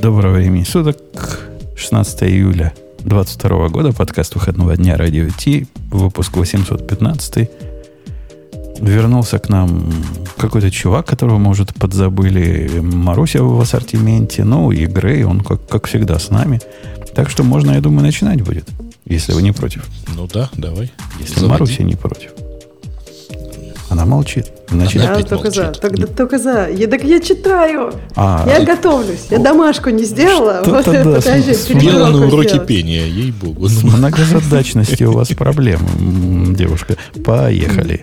Доброго времени суток. 16 июля 22 года. Подкаст выходного дня Радио Ти. Выпуск 815. Вернулся к нам какой-то чувак, которого, может, подзабыли. Маруся в ассортименте. Ну, и Грей, он, как, как всегда, с нами. Так что можно, я думаю, начинать будет. Если вы не против. Ну да, давай. Если Заводи. Маруся не против. Она молчит. Значит, я только молчит. за. Только, только за. Я, так я читаю. А, я ты... готовлюсь. Я домашку не сделала. Вот, да, подожди, Сделала на уроке пения, ей-богу. С многозадачностью у вас проблемы, девушка. Поехали.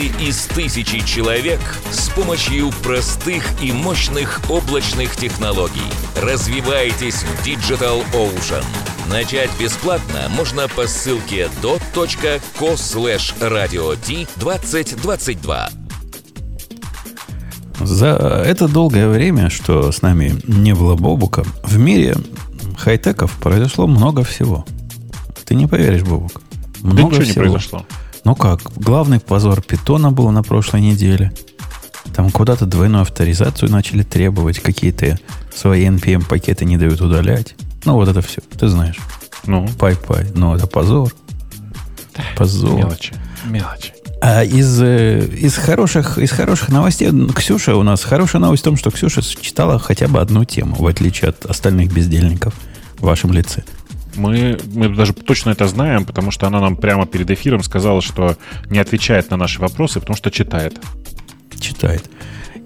из тысячи человек с помощью простых и мощных облачных технологий. Развивайтесь в Digital Ocean. Начать бесплатно можно по ссылке dot.co slash radio 2022. За это долгое время, что с нами не было Бобука, в мире хай-теков произошло много всего. Ты не поверишь, Бобук. Много да всего. не произошло. Ну как, главный позор питона был на прошлой неделе. Там куда-то двойную авторизацию начали требовать, какие-то свои NPM-пакеты не дают удалять. Ну, вот это все, ты знаешь. Ну? Пай-пай. Ну, это позор. Позор. Мелочи. Мелочи. А из, э, из, хороших, из хороших новостей, Ксюша у нас, хорошая новость в том, что Ксюша читала хотя бы одну тему, в отличие от остальных бездельников в вашем лице. Мы, мы даже точно это знаем, потому что она нам прямо перед эфиром сказала, что не отвечает на наши вопросы, потому что читает. Читает.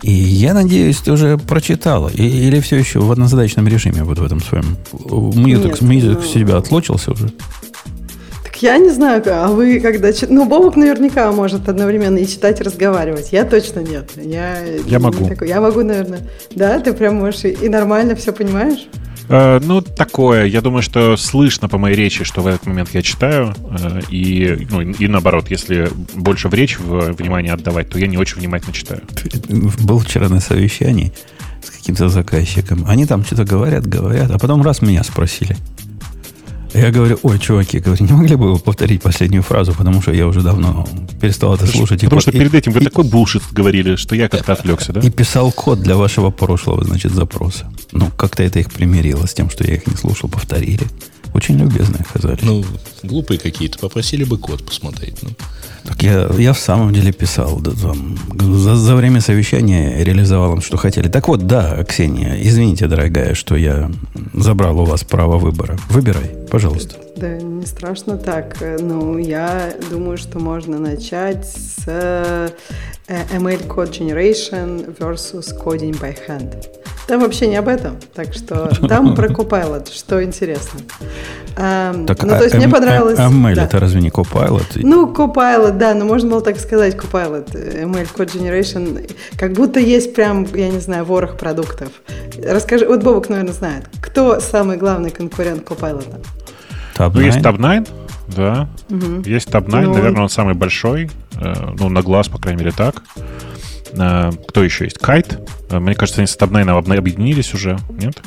И я надеюсь, ты уже прочитала. И, или все еще в однозадачном режиме вот в этом своем. Мьюток, мьюток ну... себя отлочился уже. Я не знаю, а вы когда... Ну, Бобок наверняка может одновременно и читать, и разговаривать. Я точно нет. Я, я могу. Такой. Я могу, наверное. Да, ты прям можешь и, и нормально все понимаешь? Э, ну, такое. Я думаю, что слышно по моей речи, что в этот момент я читаю. Э, и, ну, и наоборот, если больше в речь в, внимание отдавать, то я не очень внимательно читаю. Был вчера на совещании с каким-то заказчиком. Они там что-то говорят, говорят, а потом раз меня спросили – я говорю, ой, чуваки, говорю, не могли бы вы повторить последнюю фразу, потому что я уже давно перестал это слушать. Потому и, что перед этим вы и, такой булшит говорили, что я как-то отвлекся, да? И писал код для вашего прошлого, значит, запроса. Ну, как-то это их примирило с тем, что я их не слушал, повторили. Очень любезно оказались. Ну, глупые какие-то, попросили бы код посмотреть. Ну. Так я, я в самом деле писал. Да, там, за, за время совещания реализовал им, что хотели. Так вот, да, Ксения, извините, дорогая, что я забрал у вас право выбора. Выбирай, пожалуйста. Да, не страшно так. Ну, я думаю, что можно начать с э, ML Code Generation versus Coding by Hand. Там вообще не об этом. Так что там про Copilot, что интересно. Um, так, ну, то есть а, мне понравилось... А ML да. это разве не Copilot? Ну, Copilot, да, но можно было так сказать, Copilot, ML Code Generation, как будто есть прям, я не знаю, ворох продуктов. Расскажи, вот Бобок, наверное, знает, кто самый главный конкурент Copilot? Tab9? Ну, есть Tab9, да. Угу. Есть Tab9, ну, наверное, он самый большой, э, ну, на глаз, по крайней мере, так. Э, кто еще есть? Kite. Э, мне кажется, они с Tab9 объединились уже, нет?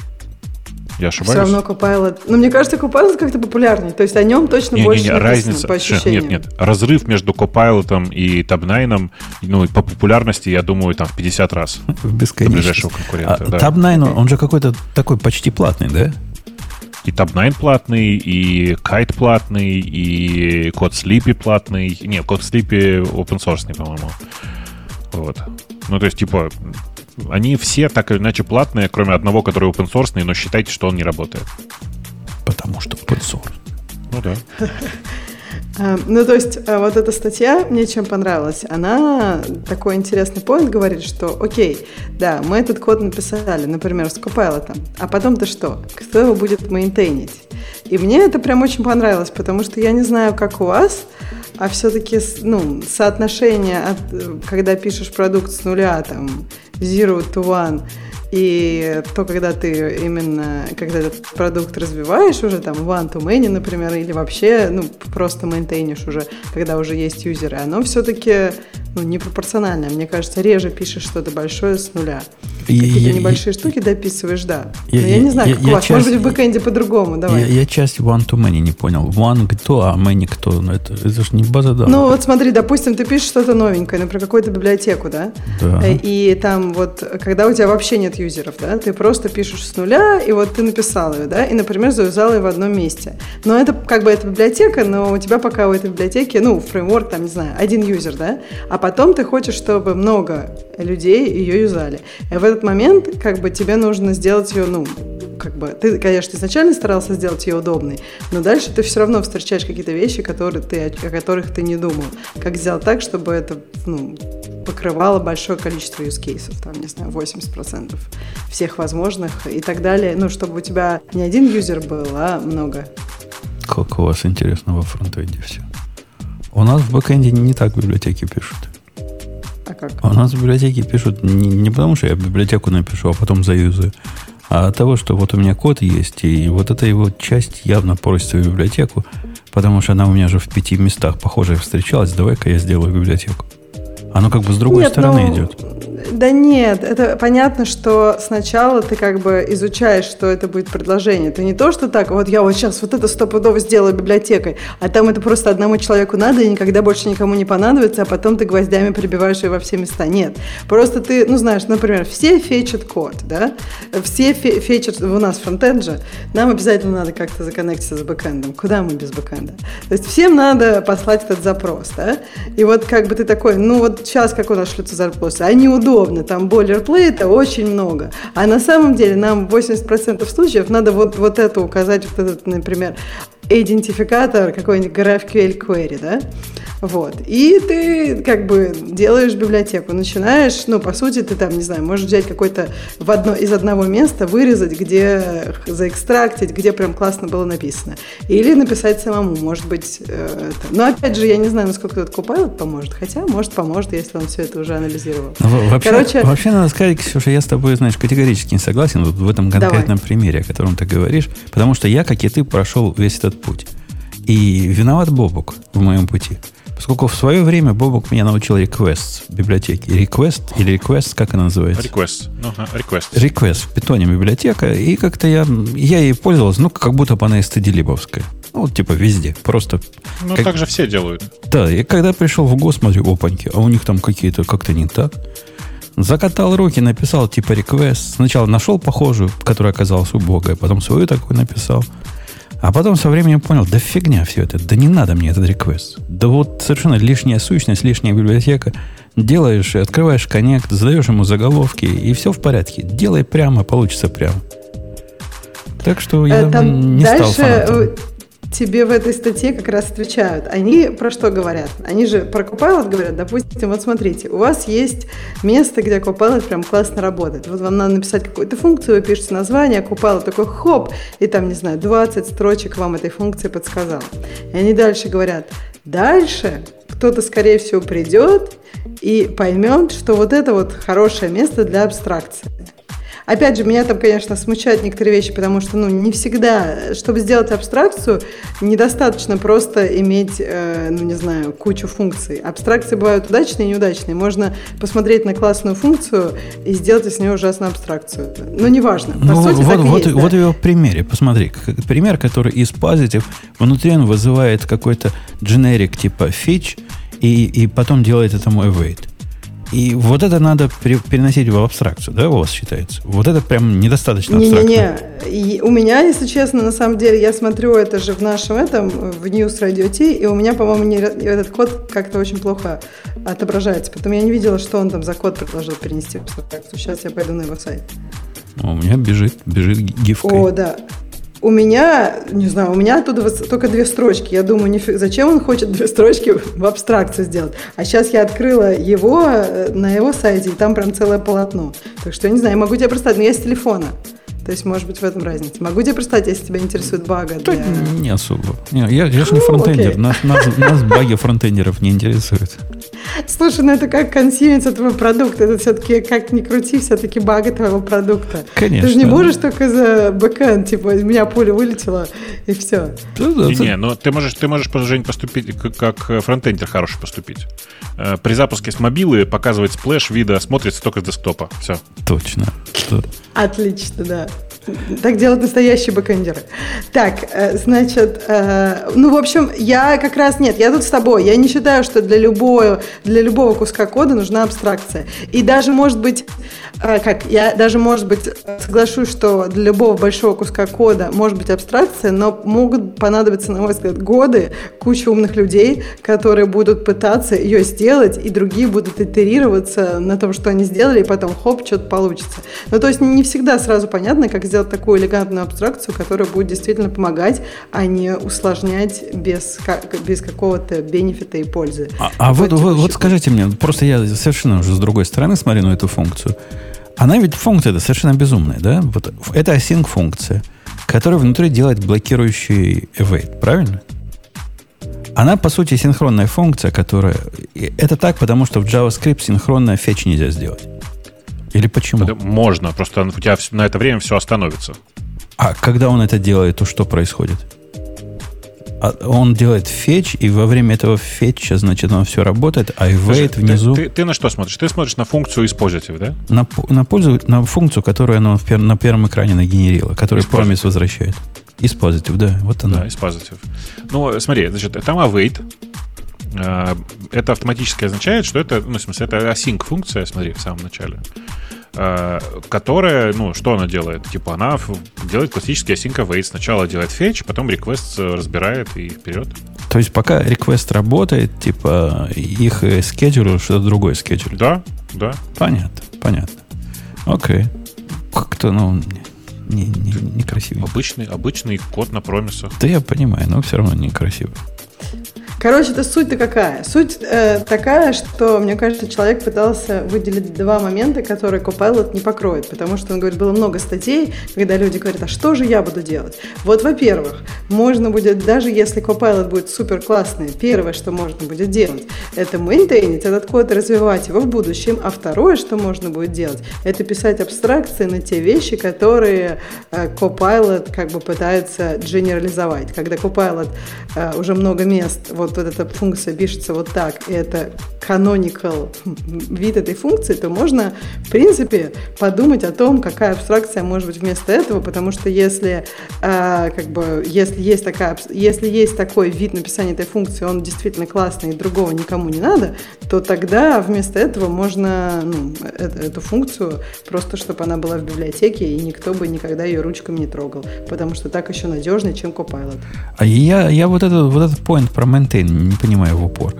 Я ошибаюсь? Все равно Copilot. Ну, мне кажется, Copilot как-то популярный. То есть о нем точно не, больше не, не, разница, по ощущениям. Нет, нет. Разрыв между Copilot и Tab9, ну, по популярности, я думаю, там в 50 раз. Бесконечно. ближайшего конкурента. А, да. Tab9, он же какой-то такой почти платный, да? И Tab9 платный, и Kite платный, и Code Sleepy платный. Нет, Code Sleepy open source, по-моему. Вот. Ну, то есть, типа, они все так или иначе платные, кроме одного, который open source, но считайте, что он не работает. Потому что open source. Ну да. А, Ну, то есть, а, вот эта статья мне чем понравилась. Она такой интересный поинт говорит, что, окей, да, мы этот код написали, например, с Copilot, а потом-то что? Кто его будет мейнтейнить? И мне это прям очень понравилось, потому что я не знаю, как у вас, а все-таки ну, соотношение, от, когда пишешь продукт с нуля, там, zero to one, и то, когда ты именно, когда этот продукт развиваешь уже, там, one to many, например, или вообще, ну, просто мейнтейнишь уже, когда уже есть юзеры, оно все-таки, ну, непропорциональное. Мне кажется, реже пишешь что-то большое с нуля. Какие-то Я- небольшие штуки дописываешь, да. Я- Но я, я- не знаю, я- как у я вас. часть- Может быть, в бэкэнде по-другому, давай. Я, я часть one to many не понял. One кто, а many кто? Ну, это, это же не база данных. Ну, вот смотри, допустим, ты пишешь что-то новенькое, например, какую-то библиотеку, да? Да. Э, И там вот, когда у тебя вообще нет юзеров, да, ты просто пишешь с нуля, и вот ты написал ее, да, и, например, завязал ее в одном месте. Но это как бы это библиотека, но у тебя пока у этой библиотеки, ну, фреймворк, там, не знаю, один юзер, да, а потом ты хочешь, чтобы много людей ее юзали. И в этот момент, как бы, тебе нужно сделать ее, ну, как бы, ты, конечно, изначально старался сделать ее удобной, но дальше ты все равно встречаешь какие-то вещи, которые ты, о которых ты не думал. Как сделать так, чтобы это, ну, покрывало большое количество use cases, там, не знаю, 80% всех возможных и так далее. Ну, чтобы у тебя не один юзер был, а много. Как у вас интересно во фронтенде все. У нас в бэкэнде не так библиотеки пишут. А как? У нас в библиотеке пишут не, не потому, что я библиотеку напишу, а потом заюзаю, а от того, что вот у меня код есть, и вот эта его часть явно просится в библиотеку, потому что она у меня же в пяти местах похожая встречалась, давай-ка я сделаю библиотеку. Оно как бы с другой Нет, стороны ну, идет. Да нет, это понятно, что сначала ты как бы изучаешь, что это будет предложение. Это не то, что так, вот я вот сейчас вот это стопудово сделаю библиотекой, а там это просто одному человеку надо и никогда больше никому не понадобится, а потом ты гвоздями прибиваешь ее во все места. Нет, просто ты, ну знаешь, например, все фечат код, да, все фе- фечат, у нас фронтенд же, нам обязательно надо как-то законнектиться с бэкэндом. Куда мы без бэкэнда? То есть всем надо послать этот запрос, да, и вот как бы ты такой, ну вот сейчас как у нас шлются запросы, они удобны, там бойлерплейта очень много, а на самом деле нам 80% случаев надо вот, вот это указать, вот этот, например, идентификатор какой-нибудь GraphQL query, да, вот, и ты как бы делаешь библиотеку, начинаешь, ну, по сути, ты там, не знаю, можешь взять какой-то в одно, из одного места, вырезать, где заэкстрактить, где прям классно было написано, или написать самому, может быть, э, это. но опять же, я не знаю, насколько этот Copilot поможет, хотя, может, поможет, если он все это уже анализировал. Ну, во- вообще, Короче- вообще надо сказать, Ксюша, я с тобой, знаешь, категорически не согласен вот в этом конкретном примере, о котором ты говоришь, потому что я, как и ты, прошел весь этот путь. И виноват Бобук в моем пути. Поскольку в свое время Бобук меня научил request в библиотеке. Request или request, как она называется? Request. Ну, request. Request в питоне библиотека. И как-то я, я ей пользовался, ну, как будто бы она стадилибовская. Ну, вот типа везде. Просто Ну, как- так же все делают. да, и когда пришел в ГОС, смотрю, опаньки, а у них там какие-то как-то не так. Закатал руки, написал типа request. Сначала нашел похожую, которая оказалась убогая, потом свою такую написал. А потом со временем понял, да фигня все это, да не надо мне этот request. Да вот совершенно лишняя сущность, лишняя библиотека. Делаешь, открываешь коннект, задаешь ему заголовки, и все в порядке. Делай прямо, получится прямо. Так что я Э, Там не стал дальше фанатом. Тебе в этой статье как раз отвечают. Они про что говорят? Они же про Copilot говорят, допустим, вот смотрите, у вас есть место, где Copilot прям классно работает. Вот вам надо написать какую-то функцию, вы пишете название, Copilot такой хоп, и там, не знаю, 20 строчек вам этой функции подсказал. И они дальше говорят, дальше кто-то, скорее всего, придет и поймет, что вот это вот хорошее место для абстракции. Опять же, меня там, конечно, смущают некоторые вещи, потому что, ну, не всегда, чтобы сделать абстракцию, недостаточно просто иметь, э, ну, не знаю, кучу функций. Абстракции бывают удачные и неудачные. Можно посмотреть на классную функцию и сделать из нее ужасную абстракцию. Но неважно. По Ну, сути, вот, так вот, есть, да. вот его примере, посмотри, пример, который из positive, внутри он вызывает какой-то generic типа фич, и, и потом делает это мой weight. И вот это надо пере- переносить в абстракцию, да, у вас считается? Вот это прям недостаточно абстрактно. Не-не-не. У меня, если честно, на самом деле, я смотрю это же в нашем этом, в News Radio T, и у меня, по-моему, не- этот код как-то очень плохо отображается. Потом я не видела, что он там за код предложил перенести в абстракцию. Сейчас я пойду на его сайт. У меня бежит, бежит гифкой. О, да. У меня, не знаю, у меня оттуда только две строчки. Я думаю, нифиг, зачем он хочет две строчки в абстракцию сделать? А сейчас я открыла его э, на его сайте, и там прям целое полотно. Так что я не знаю, я могу тебе представить, но я с телефона. То есть, может быть, в этом разница. Могу тебе представить, если тебя интересует бага? Для... Не особо. Не, я, я же не фронтендер. Нас, нас, нас баги фронтендеров не интересуют. Слушай, ну это как consume иться твой продукт. Это все-таки, как ни крути, все-таки бага твоего продукта. Конечно. Ты же не можешь только за бэкэнд, типа, из меня пуля вылетела, и все. Не, не, но ты можешь, ты можешь, Жень, поступить, как, как фронтендер хороший поступить. Э, при запуске с мобилы показывать сплэш вида смотрится только с десктопа. Все. Точно. Отлично, да. Так делают настоящие бэкэндеры. Так, э, значит, э, ну, в общем, я как раз нет, я тут с тобой. Я не считаю, что для любого, для любого куска кода нужна абстракция. И даже, может быть, э, как, я даже, может быть, соглашусь, что для любого большого куска кода может быть абстракция, но могут понадобиться, на мой взгляд, годы, куча умных людей, которые будут пытаться ее сделать, и другие будут итерироваться на том, что они сделали, и потом, хоп, что-то получится. Ну, то есть не всегда сразу понятно, как сделать такую элегантную абстракцию, которая будет действительно помогать, а не усложнять без, без какого-то бенефита и пользы. А, а вот, вот, вот скажите мне, просто я совершенно уже с другой стороны смотрю на эту функцию. Она ведь функция это совершенно безумная, да? Вот это async функция, которая внутри делает блокирующий await, правильно? Она, по сути, синхронная функция, которая... Это так, потому что в JavaScript синхронная фетч нельзя сделать. Или почему? Можно, просто у тебя на это время все остановится. А когда он это делает, то что происходит? А он делает фетч, и во время этого фетча, значит, он все работает, а wait внизу... Ты, ты, ты на что смотришь? Ты смотришь на функцию использователя, да? На, на, пользу, на функцию, которую оно на первом экране нагенерило, которая promise возвращает. Испозитив, да, вот она. Да, испозитив. Ну, смотри, значит, там await, это автоматически означает, что это, ну, в смысле, это async функция, смотри, в самом начале, а, которая, ну, что она делает? Типа она делает классический async await. Сначала делает fetch, потом request разбирает и вперед. То есть пока request работает, типа их скеджулирует что-то другое скеджулирует? Да, да. Понятно, понятно. Окей. Как-то, ну, не, не, некрасивый. Обычный, обычный код на промисах. Да я понимаю, но все равно некрасиво. Короче, это суть-то какая? Суть э, такая, что, мне кажется, человек пытался выделить два момента, которые Copilot не покроет, потому что, он говорит, было много статей, когда люди говорят, а что же я буду делать? Вот, во-первых, можно будет, даже если Copilot будет супер классный, первое, что можно будет делать, это мейнтейнить этот код и развивать его в будущем, а второе, что можно будет делать, это писать абстракции на те вещи, которые э, Copilot как бы пытается генерализовать. Когда Copilot э, уже много мест вот вот, вот эта функция пишется вот так, и это canonical вид этой функции, то можно, в принципе, подумать о том, какая абстракция может быть вместо этого, потому что если, э, как бы, если, есть такая, если есть такой вид написания этой функции, он действительно классный и другого никому не надо, то тогда вместо этого можно ну, эту, эту функцию просто, чтобы она была в библиотеке, и никто бы никогда ее ручками не трогал, потому что так еще надежнее, чем Copilot. А я, я вот, этот, вот этот point про maintain не понимаю в упор.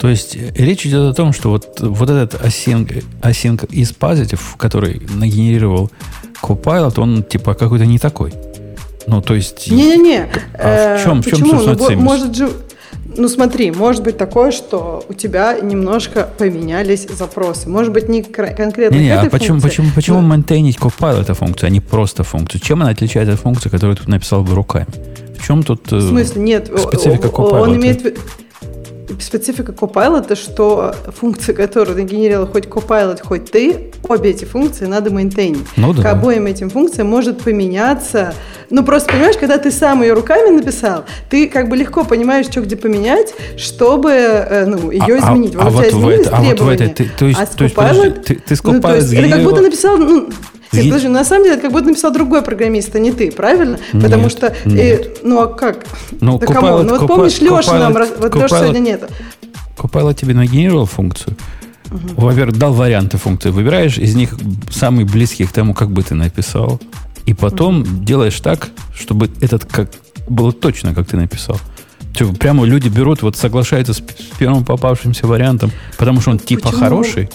То есть э, речь идет о том, что вот, вот этот async, async is positive, который нагенерировал Copilot, он типа какой-то не такой. Ну, то есть... Не-не-не. А в чем, в чем собственно, ну, может же... Ну смотри, может быть такое, что у тебя немножко поменялись запросы. Может быть не конкретно не, не, а почему, функции, почему, почему но... мейнтейнить Copilot это функция, а не просто функцию? Чем она отличается от функции, которую ты написал бы руками? В чем тут э, В смысле? Нет. специфика Copilot? Он имеет специфика Copilot, что функции, которые нагенерила хоть Copilot, хоть ты, обе эти функции надо мейнтейнить. Ну, да. К обоим этим функциям может поменяться. Ну, просто понимаешь, когда ты сам ее руками написал, ты как бы легко понимаешь, что где поменять, чтобы э, ну, ее а, изменить. А, вот а, вот в это, а вот в этой, ты, то есть, а то есть, подожди, ты, ты с Copilot ну, то есть, это как будто написал, ну, нет, подожди, на самом деле как будто написал другой программист, а не ты, правильно? Нет, Потому что, нет. И, ну а как? Ну, да кому? Ну вот помнишь, Леша нам, вот Леша сегодня нет. Copilot тебе нагенерировал функцию. Угу. Во-первых, дал варианты функции. Выбираешь из них самый близкий к тому, как бы ты написал. И потом угу. делаешь так, чтобы этот как было точно, как ты написал. Что, прямо люди берут, вот соглашаются с первым попавшимся вариантом, потому что он типа Почему? хороший.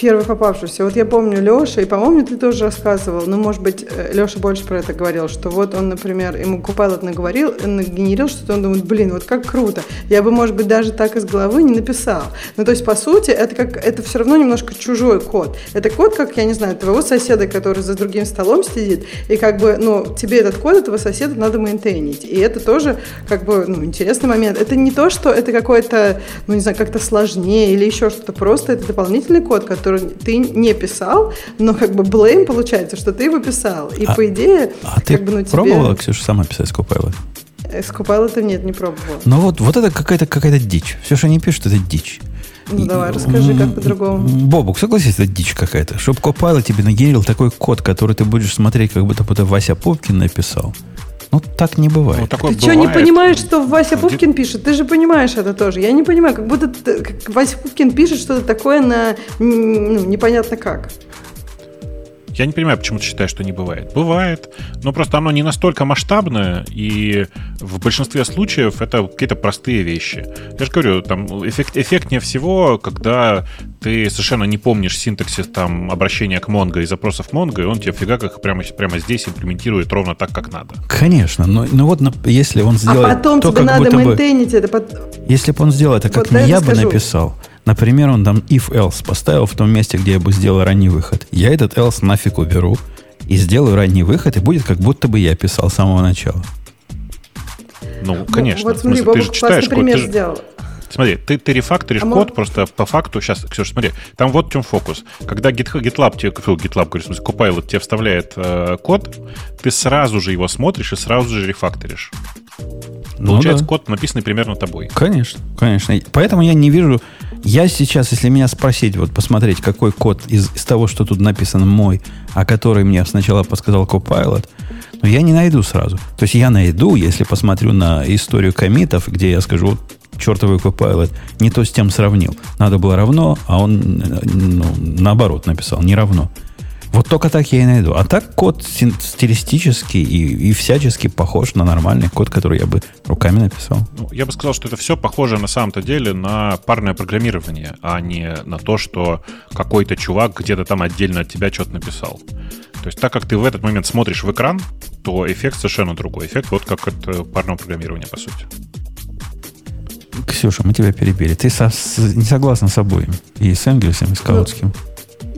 Первый попавшийся. Вот я помню Леша, и, по-моему, ты тоже рассказывал, ну, может быть, э, Леша больше про это говорил, что вот он, например, ему Copilot наговорил, нагенерил что-то, он думает, блин, вот как круто. Я бы, может быть, даже так из головы не написал. Ну, то есть, по сути, это как, это все равно немножко чужой код. Это код, как, я не знаю, твоего соседа, который за другим столом сидит, и как бы, ну, тебе этот код этого соседа надо мейнтейнить. И это тоже, как бы, ну, интересный момент. Это не то, что это какой-то, ну, не знаю, как-то сложнее или еще что-то, просто это дополнительный код, который ты не писал, но как бы blame получается, что ты его писал. И а, по идее, а как ты бы, ну, тебе... пробовала, Ксюша, сама писать с Copilot? С Copilot нет, не пробовала. Ну вот, вот это какая-то какая дичь. Все, что они пишут, это дичь. Ну, давай, расскажи, как по-другому. Бобук, согласись, это дичь какая-то. Чтоб Copilot тебе нагенерил такой код, который ты будешь смотреть, как будто это Вася Пупкин написал. Ну, так не бывает. Ну, такое ты бывает. что, не понимаешь, что Вася Пупкин пишет? Ты же понимаешь это тоже. Я не понимаю, как будто как Вася Пупкин пишет что-то такое на ну, непонятно как. Я не понимаю, почему ты считаешь, что не бывает. Бывает, но просто оно не настолько масштабное, и в большинстве случаев это какие-то простые вещи. Я же говорю, там эффект, эффектнее всего, когда ты совершенно не помнишь синтаксис там обращения к Mongo и запросов Mongo, и он тебе фига как прямо, прямо здесь имплементирует ровно так, как надо. Конечно, но, но вот если он сделает... А потом то, тебе надо мейнтейнить это. Если бы он сделал это, как вот я бы написал, Например, он там if-else поставил в том месте, где я бы сделал ранний выход. Я этот else нафиг уберу и сделаю ранний выход, и будет как будто бы я писал с самого начала. Ну, конечно. Ну, вот смотри, Бобок ты же читаешь пример код, ты сделал. Смотри, ты, ты рефакторишь а код мы... просто по факту. Сейчас, Ксюша, смотри, там вот в чем фокус. Когда GitHub, GitLab тебе, фу, GitLab, говорю, в смысле, Copilot тебе вставляет э, код, ты сразу же его смотришь и сразу же рефакторишь. Ну, Получается, да. код написанный примерно тобой. Конечно, конечно. Поэтому я не вижу... Я сейчас, если меня спросить, вот посмотреть, какой код из, из того, что тут написан мой, а который мне сначала подсказал Copilot, но я не найду сразу. То есть я найду, если посмотрю на историю комитов, где я скажу, вот чертовый Copilot не то с тем сравнил. Надо было равно, а он ну, наоборот написал, не равно. Вот только так я и найду. А так код стилистически и, и всячески похож на нормальный код, который я бы руками написал. Ну, я бы сказал, что это все похоже на самом-то деле на парное программирование, а не на то, что какой-то чувак где-то там отдельно от тебя что-то написал. То есть так как ты в этот момент смотришь в экран, то эффект совершенно другой. Эффект вот как от парного программирования, по сути. Ксюша, мы тебя перебили. Ты со, с, не согласна с обоим. И с Энгельсом, и с Каутским. Ну,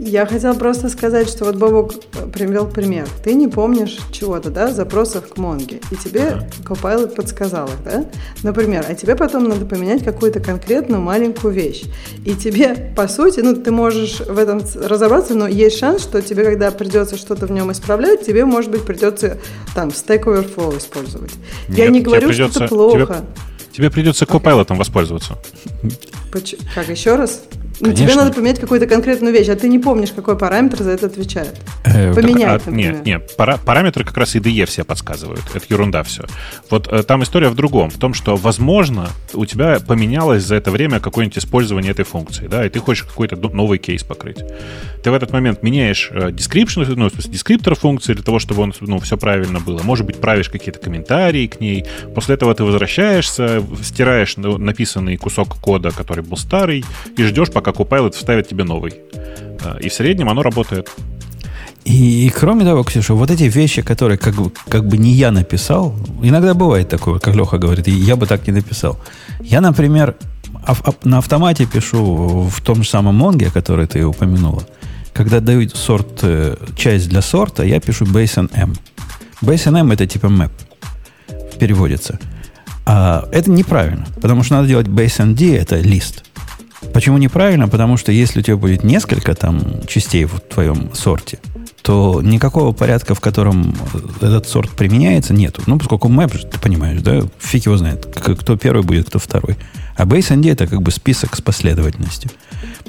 я хотела просто сказать, что вот Бобок привел пример. Ты не помнишь чего-то, да, запросов к Монге, и тебе ага. Copilot подсказал их, да? Например, а тебе потом надо поменять какую-то конкретную маленькую вещь. И тебе, по сути, ну, ты можешь в этом разобраться, но есть шанс, что тебе, когда придется что-то в нем исправлять, тебе, может быть, придется там Stack Overflow использовать. Нет, Я не говорю, придется, что это плохо. Тебе, тебе придется Copilot okay. воспользоваться. Как, еще раз? Ну, тебе надо поменять какую-то конкретную вещь, а ты не помнишь, какой параметр за это отвечает. Э, Поменять, так, а, Нет, нет, пара, параметры как раз IDE все подсказывают. Это ерунда все. Вот э, там история в другом. В том, что, возможно, у тебя поменялось за это время какое-нибудь использование этой функции, да, и ты хочешь какой-то новый кейс покрыть. Ты в этот момент меняешь э, description, ну, в смысле, дескриптор функции для того, чтобы он, ну, все правильно было. Может быть, правишь какие-то комментарии к ней. После этого ты возвращаешься, стираешь написанный кусок кода, который был старый, и ждешь, пока Copilot вставит тебе новый. А, и в среднем оно работает. И, и кроме того, Ксюша, вот эти вещи, которые как, бы как бы не я написал, иногда бывает такое, как Леха говорит, я бы так не написал. Я, например, на автомате пишу в том же самом Монге, который ты упомянула. Когда дают сорт, э, часть для сорта, я пишу base m. Base m это типа map. Переводится. А это неправильно, потому что надо делать base d, это лист. Почему неправильно? Потому что если у тебя будет несколько там частей в твоем сорте, то никакого порядка, в котором этот сорт применяется, нету. Ну, поскольку map, ты понимаешь, да, фиг его знает, кто первый будет, кто второй. А BaseND это как бы список с последовательностью.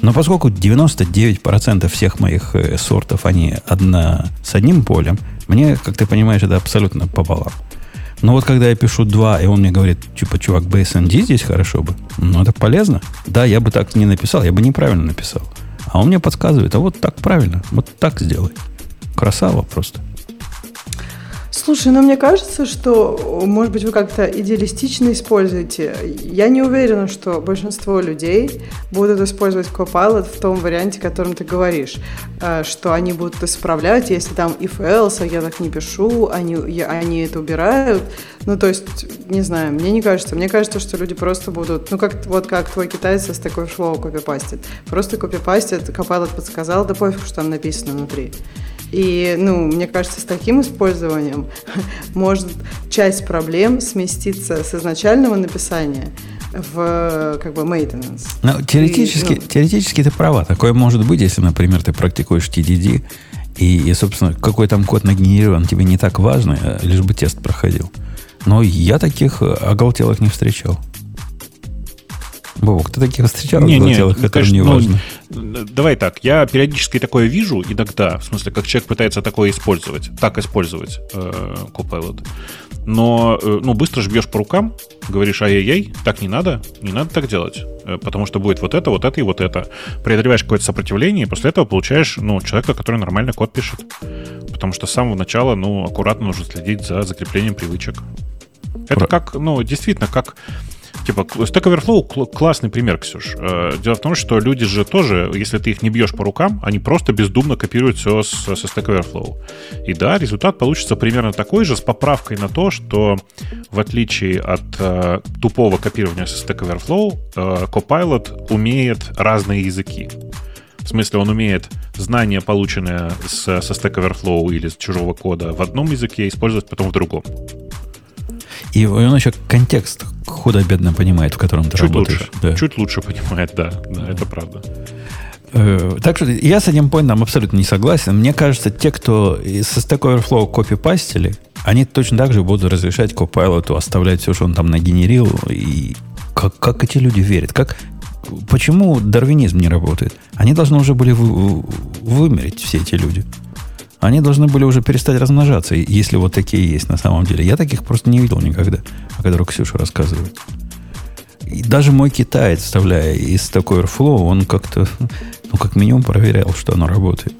Но поскольку 99% всех моих э, сортов, они одна, с одним полем, мне, как ты понимаешь, это абсолютно пополам. Но вот когда я пишу 2, и он мне говорит, типа, чувак, BSND здесь хорошо бы, ну, это полезно. Да, я бы так не написал, я бы неправильно написал. А он мне подсказывает, а вот так правильно, вот так сделай. Красава просто. Слушай, ну мне кажется, что, может быть, вы как-то идеалистично используете. Я не уверена, что большинство людей будут использовать Copilot в том варианте, о котором ты говоришь, э, что они будут исправлять, если там if else, а я так не пишу, они, я, они это убирают. Ну, то есть, не знаю, мне не кажется. Мне кажется, что люди просто будут, ну, как вот как твой китайец с такой флоу копипастит. Просто копипастит, Copilot подсказал, да пофиг, что там написано внутри. И, ну, мне кажется, с таким использованием может часть проблем сместиться с изначального написания в как бы maintenance. Ну, теоретически, и, ну, теоретически ты права. Такое может быть, если, например, ты практикуешь TDD, и, и собственно, какой там код нагенерирован, тебе не так важно, э, лишь бы тест проходил. Но я таких э, оголтелых не встречал. Бог, ты таких встречал не, не, которым конечно, не ну, важно? Ну, давай так, я периодически такое вижу иногда, в смысле, как человек пытается такое использовать, так использовать э, Copilot. Но э, ну, быстро ж бьешь по рукам, говоришь, ай-яй-яй, так не надо, не надо так делать, э, потому что будет вот это, вот это и вот это. Преодолеваешь какое-то сопротивление, и после этого получаешь ну, человека, который нормально код пишет. Потому что с самого начала, ну, аккуратно нужно следить за закреплением привычек. Это как, ну, действительно, как Типа, Stack Overflow классный пример, Ксюш. Э, дело в том, что люди же тоже, если ты их не бьешь по рукам, они просто бездумно копируют все со Stack Overflow. И да, результат получится примерно такой же, с поправкой на то, что в отличие от э, тупого копирования со Stack Overflow, э, Copilot умеет разные языки. В смысле, он умеет знания, полученные с, со Stack Overflow или с чужого кода в одном языке, использовать потом в другом. И он еще контекст худо-бедно понимает, в котором ты чуть работаешь. Лучше, да. Чуть лучше понимает, да, да, это правда. Э, так что я с этим поинтом абсолютно не согласен. Мне кажется, те, кто со Stack Overflow копипастили, они точно так же будут разрешать Copilot оставлять все, что он там нагенерил. И как, как эти люди верят? Как, почему дарвинизм не работает? Они должны уже были вы, вымереть, все эти люди. Они должны были уже перестать размножаться, если вот такие есть на самом деле. Я таких просто не видел никогда, о которых Ксюша рассказывает. И даже мой китаец, вставляя из такой Airflow, он как-то, ну, как минимум проверял, что оно работает.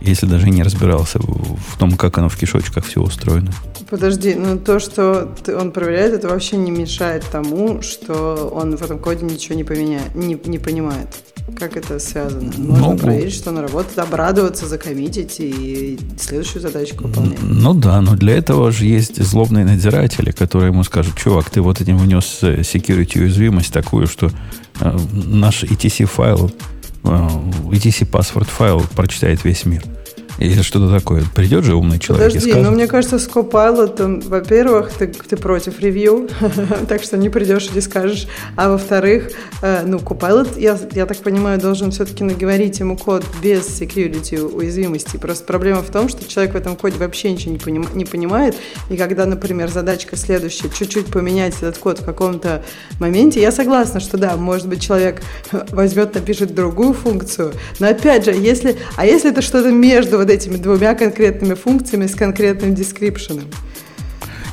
Если даже не разбирался в том, как оно в кишочках все устроено. Подожди, ну то, что он проверяет, это вообще не мешает тому, что он в этом коде ничего не поменяет, не, не понимает. Как это связано? Можно ну, проверить, что она работает, обрадоваться, закоммитить и следующую задачку выполнять. Ну да, но для этого же есть злобные надзиратели, которые ему скажут, чувак, ты вот этим внес э, security уязвимость такую, что э, наш ETC файл, э, ETC паспорт файл прочитает весь мир. Или что-то такое. Придет же умный человек Подожди, и скажет... но мне кажется, с Copilot, во-первых, ты, ты против ревью, так что не придешь и не скажешь. А во-вторых, э, ну, Copilot, я, я так понимаю, должен все-таки наговорить ему код без security уязвимости. Просто проблема в том, что человек в этом коде вообще ничего не, поним, не понимает. И когда, например, задачка следующая, чуть-чуть поменять этот код в каком-то моменте, я согласна, что да, может быть, человек возьмет, напишет другую функцию. Но опять же, если, а если это что-то между вот этими двумя конкретными функциями с конкретным дескрипшеном.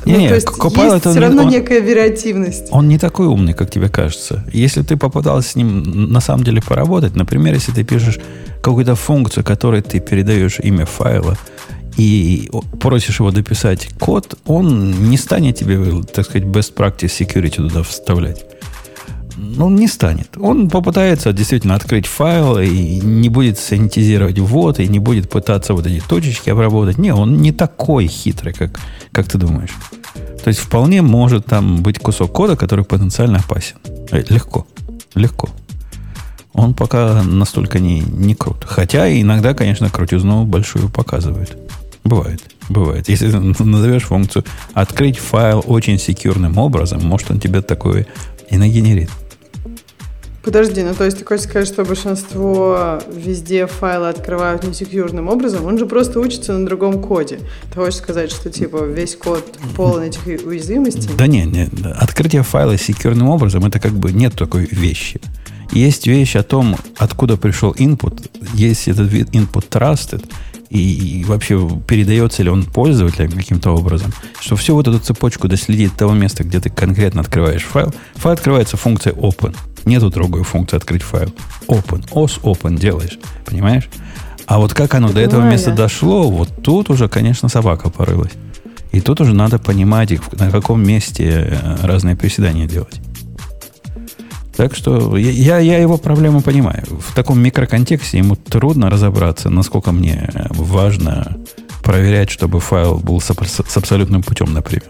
Не, ну, не, то есть Copilot, есть все равно он, некая вариативность. Он не такой умный, как тебе кажется. Если ты попытался с ним на самом деле поработать, например, если ты пишешь какую-то функцию, которой ты передаешь имя файла, и просишь его дописать код, он не станет тебе, так сказать, best practice security туда вставлять ну, не станет. Он попытается действительно открыть файл и не будет санитизировать ввод, и не будет пытаться вот эти точечки обработать. Не, он не такой хитрый, как, как ты думаешь. То есть вполне может там быть кусок кода, который потенциально опасен. Э, легко. Легко. Он пока настолько не, не крут. Хотя иногда, конечно, крутизну большую показывает. Бывает. Бывает. Если назовешь функцию открыть файл очень секьюрным образом, может он тебе такое и нагенерит. Подожди, ну то есть ты хочешь сказать, что большинство везде файлы открывают несекьюрным образом? Он же просто учится на другом коде. Ты хочешь сказать, что типа весь код полон этих уязвимостей? Да нет, нет. Открытие файла секьюрным образом это как бы нет такой вещи. Есть вещь о том, откуда пришел input, есть этот вид input trusted, и, и вообще передается ли он пользователям каким-то образом, что всю вот эту цепочку доследить того места, где ты конкретно открываешь файл. Файл открывается функцией open. Нету другой функции открыть файл. Open. OS open делаешь. Понимаешь? А вот как оно до этого места дошло, вот тут уже, конечно, собака порылась. И тут уже надо понимать, на каком месте э, разные приседания делать. Так что я, я его проблему понимаю. В таком микроконтексте ему трудно разобраться, насколько мне важно проверять, чтобы файл был с абсолютным путем, например.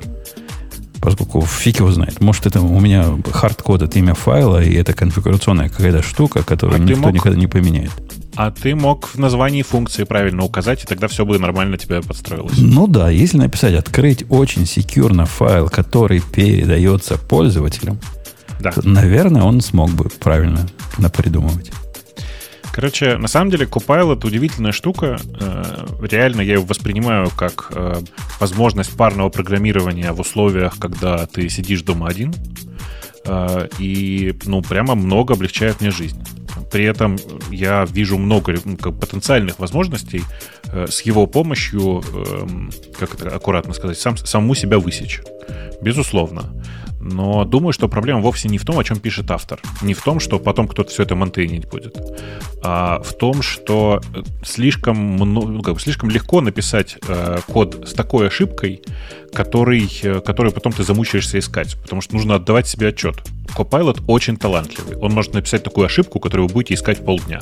Поскольку фиг его знает. Может, это у меня хардкод это имя файла, и это конфигурационная какая-то штука, которую а никто мог... никогда не поменяет. А ты мог в названии функции правильно указать, и тогда все бы нормально тебе подстроилось. Ну да, если написать открыть очень секьюрно файл, который передается пользователям, да. то, наверное, он смог бы правильно напридумывать. Короче, на самом деле Copilot удивительная штука. Э, реально я его воспринимаю как э, возможность парного программирования в условиях, когда ты сидишь дома один. Э, и, ну, прямо много облегчает мне жизнь. При этом я вижу много ну, потенциальных возможностей с его помощью, э, как это аккуратно сказать, сам, саму себя высечь. Безусловно. Но думаю, что проблема вовсе не в том, о чем пишет автор. Не в том, что потом кто-то все это монтейнить будет. А в том, что слишком, ну, слишком легко написать э, код с такой ошибкой, который, э, который потом ты замучаешься искать. Потому что нужно отдавать себе отчет. Copilot очень талантливый. Он может написать такую ошибку, которую вы будете искать полдня.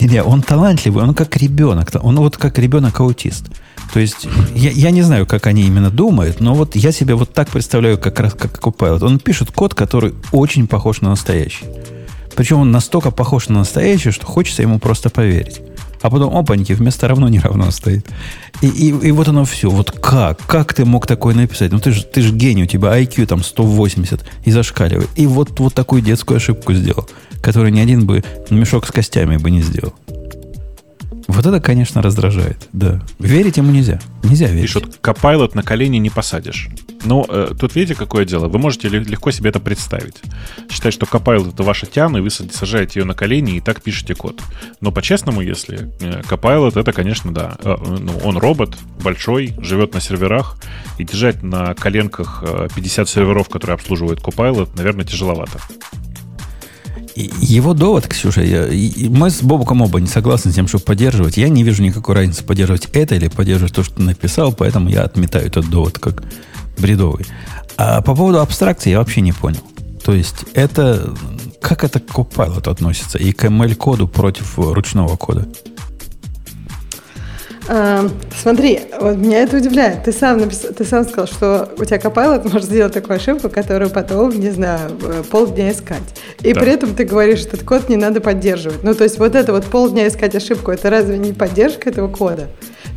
Не-не, он талантливый, он как ребенок. Он вот как ребенок-аутист. То есть я, я не знаю, как они именно думают, но вот я себе вот так представляю, как раз как Copilot. Он пишет код, который очень похож на настоящий. Причем он настолько похож на настоящий, что хочется ему просто поверить. А потом, опаньки, вместо равно не равно стоит. И, и, и вот оно все. Вот как? Как ты мог такое написать? Ну ты же ты ж гений, у тебя IQ там 180 и зашкаливает. И вот, вот такую детскую ошибку сделал, которую ни один бы мешок с костями бы не сделал. Вот это, конечно, раздражает. Да. Верить ему нельзя. Нельзя верить. Пишут, Copilot на колени не посадишь. Ну, э, тут видите, какое дело? Вы можете легко себе это представить. Считать, что Copilot это ваша тяна, и вы сажаете ее на колени и так пишете код. Но по-честному, если э, Copilot это, конечно, да. Э, ну, он робот, большой, живет на серверах, и держать на коленках 50 э, серверов, которые обслуживают Copilot, наверное, тяжеловато. Его довод, Ксюша, я, мы с Бобуком оба не согласны с тем, чтобы поддерживать. Я не вижу никакой разницы, поддерживать это или поддерживать то, что ты написал, поэтому я отметаю этот довод как бредовый. А по поводу абстракции я вообще не понял. То есть это... Как это к Copilot относится? И к ML-коду против ручного кода? А, смотри, вот меня это удивляет. Ты сам, напис... ты сам сказал, что у тебя Copilot может сделать такую ошибку, которую потом, не знаю, полдня искать. И да. при этом ты говоришь, что этот код не надо поддерживать. Ну, то есть вот это вот полдня искать ошибку, это разве не поддержка этого кода?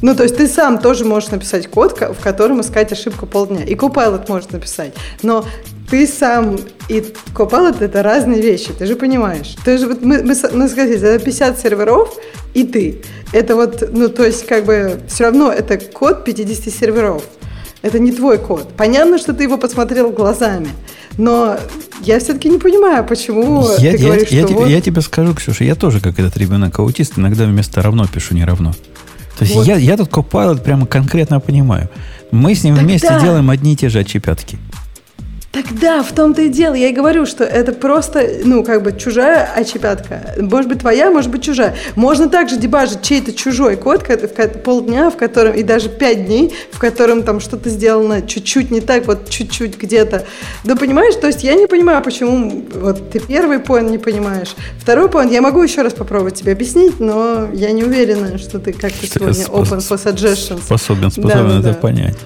Ну, то есть ты сам тоже можешь написать код, в котором искать ошибку полдня. И Copilot может написать. Но ты сам и Copilot это разные вещи, ты же понимаешь. Ты же, вот мы, мы, мы сказали, это 50 серверов и ты. Это вот, ну, то есть, как бы, все равно это код 50 серверов. Это не твой код. Понятно, что ты его посмотрел глазами, но я все-таки не понимаю, почему я, ты я, говоришь, я, что я, вот... я тебе скажу, Ксюша, я тоже, как этот ребенок-аутист, иногда вместо равно пишу не равно. То есть вот. я, я тут Copilot прямо конкретно понимаю. Мы с ним Тогда... вместе делаем одни и те же отчепятки. Тогда в том-то и дело. Я и говорю, что это просто, ну, как бы чужая очепятка. Может быть, твоя, может быть, чужая. Можно также дебажить чей-то чужой код, полдня, в котором, и даже пять дней, в котором там что-то сделано чуть-чуть не так, вот чуть-чуть где-то. Да понимаешь, то есть я не понимаю, почему вот ты первый поинт не понимаешь. Второй поинт я могу еще раз попробовать тебе объяснить, но я не уверена, что ты как-то сегодня open for suggestions. Способен, способен да, это да. понять.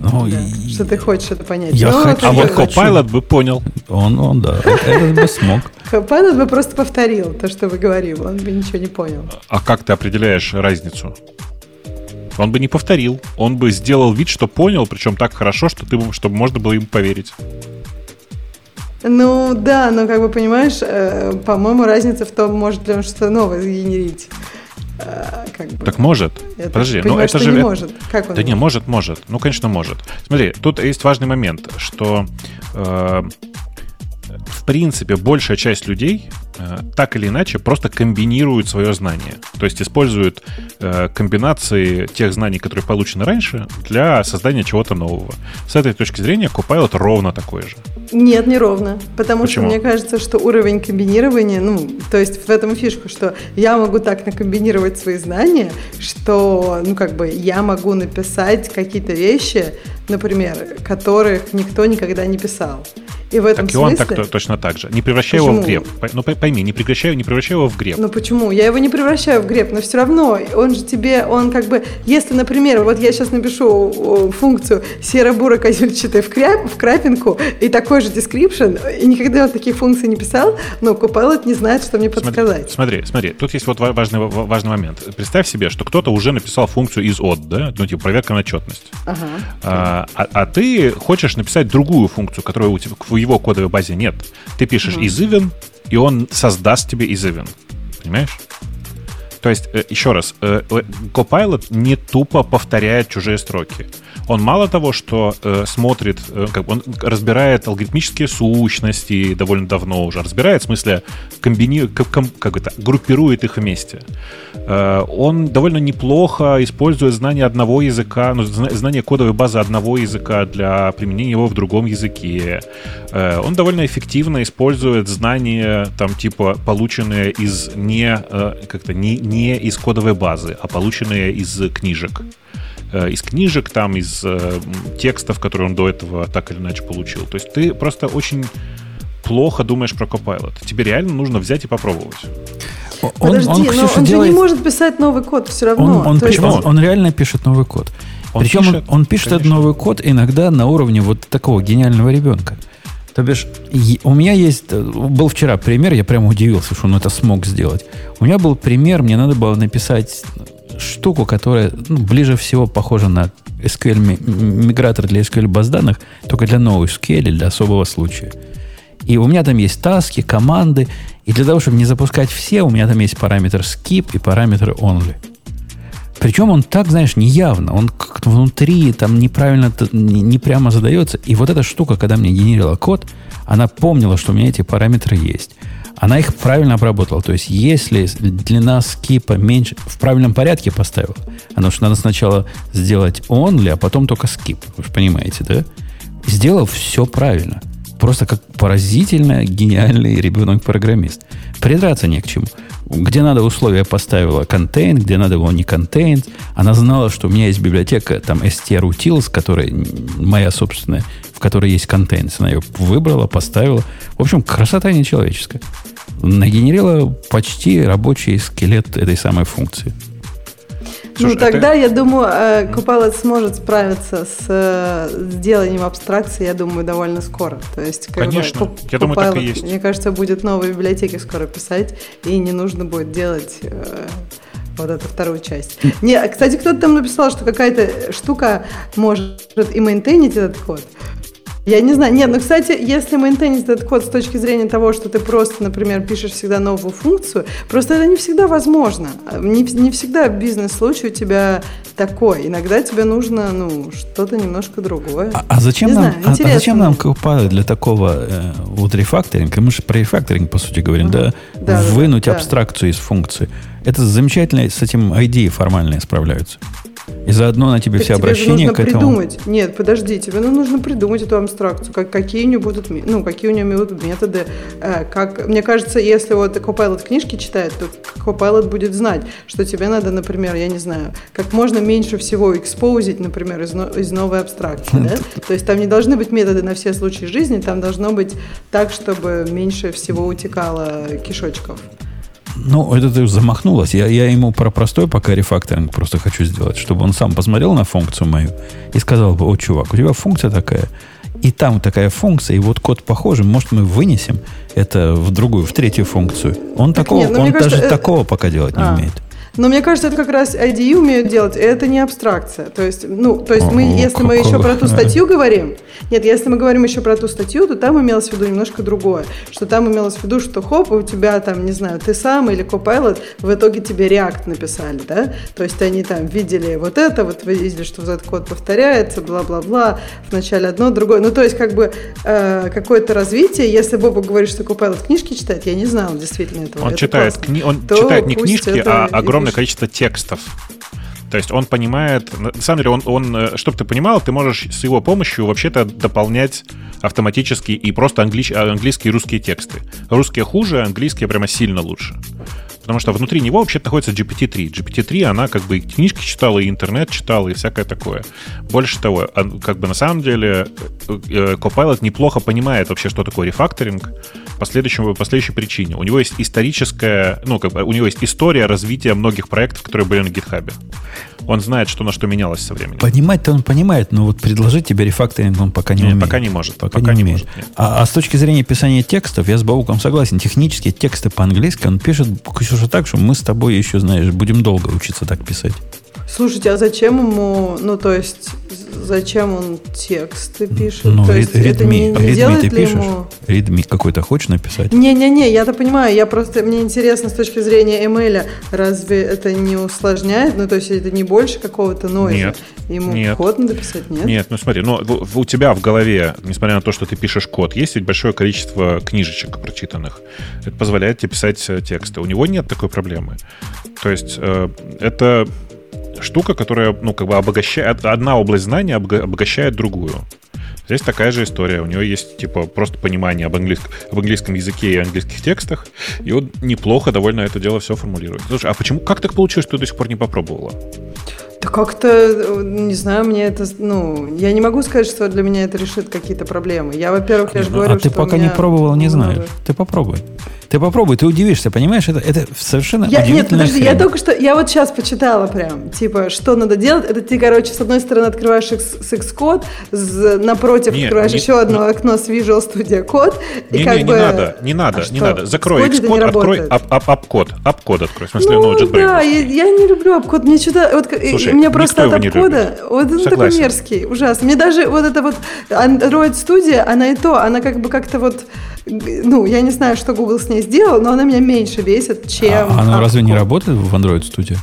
Ну, да, и... Что ты хочешь это понять. Я ну, хочу, а вот Copilot бы понял. Он, он, да, этот бы смог. Copilot бы просто повторил то, что вы говорили, он бы ничего не понял. А как ты определяешь разницу? Он бы не повторил. Он бы сделал вид, что понял, причем так хорошо, что ты, чтобы можно было ему поверить. Ну да, но как бы понимаешь, э, по-моему, разница в том, может ли он что-то новое сгенерить. Э, как бы. Так может. Я Подожди, ну это же... Не может. Как он да может? не, может, может. Ну, конечно, может. Смотри, тут есть важный момент, что э, в принципе большая часть людей так или иначе просто комбинируют свое знание. То есть используют э, комбинации тех знаний, которые получены раньше, для создания чего-то нового. С этой точки зрения Copilot ровно такой же. Нет, не ровно. Потому Почему? что мне кажется, что уровень комбинирования, ну, то есть в этом фишка, что я могу так накомбинировать свои знания, что, ну, как бы я могу написать какие-то вещи, например, которых никто никогда не писал. И в этом Так и он смысле... так, точно так же. Не превращай его в Почему? греб. Ну пой- пойми, не прекращай, не превращай его в греб. Ну почему? Я его не превращаю в греб, но все равно он же тебе, он как бы, если, например, вот я сейчас напишу функцию серо-буро-козельчатая в, кря- в крапинку и такой же description, и никогда вот таких функций не писал, но Copilot не знает, что мне подсказать. Смотри, смотри, тут есть вот ва- важный, ва- важный момент. Представь себе, что кто-то уже написал функцию из от, да, ну типа проверка на отчетность. Ага. А, а- а ты хочешь написать другую функцию, которая у тебя в его кодовой базе нет. Ты пишешь из even, и он создаст тебе из even. Понимаешь? То есть, э, еще раз, э, э, Copilot не тупо повторяет чужие строки. Он мало того, что э, смотрит, э, как он разбирает алгоритмические сущности довольно давно уже, разбирает, в смысле, комбини... ком- как это, группирует их вместе. Э, он довольно неплохо использует знание одного языка, ну, зна- знание кодовой базы одного языка для применения его в другом языке. Э, он довольно эффективно использует знания, там, типа, полученные из не, э, как-то, не, не из кодовой базы, а полученные из книжек из книжек, там, из э, текстов, которые он до этого так или иначе получил. То есть ты просто очень плохо думаешь про Copilot. Тебе реально нужно взять и попробовать. Он, Подожди, он, но Ксюша, он же делает- не может писать новый код все равно. Он, он, есть- он- он реально пишет новый код. Он Причем пишет, он, он пишет этот конечно. новый код иногда на уровне вот такого гениального ребенка. То бишь, у меня есть, э, был вчера пример, я прямо удивился, что он это смог сделать. У меня был пример, мне надо было написать штуку, которая ну, ближе всего похожа на SQL, мигратор для SQL баз данных, только для новой SQL для особого случая. И у меня там есть таски, команды, и для того, чтобы не запускать все, у меня там есть параметр skip и параметр only. Причем он так, знаешь, неявно, он как-то внутри там неправильно, не прямо задается. И вот эта штука, когда мне генерила код, она помнила, что у меня эти параметры есть. Она их правильно обработала. То есть, если длина скипа меньше, в правильном порядке поставила, потому что надо сначала сделать only, а потом только skip. Вы же понимаете, да? Сделал все правильно. Просто как поразительно гениальный ребенок-программист. Придраться не к чему. Где надо условия поставила contain, где надо его не contain. Она знала, что у меня есть библиотека там strutils, которая моя собственная, в которой есть contains. Она ее выбрала, поставила. В общем, красота нечеловеческая. Нагенерила почти рабочий скелет этой самой функции. Ну, Слушай, ты- тогда, я думаю, э, Copilot сможет справиться с э, сделанием абстракции, я думаю, довольно скоро. То есть, как бы, Конечно. Coп- Я думаю, так и есть. Мне кажется, будет новые библиотеки скоро писать, и не нужно будет делать э, вот эту вторую часть. Не, а, кстати, кто-то там написал, что какая-то штука может и мейнтейнить этот код. Я не знаю. Нет, ну, кстати, если мейнтейнить этот код с точки зрения того, что ты просто, например, пишешь всегда новую функцию, просто это не всегда возможно. Не, не всегда бизнес-случай у тебя такой. Иногда тебе нужно, ну, что-то немножко другое. А, а зачем Не нам, знаю, а- а, зачем нам Copilot для такого э, вот рефакторинга? Мы же про рефакторинг, по сути, говорим, да? Да, да, Вынуть да. абстракцию из функции. Это замечательно, с этим ID формальные справляются. И заодно на тебе Так все тебе обращения нужно к этому. придумать. Нет, подожди, тебе ну, нужно придумать эту абстракцию, как, какие у нее будут, ну, какие у нее будут методы. э, как, мне кажется, если вот Copilot книжки читает, то Copilot будет знать, что тебе надо, например, я не знаю, как можно меньше всего экспозить, например, из, из новой абстракции. да? То есть там не должны быть методы на все случаи жизни, там должно быть так, чтобы меньше всего утекало кишочков. Ну, это ты замахнулась. Я, я ему про простой пока рефакторинг просто хочу сделать, чтобы он сам посмотрел на функцию мою и сказал бы, о, чувак, у тебя функция такая, и там такая функция, и вот код похожий, может, мы вынесем это в другую, в третью функцию. Он такого, нет, ну, он даже э, такого пока делать не а. умеет. Но мне кажется, это как раз IDE умеют делать, и это не абстракция. То есть, ну, то есть мы, если мы еще про ту статью говорим, нет, если мы говорим еще про ту статью, то там имелось в виду немножко другое. Что там имелось в виду, что хоп, у тебя там, не знаю, ты сам или Copilot, в итоге тебе React написали, да? То есть они там видели вот это, вот видели, что вот этот код повторяется, бла-бла-бла, вначале одно, другое. Ну, то есть как бы э, какое-то развитие, если Боба говорит, что Copilot книжки читает, я не знала действительно этого. Он Это читает, классно. кни- он читает не книжки, а и огромное количество текстов. То есть он понимает, на самом деле, он, он, чтобы ты понимал, ты можешь с его помощью вообще-то дополнять автоматически и просто англи- английские и русские тексты. Русские хуже, английские прямо сильно лучше. Потому что внутри него вообще находится GPT-3. GPT-3, она как бы и книжки читала, и интернет читала, и всякое такое. Больше того, как бы на самом деле э, э, Copilot неплохо понимает вообще, что такое рефакторинг по, следующему, по следующей причине. У него есть историческая, ну, как бы у него есть история развития многих проектов, которые были на GitHub. Он знает, что на что менялось со временем. Понимать-то он понимает, но вот предложить тебе рефакторинг он пока не, Не, умеет. пока не может, Пока, пока не, не может, нет. а, а с точки зрения писания текстов, я с Бауком согласен. Технические тексты по-английски он пишет, Ксюша, так, что мы с тобой еще, знаешь, будем долго учиться так писать. Слушайте, а зачем ему, ну то есть, зачем он тексты пишет? Ну, то ре- есть, это не, редми, не редми делает ты ли пишешь? ему... Какой-то хочешь написать? Не-не-не, я-то понимаю, я просто, мне интересно с точки зрения ML, разве это не усложняет? Ну, то есть это не больше какого-то нойза? Нет, Ему нет. код надо писать, нет? Нет, ну смотри, ну, у тебя в голове, несмотря на то, что ты пишешь код, есть ведь большое количество книжечек прочитанных. Это позволяет тебе писать э, тексты. У него нет такой проблемы. То есть э, это штука, которая, ну, как бы обогащает, одна область знания обога- обогащает другую. Здесь такая же история. У него есть, типа, просто понимание об, английском, об английском языке и английских текстах, и он неплохо довольно это дело все формулирует. Слушай, а почему, как так получилось, что ты до сих пор не попробовала? Да как-то, э, не знаю, мне это, ну, я не могу сказать, что для меня это решит какие-то проблемы. Я, во-первых, я же Ну, говорю, а ты что пока у не меня пробовал, не знаешь. Ты попробуй. Ты попробуй, ты удивишься, понимаешь? Это, это совершенно Я, нет, подожди, я только что, я вот сейчас почитала прям, типа, что надо делать. Это ты, короче, с одной стороны открываешь X- с Xcode, с- напротив Не, открываешь не- еще одно окно с Visual Studio Code. и Не, как не, не бы- надо, не надо, А не что? надо. Закрой Xcode не Xcode, открой апкод. Апкод открой. В смысле, Ну, ну, JetBrains. да, я, я не люблю обкод. Мне что-то, вот, Слушай, мне просто от не любит. вот он такой Согласен. мерзкий, ужасно. Мне даже вот это вот Android Studio, она и то, она как бы как-то вот, ну, я не знаю, что Google с ней сделал, но она меня меньше бесит, чем... А оно разве не работает в Android Studio?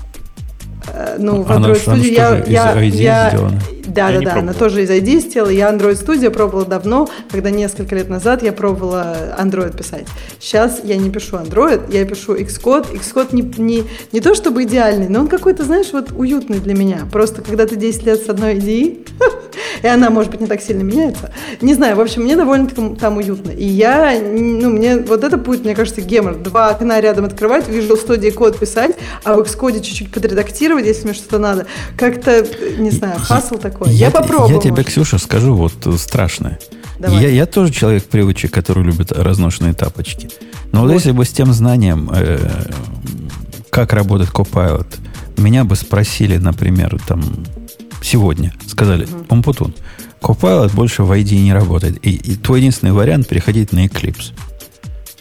Э, Ну, в Она Android она Studio ж я... из я, ID я- сделана. Да, Я да, да, она пробовал. тоже из ID сделала. Я Android Studio пробовала давно, когда несколько лет назад я пробовала Android писать. Сейчас я не пишу Android, я пишу Xcode. Xcode не, не, не то чтобы идеальный, но он какой-то, знаешь, вот уютный для меня. Просто когда ты 10 лет с одной IDE, и она, может быть, не так сильно меняется. Не знаю, в общем, мне довольно-таки там уютно. И я, ну, мне вот это будет, мне кажется, гемор. Два окна рядом открывать, в Visual Studio код писать, а в Xcode чуть-чуть подредактировать, если мне что-то надо. Как-то, не знаю, фасл такой. Я, те- попробую. Я тебе, может. Ксюша, скажу вот э, страшное. Давай. Я, я тоже человек привычек, который любит разношенные тапочки. Но вот, Вот. если бы с тем знанием, э, как работает Copilot, меня бы спросили, например, там, сегодня, сказали, Умпутун, Copilot больше в ID не работает. И, и твой единственный вариант переходить на Eclipse.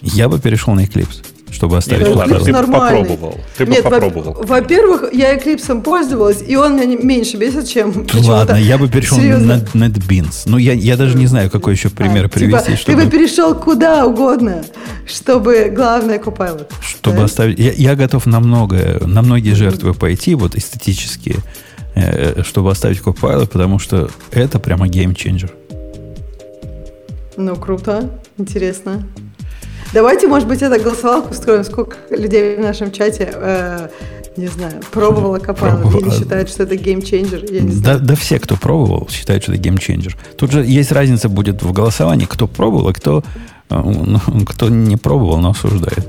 Я бы перешел на Eclipse, чтобы оставить Да, Ну Eclipse ты Copilot. бы нормальный. попробовал. Ты бы Нет, попробовал. Во-первых, я Eclipse пользовалась, и он меня меньше бесит, чем. Ладно, я бы перешел Серьезно. на NetBeans. Ну, я, я даже не знаю, какой еще пример А, привести, типа, чтобы... Ты бы перешел куда угодно, чтобы главное Copilot. Чтобы Да? оставить... Я, я готов на многое, на многие жертвы пойти, вот эстетические, э, чтобы оставить Copilot, потому что это прямо геймченджер. Ну, круто, интересно. Давайте, может быть, это голосовалку устроим, сколько людей в нашем чате, э, не знаю, пробовала Пробовала. или считают, что это геймченджер, я не Да, знаю. да все, кто пробовал, считают, что это геймченджер. Тут же есть разница будет в голосовании, кто пробовал, а кто, э, ну, кто не пробовал, но осуждает.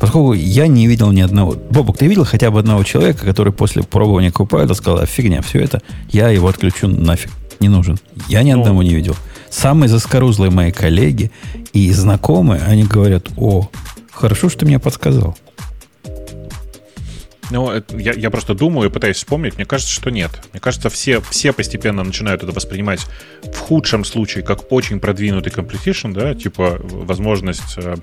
Поскольку я не видел ни одного... Бобок, ты видел хотя бы одного человека, который после пробования Copilot сказал, а фигня, все это, я его отключу нафиг, не нужен. Я ни Ну. одного не видел. Самые заскорузлые мои коллеги и знакомые, они говорят, о, хорошо, что ты мне подсказал. Ну, я, я просто думаю и пытаюсь вспомнить. Мне кажется, что нет. Мне кажется, все, все постепенно начинают это воспринимать в худшем случае как очень продвинутый completion, да, типа возможность э,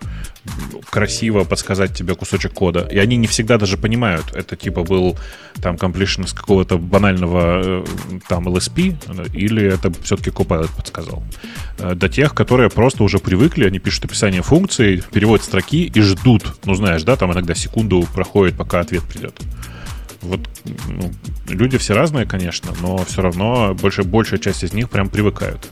красиво подсказать тебе кусочек кода. И они не всегда даже понимают, это типа был там completion из какого-то банального э, там LSP или это все-таки Copilot подсказал. Э, до тех, которые просто уже привыкли, они пишут описание функции, переводят строки и ждут. Ну, знаешь, да, там иногда секунду проходит, пока ответ придет. Вот ну, люди все разные, конечно, но все равно больше, большая часть из них прям привыкают.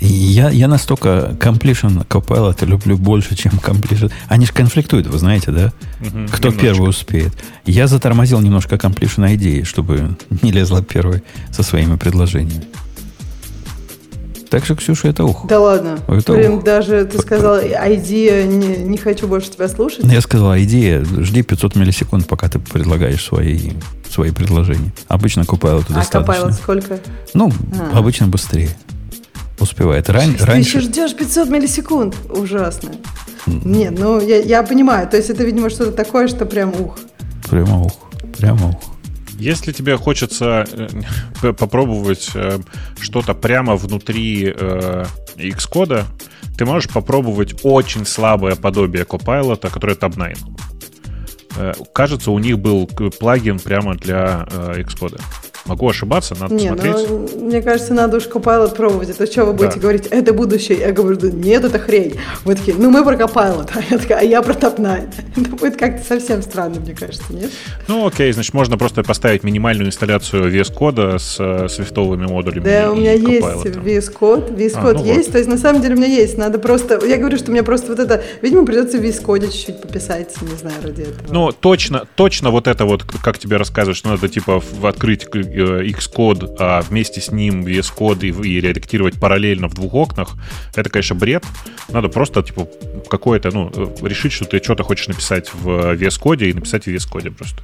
Я, я настолько completion Copilot люблю больше, чем completion. Они же конфликтуют, вы знаете, да? Угу, Кто немножечко. первый успеет. Я затормозил немножко completion идеи, чтобы не лезла первой со своими предложениями. Так что, Ксюша, это ух. Да ладно. Это Блин, ух. даже ты сказал, идея, не, не хочу больше тебя слушать. Я сказал, идея, жди 500 миллисекунд, пока ты предлагаешь свои, свои предложения. Обычно Copilot а достаточно. А сколько? Ну, а. обычно быстрее. Успевает. Ран, ты раньше... еще ждешь 500 миллисекунд? Ужасно. Mm. Нет, ну, я, я понимаю. То есть это, видимо, что-то такое, что прям ух. Прямо ух. Прямо ух. Если тебе хочется э, попробовать э, что-то прямо внутри э, Xcode, ты можешь попробовать очень слабое подобие Copilot, которое Tab9. Кажется, у них был плагин прямо для Xcode. Могу ошибаться, надо не, посмотреть. Ну, мне кажется, надо уж Copilot пробовать. Это что вы будете да. говорить, это будущее? Я говорю, нет, это хрень. Вы такие, ну мы про Copilot. А я такая, а я про Top9. Это будет как-то совсем странно, мне кажется, нет? Ну окей, значит, можно просто поставить минимальную инсталляцию VS Code с э, свифтовыми модулями. Да, у меня есть VS Code. VS Code а, ну есть. Вот. То есть на самом деле у меня есть. Надо просто... Я говорю, что мне просто вот это... Видимо, придется в VS Code чуть-чуть пописать, не знаю, ради этого. Ну, точно, точно вот это вот, как тебе рассказывают, что надо типа открыть Xcode, а вместе с ним VS Code и, и редактировать параллельно в двух окнах, это, конечно, бред. Надо просто, типа, какое-то, ну, э, решить, что ты что-то хочешь написать в VS Code и написать в VS Code просто.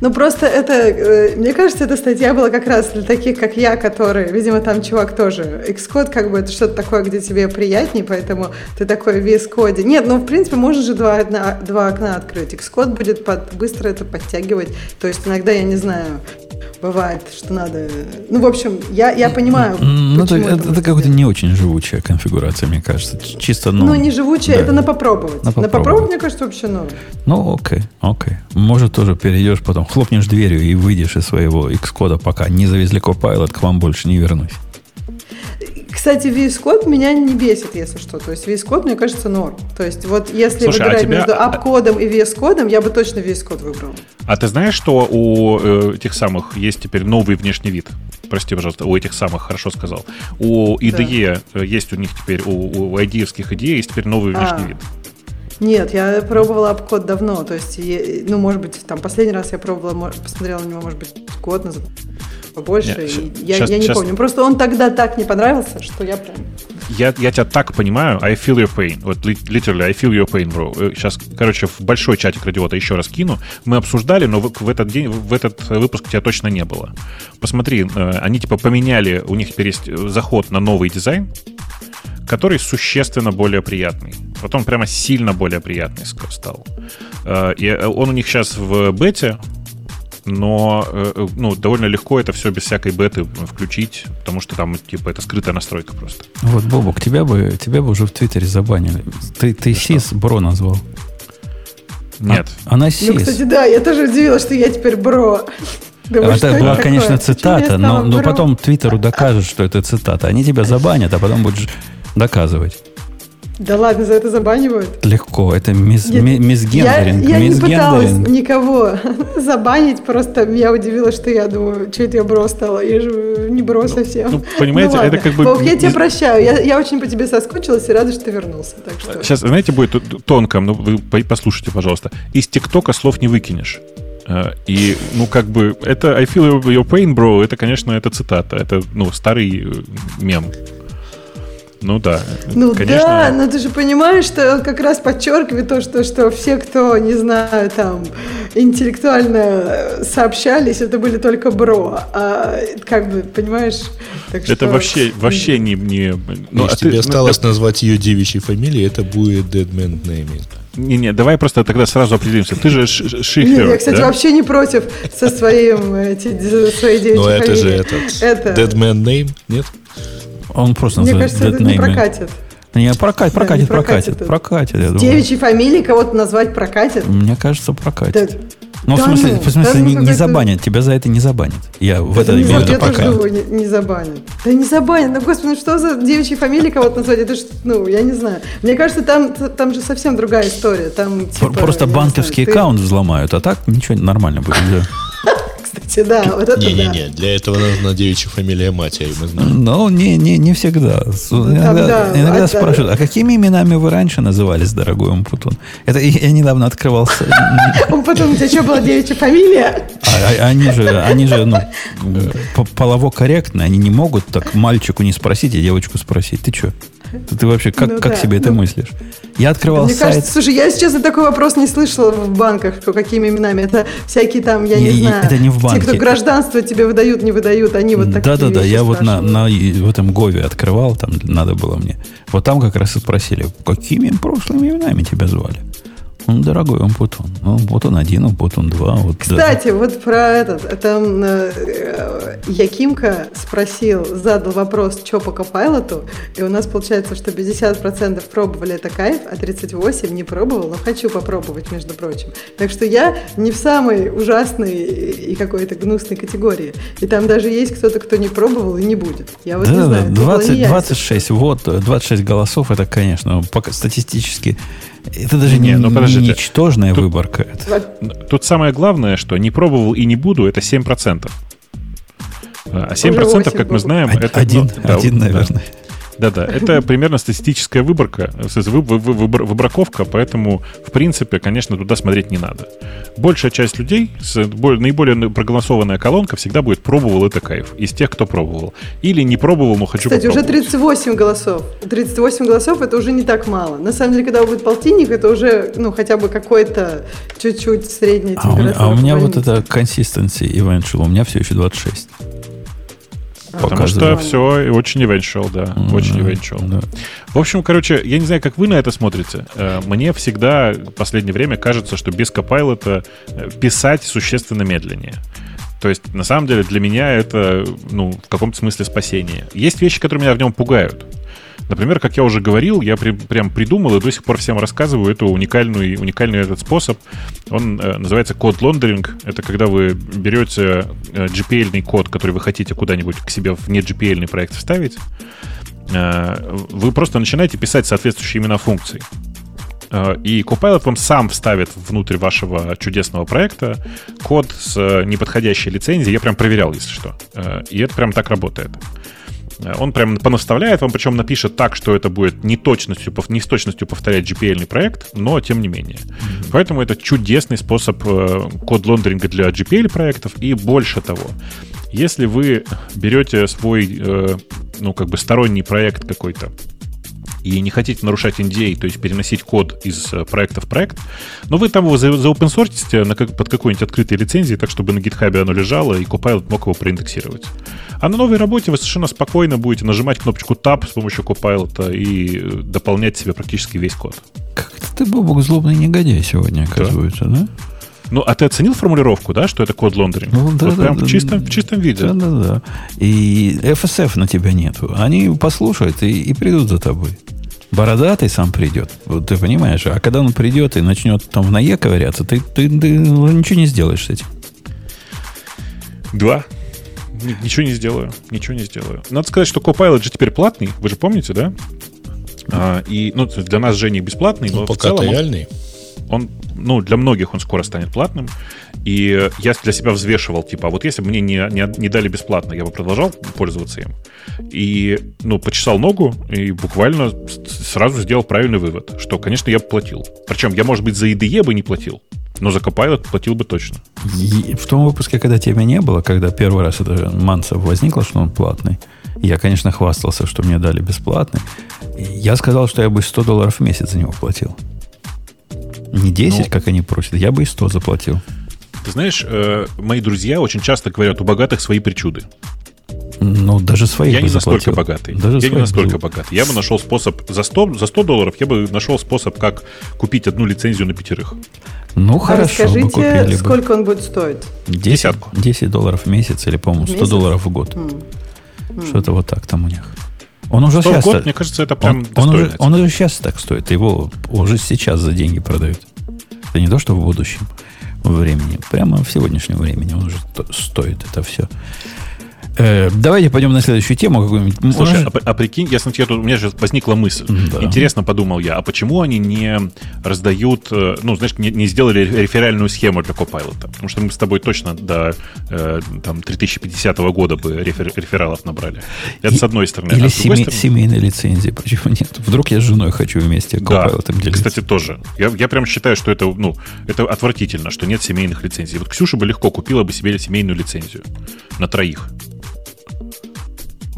Ну, просто это, э, мне кажется, эта статья была как раз для таких, как я, которые, видимо, там чувак тоже. Xcode, как бы, это что-то такое, где тебе приятнее, поэтому ты такой в VS Code. Нет, ну, в принципе, можно же два, одна, два окна открыть. Xcode будет под, быстро это подтягивать. То есть иногда, я не знаю, бывает, что надо... Ну, в общем, я, я понимаю, Ну, это, это, это какая-то не очень живучая конфигурация, мне кажется. Чисто, ну... Ну, не живучая, да. это на попробовать. На попробовать. на попробовать, мне кажется, вообще норм. Ну, окей, окей. Может, тоже перейдешь потом, хлопнешь дверью и выйдешь из своего Xcode, пока не завезли Copilot, к вам больше не вернусь. Кстати, VS Code меня не бесит, если что. То есть VS Code, мне кажется, норм. То есть вот если Слушай, а выбирать а тебя... между апкодом и VS Code, я бы точно VS Code выбрал. А ты знаешь, что у э, этих самых есть теперь новый внешний вид? Прости, пожалуйста, у этих самых, хорошо сказал. У IDE да. Э, есть у них теперь, у, у ID-евских IDE есть теперь новый а. внешний вид. Нет, я пробовала апкод давно, то есть, ну, может быть, там последний раз я пробовала, посмотрела на него, может быть, год назад, побольше. Нет, я, сейчас, я не сейчас... помню. Просто он тогда так не понравился, что я прям... Я, я тебя так понимаю, I feel your pain. Вот literally, I feel your pain, bro. Сейчас, короче, в большой чатик радиота еще раз кину. Мы обсуждали, но в, в этот день, в этот выпуск тебя точно не было. Посмотри, э, они типа поменяли, у них теперь есть заход на новый дизайн, который существенно более приятный. Вот он прямо сильно более приятный стал. Э, и э, он у них сейчас в бете, но э, ну, довольно легко это все без всякой беты включить, потому что там, типа, это скрытая настройка просто. Вот, Бобок, тебя бы, тебя бы уже в Твиттере забанили. Ты, ты СИС Бро назвал. Нет. А, она СИС. Ну, кстати, да, я тоже удивилась, что я теперь Бро. Думаю, это была, это конечно, цитата, но, но потом Твиттеру докажут, что это цитата. Они тебя забанят, а потом будешь доказывать. Да ладно, за это забанивают? Легко, это мисс, Нет, мисгендеринг. Я, я не пыталась никого забанить, просто меня удивило, что я думаю, что это я бро стала, я же не бро ну, совсем. Ну, понимаете, ну, это как бы... Вов, я тебя прощаю, я, я очень по тебе соскучилась и рада, что ты вернулся. Так что... Сейчас, знаете, будет тонко, ну вы послушайте, пожалуйста. Из ТикТока слов не выкинешь. Э, и, ну, как бы, это I feel your pain, bro, это, конечно, это цитата. Это, ну, старый э, мем. Ну да. Ну конечно. да, но ты же понимаешь, что он как раз подчеркивает то, что, что все, кто, не знаю, там, интеллектуально сообщались, это были только бро. А как бы, понимаешь? Так это что... вообще, вообще не... не... Ну, Если а тебе ты, осталось ну, назвать ее девичьей фамилией, это будет Dead Man Naming. Не-не, давай просто тогда сразу определимся. Ты же шифер, Нет, я, кстати, да? вообще не против со своим, эти, своей девичьей Но это же фамилией. этот Это, Dead Man Name, нет? Он просто мне называет кажется, это не прокатит. Не, прокатит, Да, прокатит, не прокатит, прокатит. прокатит, я думаю. девичьей фамилией кого-то назвать прокатит? Мне кажется, прокатит. Да, Ну, в да смысле, ну, в смысле да ну, не, не какая-то- забанят, тебя за это не забанят. Я в это не имею в виду я тоже не, не забанят. Да не забанят. Ну, господи, ну что за девичьей фамилией кого-то назвать? Это ж, ну, я не знаю. Мне кажется, там, там же совсем другая история. Там, типа, Пр- Просто не банковский знаю, ты- аккаунт взломают, а так ничего нормально будет. Кстати, да, вот это да. Не-не-не, для этого нужна девичья фамилия матери, мы знаем. Но не, не, не всегда. С- Иногда, Ну, да, иногда а- спрашивают, а какими именами вы раньше назывались, дорогой Умпутун? Это я я недавно открывал... с- Он потом, у тебя что была девичья фамилия? А- а- Они же, они же ну, п- полово корректны, они не могут так мальчику не спросить, а девочку спросить. Ты что? Ты вообще как, Ну как да, себе это ну. мыслишь? Я открывал Мне сайт... кажется, слушай, я, честно, такой вопрос не слышала в банках, что какими именами. Это всякие там, я не, Не, знаю. это не в Те, банке. кто гражданство тебе выдают, не выдают, они вот такие Да-да-да, я вот на, на, в этом Гове открывал, там надо было мне. Вот там как раз и спросили, какими прошлыми именами тебя звали? Ну, дорогой Умпутун. Ну, вот он один, вот он два. Вот, да. Кстати, вот про этот, там э, Якимка спросил, задал вопрос, что по Копайлоту, и у нас получается, что 50% пробовали это кайф, а 38% не пробовал, но хочу попробовать, между прочим. Так что я не в самой ужасной и какой-то гнусной категории. И там даже есть кто-то, кто не пробовал и не будет. Я вот не Да, да, знаю. это не 20, я, 26, вот, 26 голосов, это, конечно, пока статистически, это даже Не, не, ну, подождите. ничтожная Тут- выборка. Тут самое главное, что не пробовал и не буду, это 7%. А 7%, восемь как мы знаем, Од- это... один, ну, да, один, да. наверное. Да-да, это примерно статистическая выборка, выбраковка, поэтому, в принципе, конечно, туда смотреть не надо. Большая часть людей, наиболее проголосованная колонка всегда будет «пробовал это кайф» из тех, кто пробовал. Или не пробовал, но хочу Кстати, уже попробовать. 38 голосов. 38 голосов это уже не так мало. На самом деле, когда будет полтинник, это уже ну хотя бы какой-то чуть-чуть средняя А у, температура. меня- а у меня вот это consistency eventual, у меня все еще 26. Потому что все очень eventual, да, очень eventual. Да. В общем, короче, я не знаю, как вы на это смотрите. Э, Мне всегда в последнее время кажется, что без Copilot э, писать существенно медленнее. То есть, на самом деле, для меня это, ну, в каком-то смысле спасение. Есть вещи, которые меня в нем пугают. Например, как я уже говорил, я при- прям придумал и до сих пор всем рассказываю эту уникальную, уникальный этот способ. Он э, называется код лондеринг. Это когда вы берете э, GPL-ный код, который вы хотите куда-нибудь к себе в не GPL-ный проект вставить, э, вы просто начинаете писать соответствующие имена функций. Э, И Copilot вам сам вставит внутрь вашего чудесного проекта код с э, неподходящей лицензией. Я прям проверял, если что. Э, И это прям так работает. Э, Он прям понаставляет вам, причем напишет так, что это будет не, точностью, не с точностью повторять GPL проект, но тем не менее. Поэтому это чудесный способ э, код лондеринга для GPL проектов. И больше того, если вы берете свой, э, ну, как бы сторонний проект какой-то, и не хотите нарушать NDA, то есть переносить код из э, проекта в проект, но вы там его за, заопенсортите на как, под какой-нибудь открытой лицензией, так чтобы на GitHub оно лежало, и Copilot мог его проиндексировать. А на новой работе вы совершенно спокойно будете нажимать кнопочку Tab с помощью Copilot и э, дополнять себе практически весь код. Как ты, Бобок, злобный негодяй сегодня, оказывается, да? Ну, а ты оценил формулировку, да, что это код лондеринг? Ну, да, вот да, прям да, в, чистом, в чистом виде. Да, да, да. И FSF на тебя нету. Они послушают и, и придут за тобой. Бородатый сам придет. Вот ты понимаешь. А когда он придет и начнет там в ноге ковыряться, ты, ты, ты ничего не сделаешь с этим. Два. Ни- Ничего не сделаю. Ничего не сделаю. Надо сказать, что Copilot же теперь платный. Вы же помните, да? А, и, ну, для нас Женя бесплатный, но Ну, в пока целом он- лояльный. он, ну, для многих он скоро станет платным. И я для себя взвешивал, типа, а вот если бы мне не, не, не дали бесплатно, я бы продолжал пользоваться им. И, ну, почесал ногу и буквально сразу сделал правильный вывод, что, конечно, я бы платил. Причем я, может быть, за IDE бы не платил, но за Copilot платил бы точно. И в том выпуске, когда тебя не было, когда первый раз это Манса возникло, что он платный, я, конечно, хвастался, что мне дали бесплатный. Я сказал, что я бы 100 долларов в месяц за него платил. Не 10, Ну. как они просят, я бы и 100 заплатил. Ты знаешь, э, мои друзья очень часто говорят, у богатых свои причуды. Ну, даже свои Я бы не настолько заплатил. богатый. Даже я не настолько бы- богатый. Я бы нашел способ за 100, за 100 долларов, я бы нашел способ, как купить одну лицензию на пятерых. Ну, А хорошо бы расскажите, бы. сколько он будет стоить? 10, Десятку. 10 долларов в месяц или, по-моему, В 100 месяц? долларов в год. М. Что-то вот так там у них. Он уже 100 в сейчас... год, мне кажется, это прям Он, он уже, он уже сейчас так стоит. Его уже сейчас за деньги продают. Это не то, что в будущем времени. Прямо в сегодняшнем времени он уже то- стоит это все. Э, давайте пойдем на следующую тему какую-нибудь. Слушай, а, а прикинь, я смотрю, тут у меня же возникла мысль. Да. Интересно подумал я, а почему они не раздают, э, ну, знаешь, не, не сделали реферальную схему для Copilot? Потому что мы с тобой точно до э, там, 3050 года бы рефер- рефералов набрали. Это И- с одной стороны. Или а с другой семей- стороны- семейной лицензии. Почему нет? Вдруг я с женой хочу вместе Да, Copilot делиться. кстати, тоже. Я, я прям считаю, что это, ну, это отвратительно, что нет семейных лицензий. Вот Ксюша бы легко купила бы себе семейную лицензию на троих.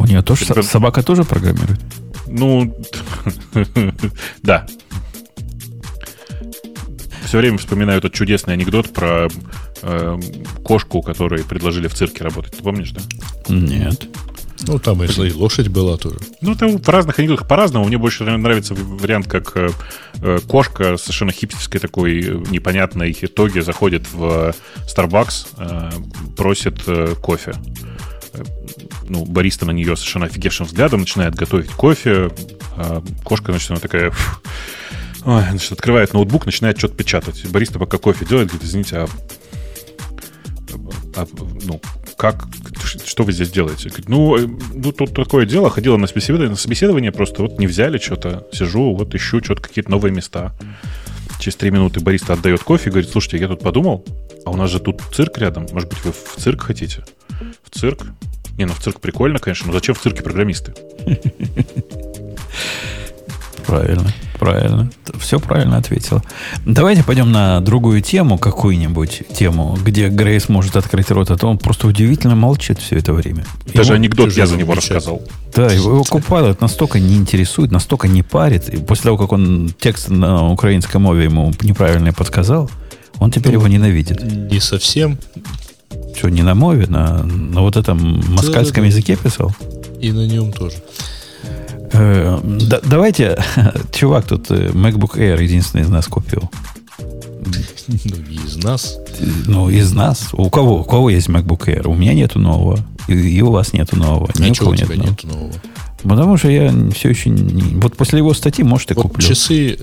У нее тоже со- собака тоже программирует? Ну, да. Все время вспоминаю этот чудесный анекдот про э, кошку, которой предложили в цирке работать. Ты помнишь, да? Нет. Ну, там и и лошадь была тоже. Ну, там в разных анекдотах по-разному. Мне больше нравится вариант, как э, э, кошка совершенно хипстерской такой э, непонятной итоге заходит в Starbucks, э, просит э, кофе. Ну, бариста на нее совершенно офигевшим взглядом начинает готовить кофе. а кошка, значит, она такая... Ой, значит, открывает ноутбук, начинает что-то печатать. Бариста пока кофе делает, говорит, извините, а а, ну, как, что вы здесь делаете? Говорит, ну, э, ну, тут такое дело, ходила на собеседование, на собеседование, просто вот не взяли что-то, сижу, вот ищу что-то, какие-то новые места. Через три минуты бариста отдает кофе и говорит, слушайте, я тут подумал, а у нас же тут цирк рядом, может быть, вы в цирк хотите? В цирк? Не, ну в цирк прикольно, конечно, но зачем в цирке программисты? Правильно, правильно. Все правильно ответила. Давайте пойдем на другую тему, какую-нибудь тему, где Грейс может открыть рот, а то он просто удивительно молчит все это время. Даже Его- анекдот я за него замечательно. рассказал. Да, его, его Copilot настолько не интересует, настолько не парит. И после того, как он текст на украинской мове ему неправильно подсказал, он теперь его ненавидит. Не совсем. Что, не на мове, на, на вот этом москальском языке писал? И на нем тоже. Э, да- давайте, чувак тут э, MacBook Air единственный из нас купил. Ну, из нас. Ну, из нас. У кого? У кого есть MacBook Air? У меня нету нового. И, и у вас нету нового. Ни А у кого у нет тебя нового. нет нового? Потому что я все еще не... Вот после его статьи, может, и Вот куплю. часы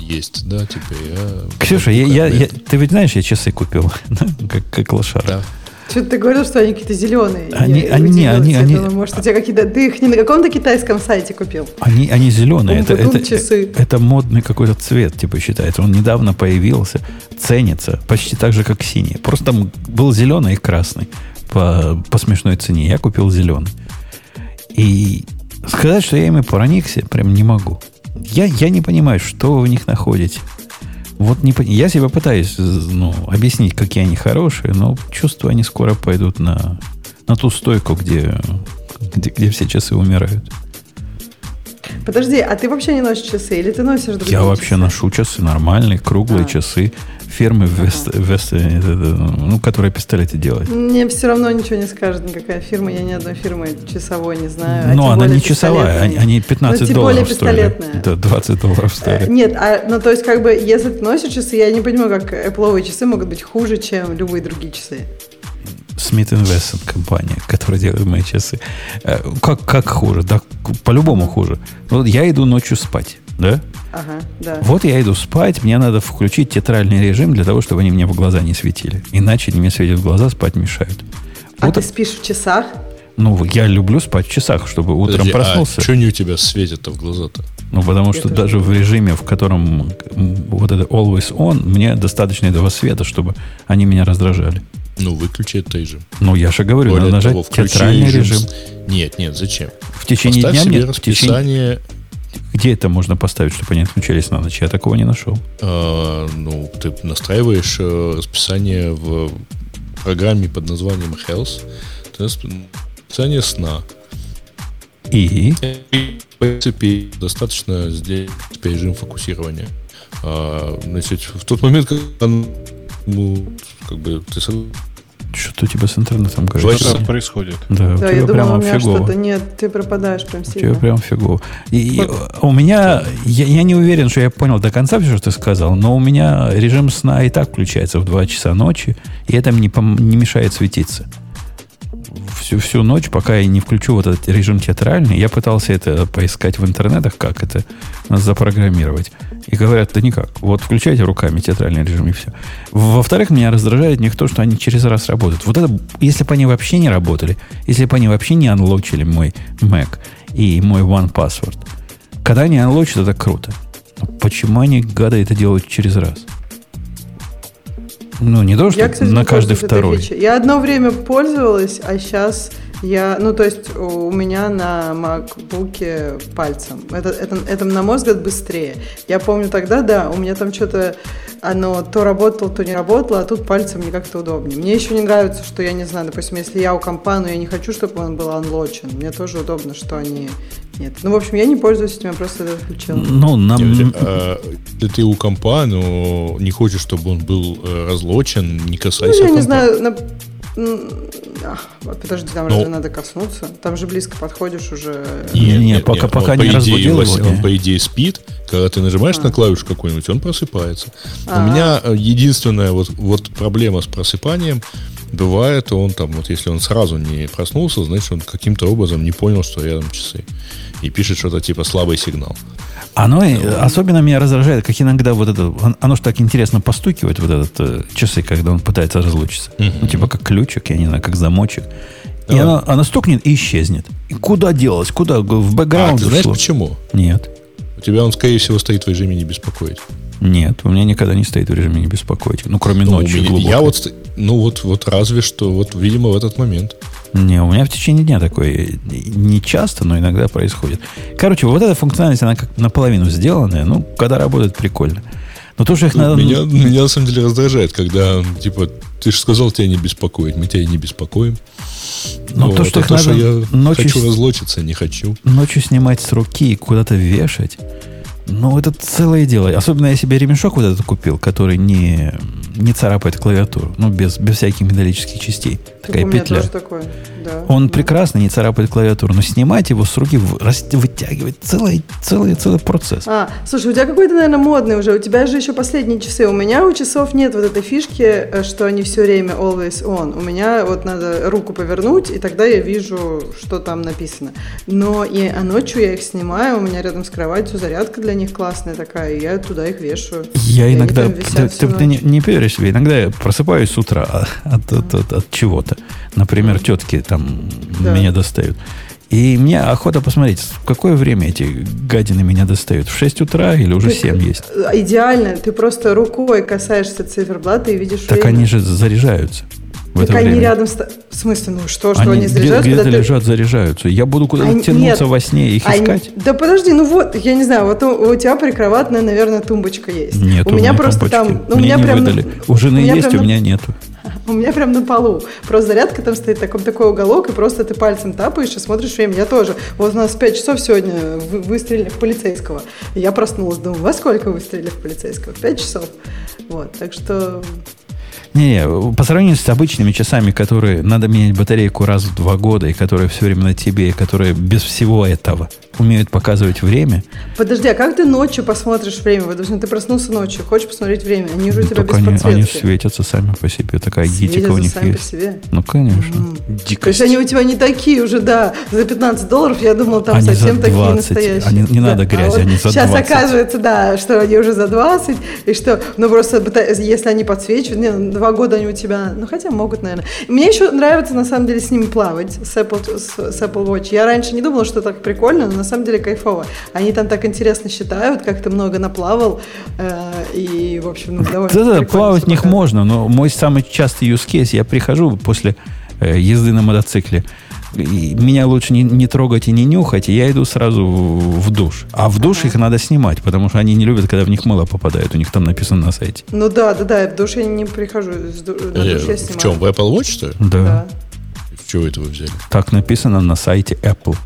есть, да, теперь. Я... Ксюша, я, я- я- ты ведь знаешь, я часы купил, как, как лошара. Да. Что ты говорил, что они какие-то зеленые? Они- Я они- удивилась. они- Я они- думала, может, у тебя какие-то... Ты их не на каком-то китайском сайте купил? Они, они зеленые. Это, это, часы. это модный какой-то цвет, типа, считается. Он недавно появился, ценится, почти так же, как синий. Просто там был зеленый и красный по, по смешной цене. Я купил зеленый. И сказать, что я ими проникся, прям не могу. Я, я не понимаю, что вы в них находите. Вот не, я себе пытаюсь ну, объяснить, какие они хорошие, но чувствую, они скоро пойдут на, на ту стойку, где, где, где все часы умирают. Подожди, а ты вообще не носишь часы? Или ты носишь другие Я вообще часы? ношу часы нормальные, круглые А. часы фирмы Вест, Вест- э, э, ну, которая пистолеты делает. Мне все равно ничего не скажет никакая фирма. Я ни одной фирмы часовой не знаю. а Но тем она более не часовая, они, они 15 Ну, тем долларов более стоили. Да, 20 долларов Э, стоили. Нет, а, ну то есть как бы, если ты носишь часы, я не понимаю, как Apple часы могут быть хуже, чем любые другие часы. Смит Вессон компания, которая делает мои часы. Э, Как, как хуже? Да, по-любому хуже. Вот я иду ночью спать, да? Ага, да. Вот я иду спать, мне надо включить тетральный режим для того, чтобы они мне в глаза не светили. Иначе они мне светят в глаза, спать мешают. А Вот, ты спишь в часах? ну, я люблю спать в часах, чтобы утром Подожди, проснулся. А что не у тебя светит-то в глаза-то? Ну, потому Я что тоже даже в режиме, в котором вот это always on, мне достаточно этого света, чтобы они меня раздражали. Ну, выключи этот режим. Ну, я же говорю, надо Более нажать того, театральный режим. Нет, нет, зачем? В течение Поставь дня себе мне... В течение... расписание, Где это можно поставить, чтобы они отключались на ночь? Я такого не нашел. э, ну, ты настраиваешь э, расписание в программе под названием Health. Ты расп- расписание сна. И... В принципе, достаточно сделать режим фокусирования. А, значит, в тот момент, когда ну, как бы ты Что-то у тебя с интернетом Два говорит. часа. Что-то происходит. Да, у Да, тебя я думала, у меня фигово. что-то нет, ты пропадаешь прям У тебя сильно. прям фигово. И, и у меня, я, я не уверен, что я понял до конца все, что ты сказал, но у меня режим сна и так включается в 2 часа ночи, и это мне пом- не мешает светиться. Всю, всю ночь, пока я не включу вот этот режим театральный, я пытался это поискать в интернетах, как это запрограммировать. И говорят, да никак. Вот включайте руками театральный режим и все. Во-вторых, меня раздражает них то, что они через раз работают. Вот это, если бы они вообще не работали, если бы они вообще не анлочили мой Mac и мой One Password, когда они анлочат, это круто. Но почему они, гады, это делают через раз? Ну, не то, что Я, кстати, на каждый второй. Я одно время пользовалась, а сейчас я, ну, то есть у меня на MacBook пальцем. Это, это, это, на мой взгляд, быстрее. Я помню тогда, да, у меня там что-то, оно то работало, то не работало, а тут пальцем мне как-то удобнее. Мне еще не нравится, что я не знаю, допустим, если я у компа, но я не хочу, чтобы он был анлочен. Мне тоже удобно, что они нет. Ну, в общем, я не пользуюсь этим, я просто это включила. Ну, нам... Не, а, Если ты у компа, но не хочешь, чтобы он был э, разлочен, не Ну, касайся я не знаю, на- ах, подожди, там Ну. разве надо коснуться? Там же близко подходишь уже. Не, не, пока- пока не по идее, разбудил его, Он, по идее, спит. Когда ты нажимаешь А. на клавишу какую-нибудь, он просыпается. А. У меня э, единственная вот, вот проблема с просыпанием бывает, он там, вот если он сразу не проснулся, значит, он каким-то образом не понял, что рядом часы. И пишет что-то типа слабый сигнал. Оно и- особенно меня раздражает, как иногда вот это, он- оно же так интересно постукивает, вот этот э, часы, когда он пытается разлучиться. Ну, типа как ключик, я не знаю, как замочек. И Да. оно, оно стукнет и исчезнет. И куда делось? Куда? В А бэкграунд ты знаешь ушло? почему? Нет. У тебя он, скорее всего, стоит в режиме не беспокоить. Нет, у меня никогда не стоит в режиме не беспокоить. Ну, кроме Ну, ночи меня- глубокой. я вот, ну вот, вот разве что, вот, видимо, в этот момент. Не, у меня в течение дня такое не часто, но иногда происходит. Короче, вот эта функциональность, она как наполовину сделанная. Ну, когда работает, прикольно. Но то, что их надо... Меня, меня на самом деле раздражает, когда, типа, ты же сказал, тебя не беспокоит, мы тебя и не беспокоим. Но Вот, то, что а их то, что надо я ночью хочу разлочиться, не хочу. ночью снимать с руки и куда-то вешать, ну, это целое дело. Особенно я себе ремешок вот этот купил, который не, не царапает клавиатуру. Ну, без, без всяких металлических частей. Такая у меня петля. тоже такое, да. Он прекрасно не царапает клавиатуру, но снимать его с руки, вытягивать целый, целый, целый процесс. А, слушай, у тебя какой-то, наверное, модный уже. У тебя же еще последние часы. У меня у часов нет вот этой фишки, э, что они все время always on. У меня вот надо руку повернуть, и тогда я вижу, что там написано. Но и а ночью я их снимаю, у меня рядом с кроватью зарядка для них классная такая, и я туда их вешаю. Я И иногда, ты, ты- ты не, не поверишь себе, иногда я просыпаюсь с утра а, от, от, от- от чего-то. Например, тетки там Да. меня достают. И мне охота посмотреть, в какое время эти гадины меня достают. В 6 утра или уже Так, 7 есть? э, Идеально. Ты просто рукой касаешься циферблата и видишь Так время. они же заряжаются в Так это они время. рядом с... В смысле, ну что, что они, где- заряжаются? где-то ты- лежат, заряжаются. Я буду куда-то Они- тянуться нет. во сне и их Они- искать. Да подожди, ну вот, я не знаю, вот у, у тебя прикроватная, наверное, тумбочка есть. Нет, у меня просто тумбочки. там, ну, у Мне меня не прям на- выдали. У жены меня есть, прям у на- меня нету. У меня прям на полу. Просто зарядка там стоит, такой, такой уголок, и просто ты пальцем тапаешь и смотришь время. Я тоже. Вот у нас 5 часов сегодня вы- выстрелили в полицейского. Я проснулась, думаю, во сколько выстрелили в полицейского? В 5 часов. Вот, так что... Не, по сравнению с обычными часами, которые надо менять батарейку раз в два года, и которые все время на тебе, и которые без всего этого умеют показывать время, Подожди, а как ты ночью посмотришь время? Вот, допустим, ты проснулся ночью, хочешь посмотреть время, они же у тебя только без они, они подсветки. светятся сами по себе. Такая гитика у них сами по есть. себе. Ну, конечно. М. То есть Дикость. они у тебя не такие уже, да, за 15 долларов, я думала, там Они за совсем такие 20. настоящие. Они- не надо грязи, они за Сейчас 20. оказывается, да, что они уже за 20, и что, ну просто, если они подсвечивают, не, ну, два года они у тебя, ну хотя могут, наверное. Мне еще нравится, на самом деле, с ними плавать, с Apple, с, с Apple Watch. Я раньше не думала, что так прикольно, но на самом деле кайфово. Они там так интересно считают, как ты много наплавал, э, и, в общем, ну, довольно Да-да, плавать в них можно, но мой самый частый use case, я прихожу после э, езды на мотоцикле, и меня лучше не, не трогать и не нюхать, и я иду сразу в, в душ. А в душ их надо снимать, потому что они не любят, когда в них мыло попадает. У них там написано на сайте. Ну да, да, да, я в душ я не прихожу, в ду- на Э, душ я в снимаю. чем? В Apple Watch, что ли? Да. Да. Чего это вы взяли? Так написано на сайте Apple.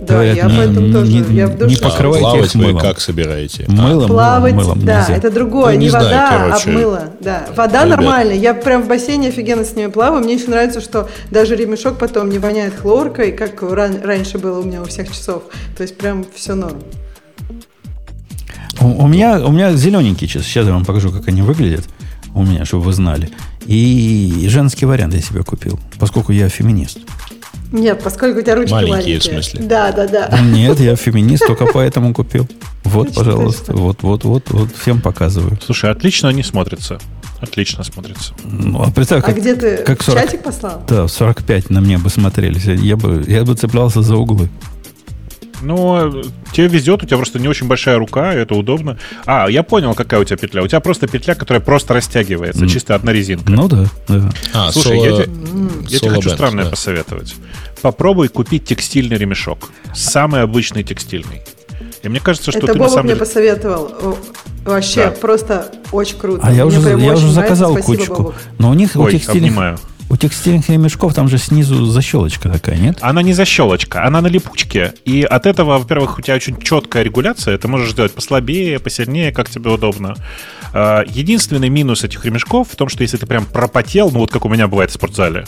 Да, Говорят, я не- поэтому тоже. не- я в не душе. А покрывайте плавать их вы мылом. как собираете? Мылом, Плавать, мылом, да, нельзя. это другое, Ну, не не, знаю, вода, короче. а мыло. Да, вода Ребят. нормальная. Я прям в бассейне офигенно с ними плаваю. Мне еще нравится, что даже ремешок потом не воняет хлоркой, как ран- раньше было у меня у всех часов. То есть прям все норм. У, у меня, у меня зелененькие часы. Сейчас я вам покажу, как они выглядят. У меня, чтобы вы знали. И женский вариант я себе купил, поскольку я феминист. Нет, поскольку у тебя ручки Маленькие, маленькие. в смысле? Да, да, да. Нет, я феминист, только поэтому купил. Вот, пожалуйста. Вот, вот, вот, вот. Всем показываю. Слушай, отлично они смотрятся. Отлично смотрятся. Ну, а представь, А как, где ты как в 40 чатик послал? Да, в 45 на мне бы смотрелись. Я бы, я бы цеплялся за углы. Ну, тебе везет, у тебя просто не очень большая рука, и это удобно. А, я понял, какая у тебя петля. У тебя просто петля, которая просто растягивается, М. чисто одна резинка. Ну да, да. А, Слушай, соло- я, те- я тебе соло хочу странное да. посоветовать. Попробуй купить текстильный ремешок. Самый обычный текстильный. И мне кажется, что Это ты на Бобок самом мне деле... посоветовал. Вообще, Да. просто очень круто. А я Мне уже, я уже нравится. заказал Спасибо, кучку. Бобок. Но у них у Ой, текстильных, обнимаю. У текстильных ремешков там же снизу защелочка такая, нет? Она не защелочка, она на липучке. И от этого, во-первых, у тебя очень четкая регуляция. Ты можешь сделать послабее, посильнее, как тебе удобно. А, Единственный минус этих ремешков в том, что если ты прям пропотел, ну вот как у меня бывает в спортзале,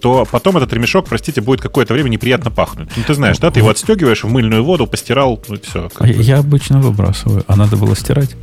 то потом этот ремешок, простите, будет какое-то время неприятно пахнуть. Ну ты знаешь, да, ты его отстегиваешь в мыльную воду, постирал, ну и все. А Я обычно выбрасываю, а надо было стирать.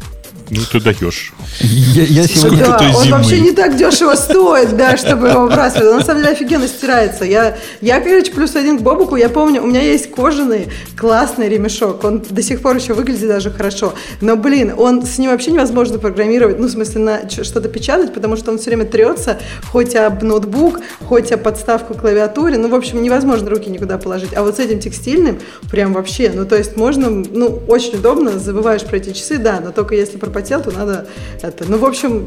Ну ты даешь. Я, я сегодня... Да, он зимы. вообще не так дешево стоит, да, чтобы его выбрасывать. Он на самом деле офигенно стирается. Я, я, короче, плюс один к Бобуку. Я помню, у меня есть кожаный классный ремешок. Он до сих пор еще выглядит даже хорошо. Но, блин, он с ним вообще невозможно программировать. Ну, в смысле, на что-то печатать, потому что он все время трется, хоть об ноутбук, хоть об подставку к клавиатуре. Ну, в общем, невозможно руки никуда положить. А вот с этим текстильным прям вообще, ну, то есть можно, ну, очень удобно, забываешь про эти часы, да, но только если пропотел, то надо это. Ну, в общем,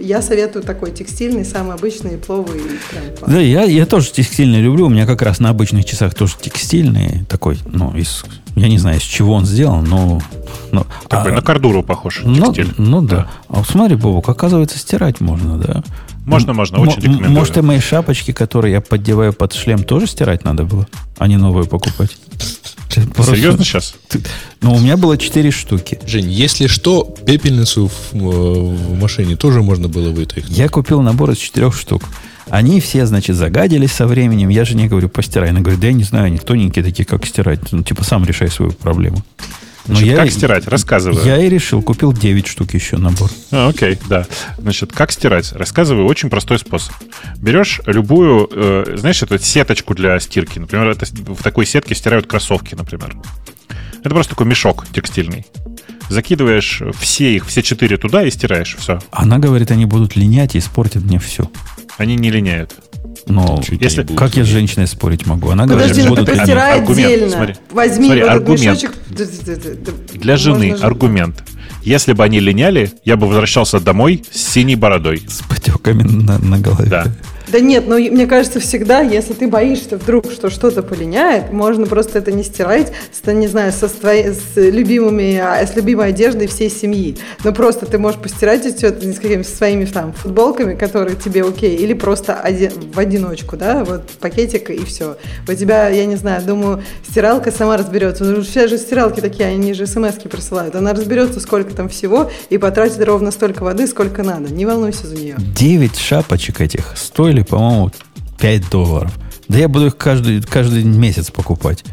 я советую такой текстильный, самый обычный, пловый. Прям. Да, я, я тоже текстильный люблю. У меня как раз на обычных часах тоже текстильный такой, ну, из, я не знаю, из чего он сделан, но... но Такой а, на кордуру похож ну, текстиль. ну да. А вот смотри, Бобок, оказывается, стирать можно, да? Можно, можно, очень рекомендую. Может, и мои шапочки, которые я поддеваю под шлем, тоже стирать надо было, а не новые покупать? Просто- Серьезно сейчас? Ты- Ну, у меня было 4 штуки. Жень, если что, пепельницу в, э, в машине тоже можно было вытряхнуть. Я купил набор из четырех штук. Они все, значит, загадились со временем. Я жене говорю, постирай. Она говорит, да я не знаю, они тоненькие такие, как стирать. Ну, типа, сам решай свою проблему. Но Значит, я, как стирать? Рассказываю. Я и решил, купил 9 штук еще набор. А, окей, да. Значит, как стирать? Рассказываю очень простой способ. Берешь любую, э, знаешь, эту сеточку для стирки. Например, это, в такой сетке стирают кроссовки, например. Это просто такой мешок текстильный. Закидываешь все их, все четыре туда и стираешь. Все. Она говорит, они будут линять и испортят мне все. Они не линяют. Но Чуть если- как я с женщиной спорить могу? Она Подожди, говорит, ну ты будут аргумент. отдельно. смотри. Возьми Смотри, аргумент. Для жены можно аргумент. Если бы они линяли, я бы возвращался домой с синей бородой. С потеками на, на голове. Да. Да нет, ну и мне кажется, всегда, если ты боишься вдруг, что что-то полиняет, можно просто это не стирать, с, не знаю, со своей, с любимыми, а, с любимой одеждой всей семьи. Но просто ты можешь постирать это с какими-то своими там футболками, которые тебе окей, или просто оде- в одиночку, да, вот пакетик и все. У тебя, я не знаю, думаю, стиралка сама разберется. Ну, все же стиралки такие, они же смс-ки присылают. Она разберется, сколько там всего, и потратит ровно столько воды, сколько надо. Не волнуйся за нее. 9 шапочек этих стоили, по-моему, 5 долларов. Да я буду их каждый, каждый месяц покупать.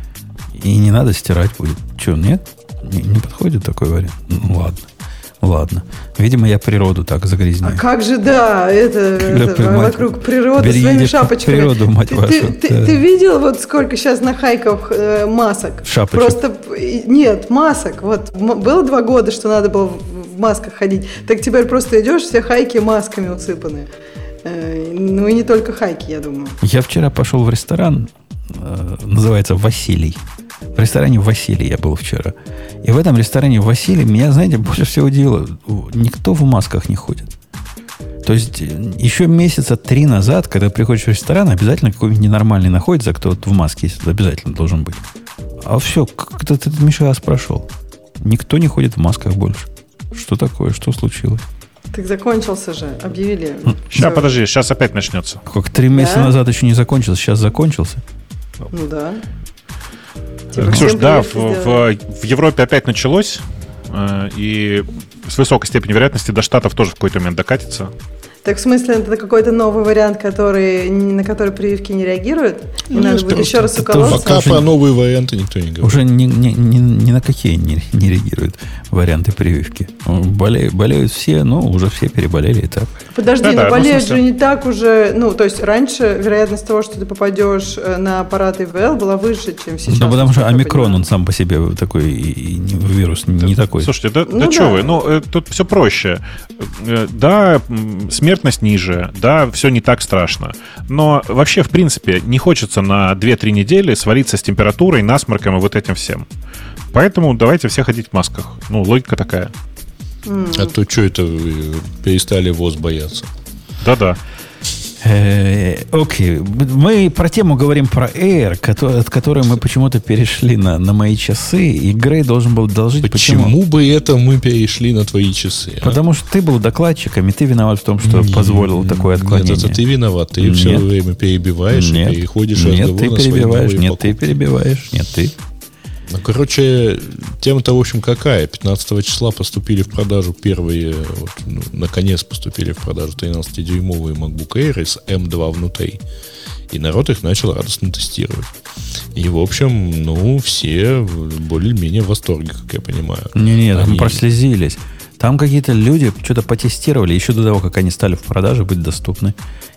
И не надо стирать будет. Че, нет? Не, не подходит такой вариант? Ну, ладно. Ладно. Видимо, я природу так А загрязняю. как же, да, это, это понимаете, вокруг природы своими шапочками. природу, мать ты, вашу, ты, да. ты видел, вот сколько сейчас на хайках э, масок? Шапочек. Просто, нет, масок. Вот было два года, что надо было в масках ходить. Так теперь просто идешь, все хайки масками усыпаны. Э, ну и не только хайки, я думаю. Я вчера пошел в ресторан, э, называется Василий. В ресторане Василий я был вчера. И в этом ресторане Василий меня, знаете, больше всего удивило. Никто в масках не ходит. То есть э, еще месяца три назад, когда приходишь в ресторан, обязательно какой-нибудь ненормальный находится, кто вот в маске обязательно должен быть. А все, как-то Миша прошел. Никто не ходит в масках больше. Что такое? Что случилось? Так закончился же, объявили. Сейчас, Всё. подожди, сейчас опять начнется. Как три месяца Да? назад еще не закончился, сейчас закончился. Ну да. Типа, Ксюш, всем да, в, в- в Европе опять началось, э, и с высокой степенью вероятности до Штатов тоже в какой-то момент докатится. Так в смысле, это какой-то новый вариант, который, на который прививки не реагируют? И Ну, надо есть будет еще раз уколоться? Пока про новые варианты никто не говорит. Уже ни, ни, ни, ни на какие не, не реагируют варианты прививки. Болеют, болеют все, но уже все переболели и так. Подожди, Да-да, но ну, в болеют же не так уже... Ну, то есть раньше вероятность того, что ты попадешь э, на аппарат ИВЛ была выше, чем сейчас. да потому что омикрон, он сам по себе такой и, и вирус не такой. Слушайте, да, Ну да да. что вы, ну, э, тут все проще. Э, Да, м, смертность ниже, да, все не так страшно. Но вообще, в принципе, не хочется на 2-3 недели свалиться с температурой, насморком и вот этим всем. Поэтому давайте все ходить в масках. Ну, логика такая. А то что это вы перестали ВОЗ бояться? Да-да. Э, Окей, мы про тему говорим про Air, от которой мы почему-то перешли на, на мои часы, и Грей должен был доложить, Почему бы это мы перешли на твои часы? а? Потому что ты был докладчиком, и ты виноват в том, что Не- позволил такое отклонение. Нет, это ты виноват. Ты Нет. все время перебиваешь нет, и переходишь нет, разговор ты на свои перебиваешь, новые нет, ты перебиваешь, нет, ты. Ну, короче, тема-то, в общем, какая? 15 числа поступили в продажу первые, вот, ну, наконец поступили в продажу 13-дюймовые MacBook Air с M2 внутри. И народ их начал радостно тестировать. И, в общем, ну, все более-менее в восторге, как я понимаю. Не-не, там Они- прослезились. Там какие-то люди что-то потестировали еще до того, как они стали в продаже быть доступны.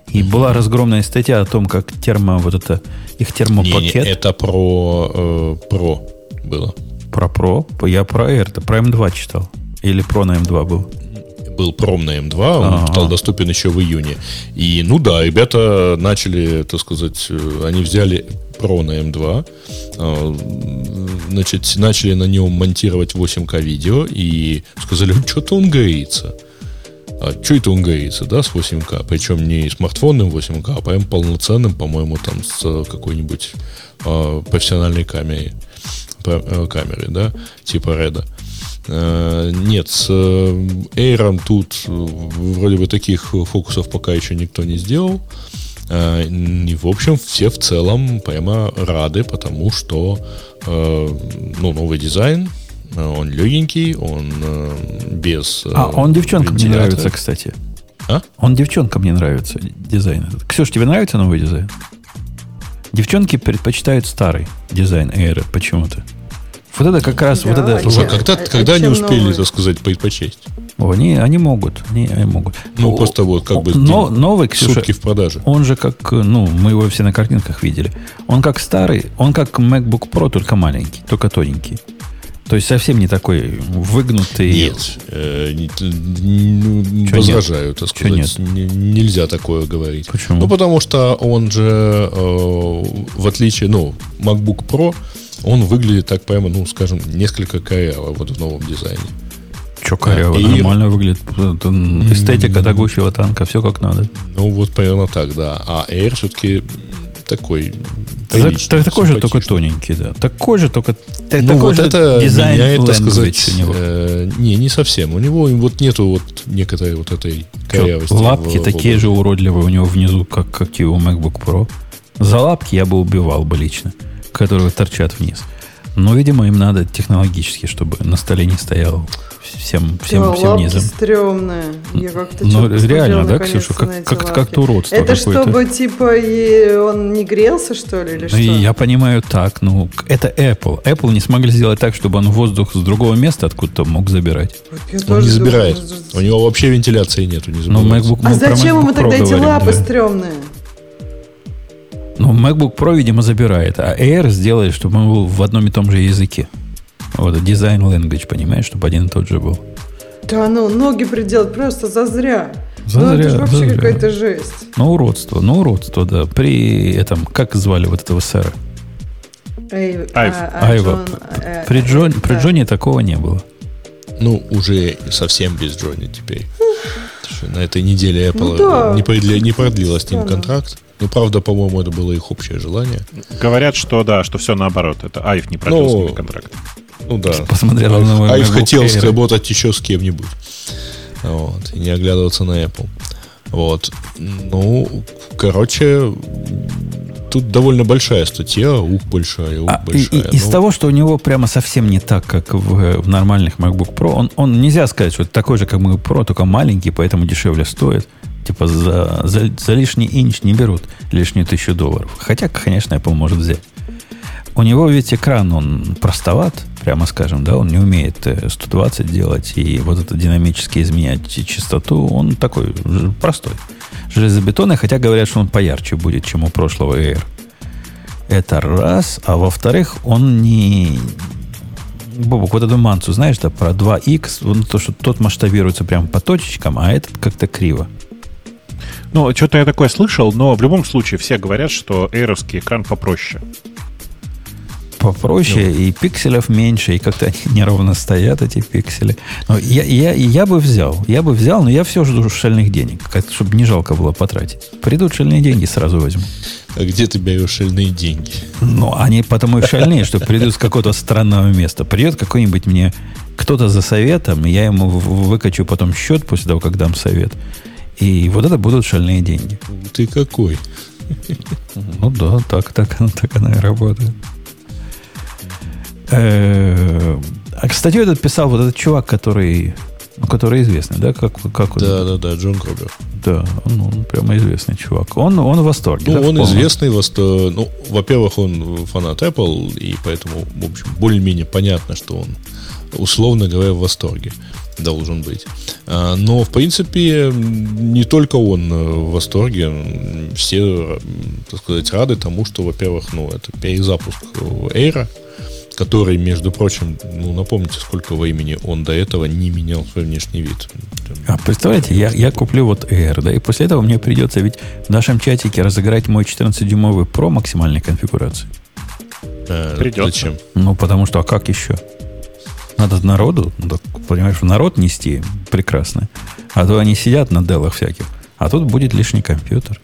И была разгромная статья о том, как термо, вот это, их Не, не, термопакет это про, э, про было. про Pro, я про Air, про M2 читал. Или про на M2 был. был пром на М2, он Ага. стал доступен еще в июне. И, ну да, ребята начали, так сказать, э, они взяли Pro на М2, э, значит, начали на нем монтировать 8К видео и сказали, что-то он горится. А что это он горится, да, с 8К? Причем не смартфонным 8К, а прям полноценным, по-моему, там с какой-нибудь э, профессиональной камерой, Э, камерой, да, типа Реда. Э, Нет, с Air тут э, вроде бы таких фокусов пока еще никто не сделал. И, в общем, все в целом прямо рады, потому что ну, новый дизайн, он легенький, он без А, он девчонкам не нравится, кстати. А? Он девчонкам не нравится дизайн этот. Ксюш, тебе нравится новый дизайн? Девчонки предпочитают старый дизайн Air почему-то. Вот это как раз, вот Да, это... а Слушай, чем- когда, когда они успели, новый? так сказать, предпочесть? О, они, они могут, они, они могут. Ну, О, просто вот как бы но- новый, Ксюша, сутки в продаже. он же как, ну, мы его все на картинках видели. Он как старый, он как MacBook Pro, только маленький, только тоненький. То есть совсем не такой выгнутый. Нет, э, не- ну, Чё возражаю, так Чё сказать. Не- нельзя такое говорить. Почему? Ну, потому что он же, э, в отличие, ну, MacBook Pro, он выглядит так прямо, ну, скажем, несколько коряво вот в новом дизайне. Че коряво, И- нормально выглядит. Это Эстетика тагущего танка, все как надо. Ну, вот примерно так, да. А Air все-таки такой Так- приличный, так- такой же, только тоненький, да. Такой же, только так- Ну, такой вот же это дизайн меняет, так language сказать, у него. э, не, не совсем. У него вот нету вот некоторой вот этой корявости. лапки в- в такие обуви. же уродливые у него внизу, как, как и у MacBook Pro. За лапки я бы убивал бы лично, которые торчат вниз. Но, видимо, им надо технологически, чтобы на столе не стоял всем, всем, Да, всем лапки низом. стрёмные. Я как-то Ну, реально, да, Ксюша? Как- как- как-то уродство Это какое-то. чтобы, типа, и он не грелся, что ли, или Ну, что? и я понимаю так, ну, это Apple. Apple не смогли сделать так, чтобы он воздух с другого места откуда-то мог забирать. Вот я Он не забирает. думаю, У него вообще вентиляции нету, не Но забывайте. MacBook, А зачем ему тогда эти лапы да. стрёмные? Ну, MacBook Pro, видимо, забирает, а Air сделает, чтобы он был в одном и том же языке. Вот, дизайн language, понимаешь, чтобы один и тот же был. Да ну, ноги приделать просто зазря. Зазря, ну, это же вообще зазря. какая-то жесть. Ну, уродство, ну, уродство, да. При этом, как звали вот этого сэра? Эй, Айв. а- а Айва. Джон, э, При, Джон, э, при да. Джоне такого не было. Ну, уже совсем без Джонни теперь. Что На этой неделе Apple Ну да. не, продли- не продлила с ним контракт. Ну, правда, по-моему, это было их общее желание. Говорят, что да, что все наоборот. Это Айв не продлил Ну, с ними контракт. Ну да. Посмотрел на Айв хотел сработать еще с кем-нибудь. Вот. И не оглядываться на Apple. Вот. Ну, короче, тут довольно большая статья, ух, большая, ух, А, большая. и- из Ну, того, что у него прямо совсем не так, как в, в нормальных MacBook Pro, он, он нельзя сказать, что это такой же, как MacBook Pro, только маленький, поэтому дешевле стоит. Типа за, за, за лишний инч не берут лишнюю тысячу долларов. Хотя, конечно, Apple может взять. У него ведь экран, он простоват, прямо скажем, да, он не умеет э, 120 делать, и вот это динамически изменять частоту, он такой простой. Железобетонный, хотя говорят, что он поярче будет, чем у прошлого Air. Это раз. А во-вторых, он не... Бобок, вот эту мансу, знаешь, да, про 2X, он, то, что тот масштабируется прям по точечкам, а этот как-то криво. Ну, что-то я такое слышал, но в любом случае все говорят, что эйровский экран попроще. Попроще, и пикселев меньше, и как-то они неровно стоят, эти пиксели. Но я, я, я бы взял, я бы взял, но я все жду шальных денег, как- чтобы не жалко было потратить. Придут шальные деньги, сразу возьму. а где ты берешь шальные деньги? Ну, они потому и шальные, что придут с какого-то странного места. Придет какой-нибудь мне кто-то за советом, я ему выкачу потом счет после того, как дам совет. И вот это будут шальные деньги. Ты какой? Ну да, так, так, так оно и работает. Э, А, кстати, этот писал вот этот чувак, который, ну, который известный, да, как, как он? Да, да, да, Джон Крубер. Да, он, он прямо известный чувак. Он, он в восторге. Ну, да, он полном. известный, во сто- ну, во-первых, он фанат Apple, и поэтому, в общем, более-менее понятно, что он, условно говоря, в восторге должен быть. А, Но, в принципе, не только он э, в восторге, все, м, так сказать, рады тому, что, во-первых, ну, это перезапуск Эйра, который, между прочим, ну, напомните, сколько времени он до этого не менял свой внешний вид. А представляете, я, я куплю вот Air, да, и после этого мне придется ведь в нашем чатике разыграть мой 14-дюймовый Pro максимальной конфигурации. Э, Придется. Зачем? Ну, потому что, а как еще? Надо народу, ну, так, понимаешь, в народ нести прекрасно. А то они сидят на делах всяких. А тут будет лишний компьютер.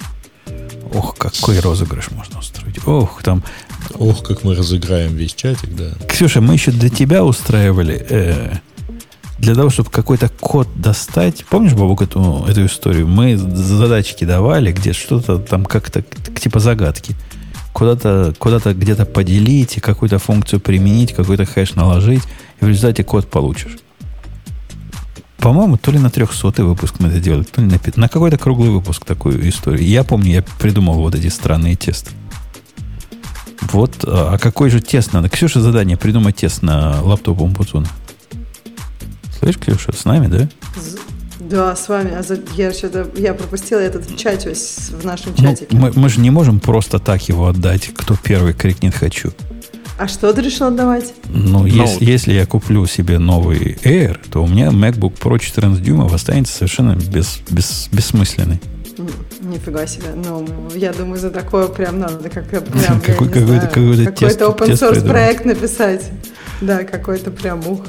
Ох, какой розыгрыш можно устроить. Ох, там... Ох, как мы разыграем весь чатик, да. Ксюша, мы еще для тебя устраивали... э, для того, чтобы какой-то код достать. Помнишь, Бабук, эту, эту историю? Мы задачки давали, где что-то там как-то типа загадки. Куда-то куда где-то поделить, какую-то функцию применить, какой-то хэш наложить, и в результате код получишь. По-моему, то ли на 300 выпуск мы это делали, то ли на, на какой-то круглый выпуск такую историю. Я помню, я придумал вот эти странные тесты. Вот, а а какой же тест надо? Ксюша задание придумать тест на лаптоп Умпутуна. Слышь, Ксюша, с нами, да? Да, с вами. А за- я что-то я пропустила этот в чате в нашем Ну, чатике. мы, мы же не можем просто так его отдать, кто первый крикнет «хочу». А что ты решил отдавать? Ну, Ноут. если, если я куплю себе новый Air, то у меня MacBook Pro 14 дюймов останется совершенно без, без, бессмысленный. Нифига себе. Ну, я думаю, за такое прям надо как прям, Какой- какой-то- какой-то какой-то open source проект написать. Да, какой-то прям ух.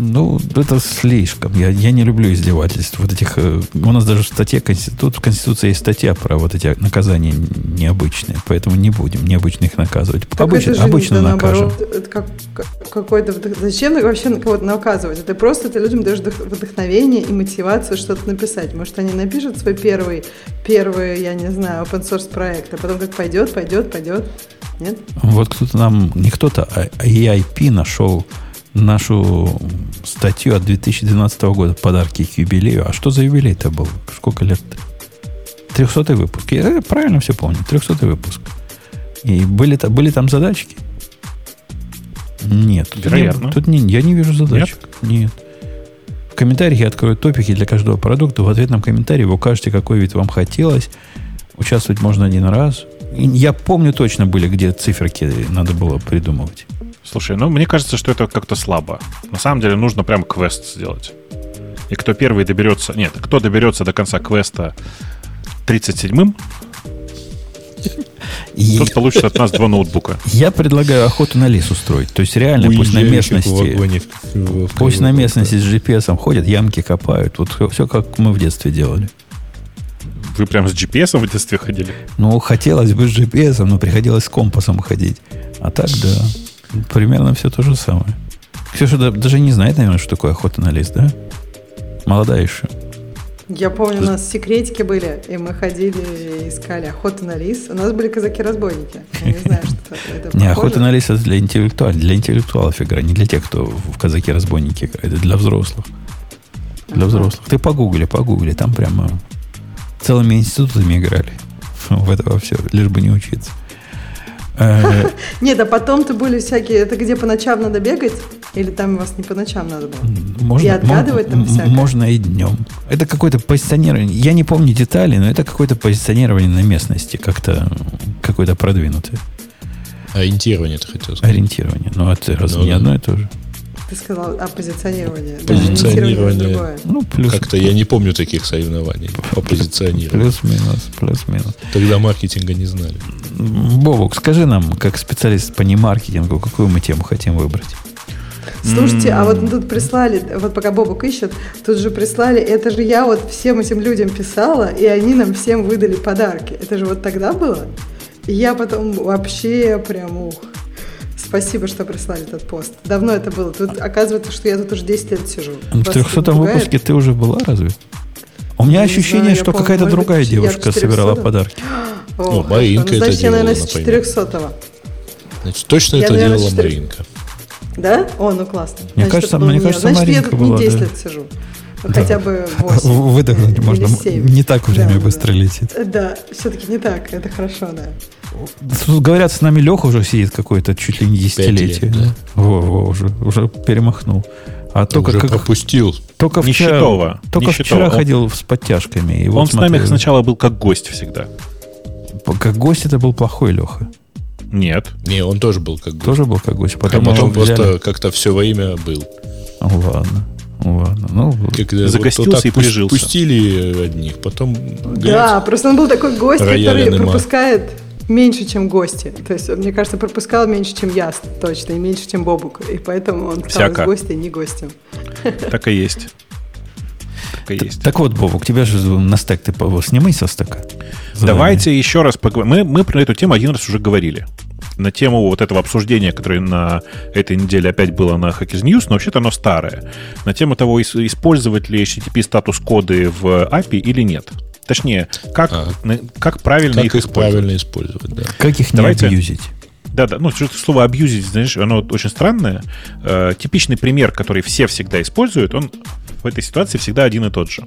Ну, это слишком. Я, я не люблю издевательств. Вот этих. э, У нас даже в статье Конститут, в Конституции есть статья про вот эти наказания необычные. Поэтому не будем необычно их наказывать. Так обычно это же обычно да, накажем. наоборот, это как, как- какой-то вдох- Зачем вообще кого-то наказывать? Это просто ты людям даешь вдох- вдохновение и мотивацию что-то написать. Может, они напишут свой первый, первый, я не знаю, open source проект, а потом как пойдет, пойдет, пойдет. Нет? Вот кто-то нам, не кто-то, а EIP нашел нашу статью от 2012 года подарки к юбилею. А что за юбилей-то был? Сколько лет? 300 выпуск. Я правильно все помню. 300 выпуск. И были, та- были там задачки? Нет. тут не- Вероятно. Тут не, я не вижу задачек. Нет. В комментариях я открою топики для каждого продукта. В ответном комментарии вы укажете, какой вид вам хотелось. Участвовать можно один раз. Я помню точно были, где циферки надо было придумывать. Слушай, ну мне кажется, что это как-то слабо. На самом деле нужно прям квест сделать. И кто первый доберется... Нет, кто доберется до конца квеста 37-м, И тот получит от нас два ноутбука. я предлагаю охоту на лес устроить. То есть реально пусть на местности... вагоне в- в- в Пусть на местности с GPS ходят, ямки копают. Вот все, как мы в детстве делали. Вы прям с GPS в детстве ходили? Ну, хотелось бы с GPS, но приходилось с компасом ходить. А так, да, примерно все то же самое. Ксюша да- даже не знает, наверное, что такое охота на лес, да? Молодая еще. Я помню, у нас секретики были, и мы ходили и искали охоту на лис. У нас были казаки-разбойники. Я не знаю, что это Не, охота на лис это для интеллектуалов, для интеллектуалов игра, не для тех, кто в казаки-разбойники играет, это для взрослых. Для взрослых. Ты погугли, погугли, там прямо целыми институтами играли. В это во все, лишь бы не учиться. Э, Нет, а потом ты были всякие... Это где по ночам надо бегать? Или там у вас не по ночам надо было? Можно, И отгадывать там всякое. Можно и днем. Это какое-то позиционирование. Я не помню детали, но это какое-то позиционирование на местности, как-то какое-то продвинутое Ориентирование, ты хотел сказать. ориентирование. Но это разве Ну не да. одно и то же? Ты сказал оппозиционирование. Да, Позиционирование. другое. Ну, плюс, Как-то я не помню таких соревнований по позиционированию. плюс-минус, плюс-минус. Тогда маркетинга не знали. Бобок, скажи нам, как специалист по немаркетингу, какую мы тему хотим выбрать? Слушайте, а вот тут прислали, вот пока Бобок ищет, тут же прислали, это же я вот всем этим людям писала, и они нам всем выдали подарки. Это же вот тогда было? И я потом вообще прям ух. Спасибо, что прислали этот пост. Давно это было. Тут оказывается, что я тут уже 10 лет сижу. В Вас 300 это пугает? выпуске ты уже была, разве? У меня Я ощущение, знаю, я что какая-то быть, другая я в девушка собирала 400-м? подарки. О, Ну, хорошо. Маринка Ну, это Значит, я, наверное, делала, с например. 400-го. Значит, точно Я, это наверное, делала четыре- Маринка. Да? О, ну классно. Мне Значит, кажется, мне не я. кажется, Значит, я Маринка тут не была, 10 да. лет сижу. Хотя бы 8. Выдохнуть можно. Или семь. Не так время Да, быстро да. летит. Да, все-таки не так, это хорошо, да. Тут говорят, с нами Леха уже сидит какое-то чуть ли не десятилетие. лет, да. Во, во, уже, уже перемахнул. А только, Уже как, пропустил. только вчера, Нищетова. только Нищетова. вчера Он- ходил с подтяжками. И вот Он с нами сначала был как гость всегда. Как гость это был плохой Леха. Нет. Не, он тоже был как бы. Тоже был как гость. А Потом, потом его взяли. просто как-то все время был. Ну, ладно. Ну, ладно. Ну, Когда Загостился вот так и прижился. Пустили одних, потом Да, просто он был такой гость, который пропускает меньше, чем гости. То есть, мне кажется, пропускал меньше, чем я, точно, и меньше, чем Бобук. И поэтому он стал из гостя не гостем. Так и есть. Так и Т- есть. Так вот, Бобок, тебя же на стек ты снимай со стека. Давайте еще раз поговорим. Мы, мы про эту тему один раз уже говорили. На тему вот этого обсуждения, которое на этой неделе опять было на Hackers News, но вообще-то оно старое. На тему того, ис- использовать ли HTTP статус-коды в API или нет. Точнее, как, А. как правильно как их их использовать. правильно использовать, да. Как их Давайте. не абьюзить? Да, да, ну, слово абьюзить, знаешь, оно очень странное. Э, типичный пример, который все всегда используют, он в этой ситуации всегда один и тот же.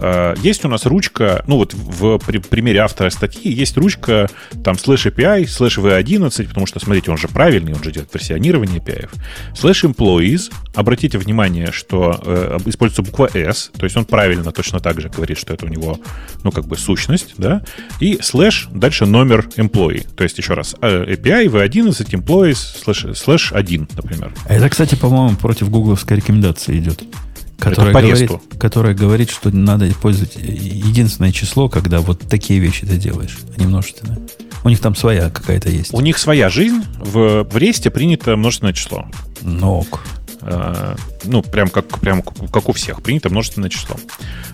Э, есть у нас ручка, ну вот в при- примере автора статьи есть ручка там слэш API, слэш V1 1, потому что, смотрите, он же правильный, он же делает версионирование API. Слэш employees, обратите внимание, что э, используется буква S, то есть он правильно точно так же говорит, что это у него, ну, как бы сущность, да, и слэш, дальше номер employee, то есть еще раз, э, API V11 employees слэш, слэш 1, например. Это, кстати, по-моему, против гугловской рекомендации идет. Которая говорит, которая говорит, что надо использовать единственное число, когда вот такие вещи ты делаешь, а не множественное. У них там своя какая-то есть. У них своя жизнь, в, в ресте принято множественное число. Ног. Э, ну, прям как, прям как у всех, принято множественное число.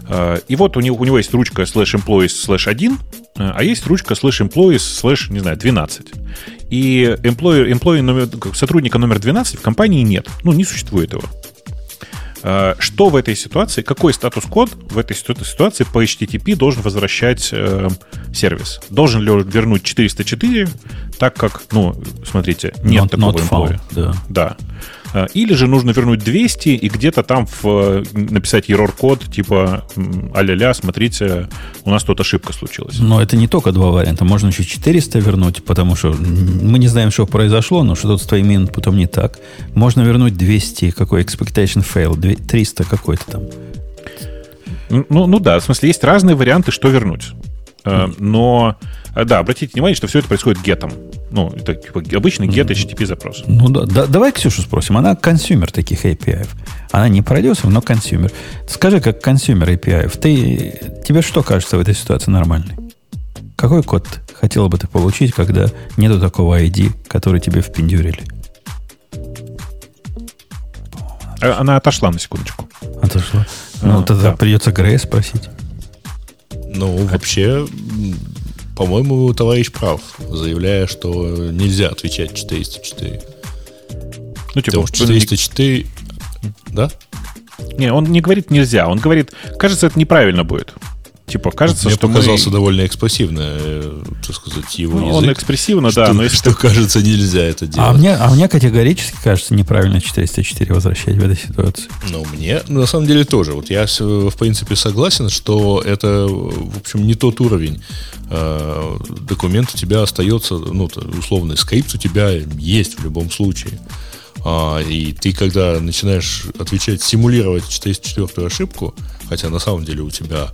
Э, И вот у него, у него есть ручка slash employees slash 1, э, а есть ручка slash employees slash, не знаю, 12. И employee, employee номер, сотрудника номер 12 в компании нет. Ну, не существует его. Э, Что в этой ситуации, какой статус-код в этой ситу- ситуации по HTTP должен возвращать э, сервис? Должен ли он вернуть 404, так как, ну, смотрите, нет Not- такого not found, да. Да. Э, Или же нужно вернуть 200 и где-то там в, э, написать error-код, типа а-ля-ля, смотрите, у нас тут ошибка случилась. Но это не только два варианта. Можно еще 400 вернуть, потому что мы не знаем, что произошло, но что-то с твоим инпутом не так. Можно вернуть 200, какой expectation fail, две- 300 какой-то там. Ну, ну да, в смысле, есть разные варианты, что вернуть. Э, Но, э, да, обратите внимание, что все это происходит гетом. Ну, это типа обычный GET HTTP запрос. Ну да, да, давай Ксюшу спросим. Она консюмер таких API. Она не продюсер, но консюмер. Скажи, как консюмер API, ты, тебе что кажется в этой ситуации нормальной? Какой код хотела бы ты получить, когда нету такого ID, который тебе впендюрили? Э, Она отошла на секундочку. Отошла. Ну, А, тогда да. придется Грея спросить. Ну, вообще, по-моему, товарищ прав, заявляя, что нельзя отвечать 404. Ну, типа, Потому что 404... Да? Не, он не говорит нельзя, он говорит, кажется, это неправильно будет. Типа, кажется, Мне что показался мы... довольно экспрессивно, э, так сказать, его Ну, язык. он экспрессивно, да, что, но если что, ты- кажется, нельзя это делать. А мне, а мне категорически кажется неправильно 404 возвращать в этой ситуации. Ну, мне на самом деле тоже. Вот я, в принципе, согласен, что это, в общем, не тот уровень. Э, Документ у тебя остается, ну, условный скрипт у тебя есть в любом случае. А, И ты, когда начинаешь отвечать, симулировать 404 ошибку, хотя на самом деле у тебя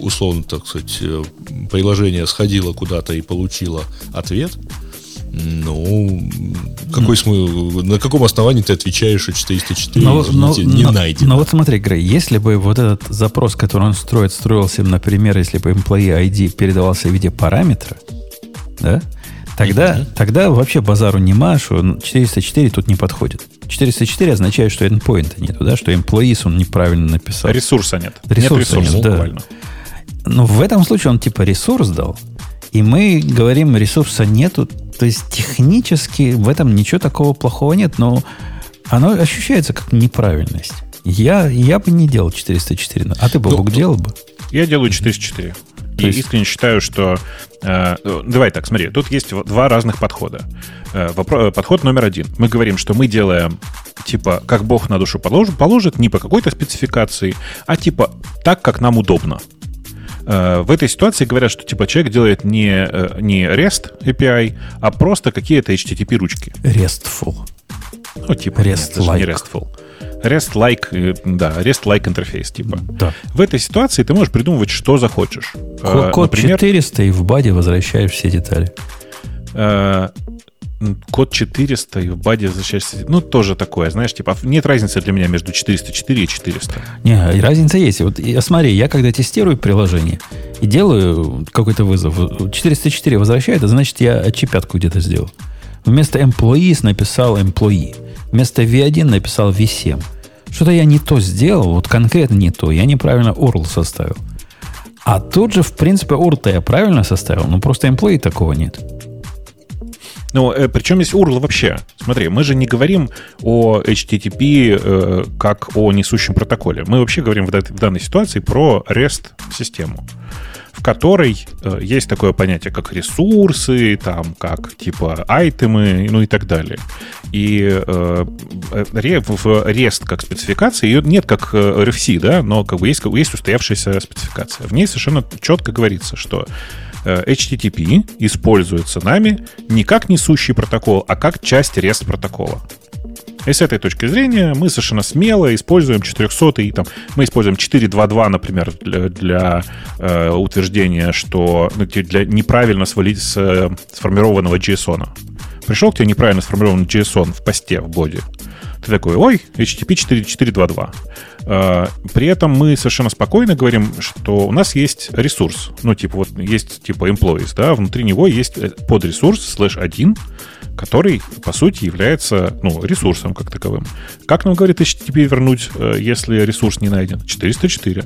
условно, так сказать, э, приложение сходило куда-то и получило ответ, ну, какой смысл, на каком основании ты отвечаешь, что 404 Но- но- не но- найдено? Но вот смотри, Грей, если бы вот этот запрос, который он строит, строился, например, если бы employee ID передавался в виде параметра, да, тогда, тогда вообще базару не машу, 404 тут не подходит. 404 означает, что endpoint нету, да, что employees он неправильно написал. Ресурса нет. Ресурса нет ресурса, нет, да. буквально. Но в этом случае он типа ресурс дал, и мы говорим, ресурса нету. То есть технически в этом ничего такого плохого нет, но оно ощущается как неправильность. Я, я бы не делал 404. А ты, Бобук, делал бы? Я делаю 404. И есть- искренне считаю, что... э, э, давай так, смотри, тут есть два разных подхода. Э, вопро- подход номер один. Мы говорим, что мы делаем, типа, как Бог на душу положит, положит не по какой-то спецификации, а типа так, как нам удобно. Э, В этой ситуации говорят, что типа человек делает не, э, не REST API, а просто какие-то HTTP-ручки. RESTful. Ну, типа, REST-like. нет, даже не RESTful. REST-like, э, да, REST-like интерфейс, типа. Да. В этой ситуации ты можешь придумывать, что захочешь. Э, Код Например, 400 и в баде возвращаешь все детали. э, код 400 и в баде возвращаешься. Ну, тоже такое, знаешь, типа, нет разницы для меня между 404 и 400. Не, разница есть. Вот смотри, я когда тестирую приложение и делаю какой-то вызов, 404 возвращает, это значит, я отчепятку где-то сделал. Вместо employees написал employee. Вместо V1 написал V7. Что-то я не то сделал, вот конкретно не то. Я неправильно URL составил. А тут же, в принципе, URL-то я правильно составил, но просто employee такого нет. Ну, э, причем есть URL вообще. Смотри, мы же не говорим о HTTP э, как о несущем протоколе. Мы вообще говорим в, в данной ситуации про REST-систему, в которой э, есть такое понятие, как ресурсы, там, как типа айтемы, ну и так далее. И э, э, ре- в REST как спецификации ее нет как э, RFC, да, но как бы есть, есть устоявшаяся спецификация. В ней совершенно четко говорится, что э, HTTP используется нами не как несущий протокол, а как часть REST протокола. И с этой точки зрения мы совершенно смело используем 400 и там мы используем 4.2.2, например, для, для э, утверждения, что ну, для неправильно свалить с, э, сформированного JSON. Пришел к тебе неправильно сформированный JSON в посте в боди. Ты такой, ой, HTTP 4.4.2.2. Э, При этом мы совершенно спокойно говорим, что у нас есть ресурс. Ну, типа, вот есть типа employees, да, внутри него есть э, подресурс слэш 1, который, по сути, является ну, ресурсом как таковым. Как нам говорит HTTP вернуть, э, если ресурс не найден? 404.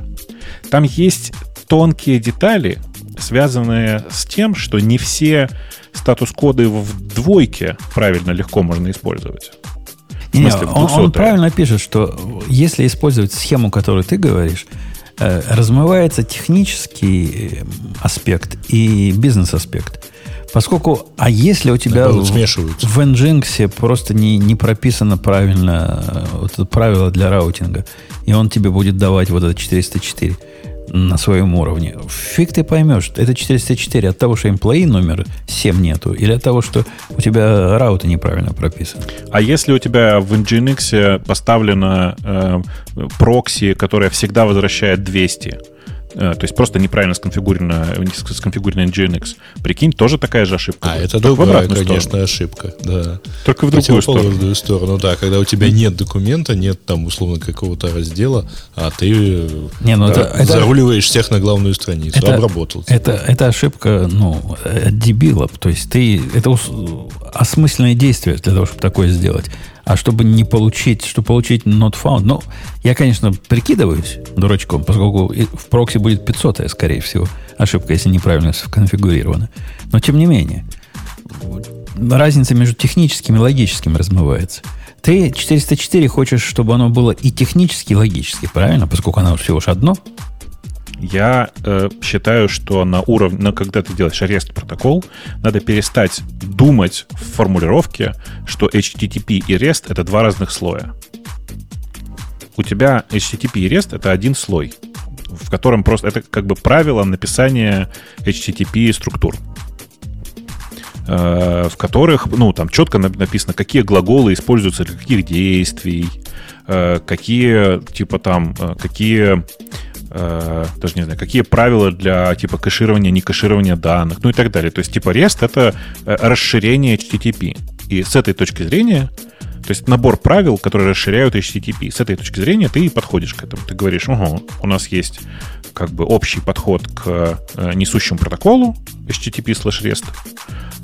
Там есть тонкие детали, связанные с тем, что не все статус-коды в двойке правильно легко можно использовать. В Не, смысле, в он, он 200-е. правильно пишет, что если использовать схему, которую ты говоришь, э, размывается технический э, аспект и бизнес-аспект. Поскольку, а если у тебя в, в Nginx просто не, не прописано правильно э, вот это правило для раутинга, и он тебе будет давать вот это 404 на своем уровне, фиг ты поймешь, это 404 от того, что employee номер 7 нету, или от того, что у тебя рауты неправильно прописаны. А если у тебя в Nginx поставлена э, прокси, которая всегда возвращает 200, э, то есть просто неправильно сконфигурена, сконфигурена Nginx, прикинь, тоже такая же ошибка. А, будет. это Только в другая, обратную конечно, сторону. ошибка. Да. Только в другую сторону. Сторону, да. Когда у тебя нет документа, нет там, условно, какого-то раздела, а ты Не, ну да, это- это- заруливаешь всех на главную страницу. Это- Обработал. Это, это ошибка, ну, от дебилов. То есть ты это ус- осмысленное действие для того, чтобы такое сделать. А чтобы не получить, чтобы получить not found, ну, я, конечно, прикидываюсь дурачком, поскольку в прокси будет 500, скорее всего, ошибка, если неправильно сконфигурирована. Но тем не менее, разница между техническим и логическим размывается. Ты 404 хочешь, чтобы оно было и технически, и логически, правильно? Поскольку оно всего лишь одно. Я э, считаю, что на уровне, на, когда ты делаешь арест протокол, надо перестать думать в формулировке, что HTTP и REST это два разных слоя. У тебя HTTP и REST это один слой, в котором просто это как бы правило написания HTTP структур э, в которых, ну, там четко написано, какие глаголы используются для каких действий, э, какие, типа там, э, какие э, даже не знаю, какие правила для типа кэширования, не кэширования данных, ну и так далее. То есть типа REST это э, расширение HTTP. И с этой точки зрения, то есть набор правил, которые расширяют HTTP. С этой точки зрения ты подходишь к этому. Ты говоришь, угу, у нас есть как бы общий подход к э, несущему протоколу HTTP slash REST,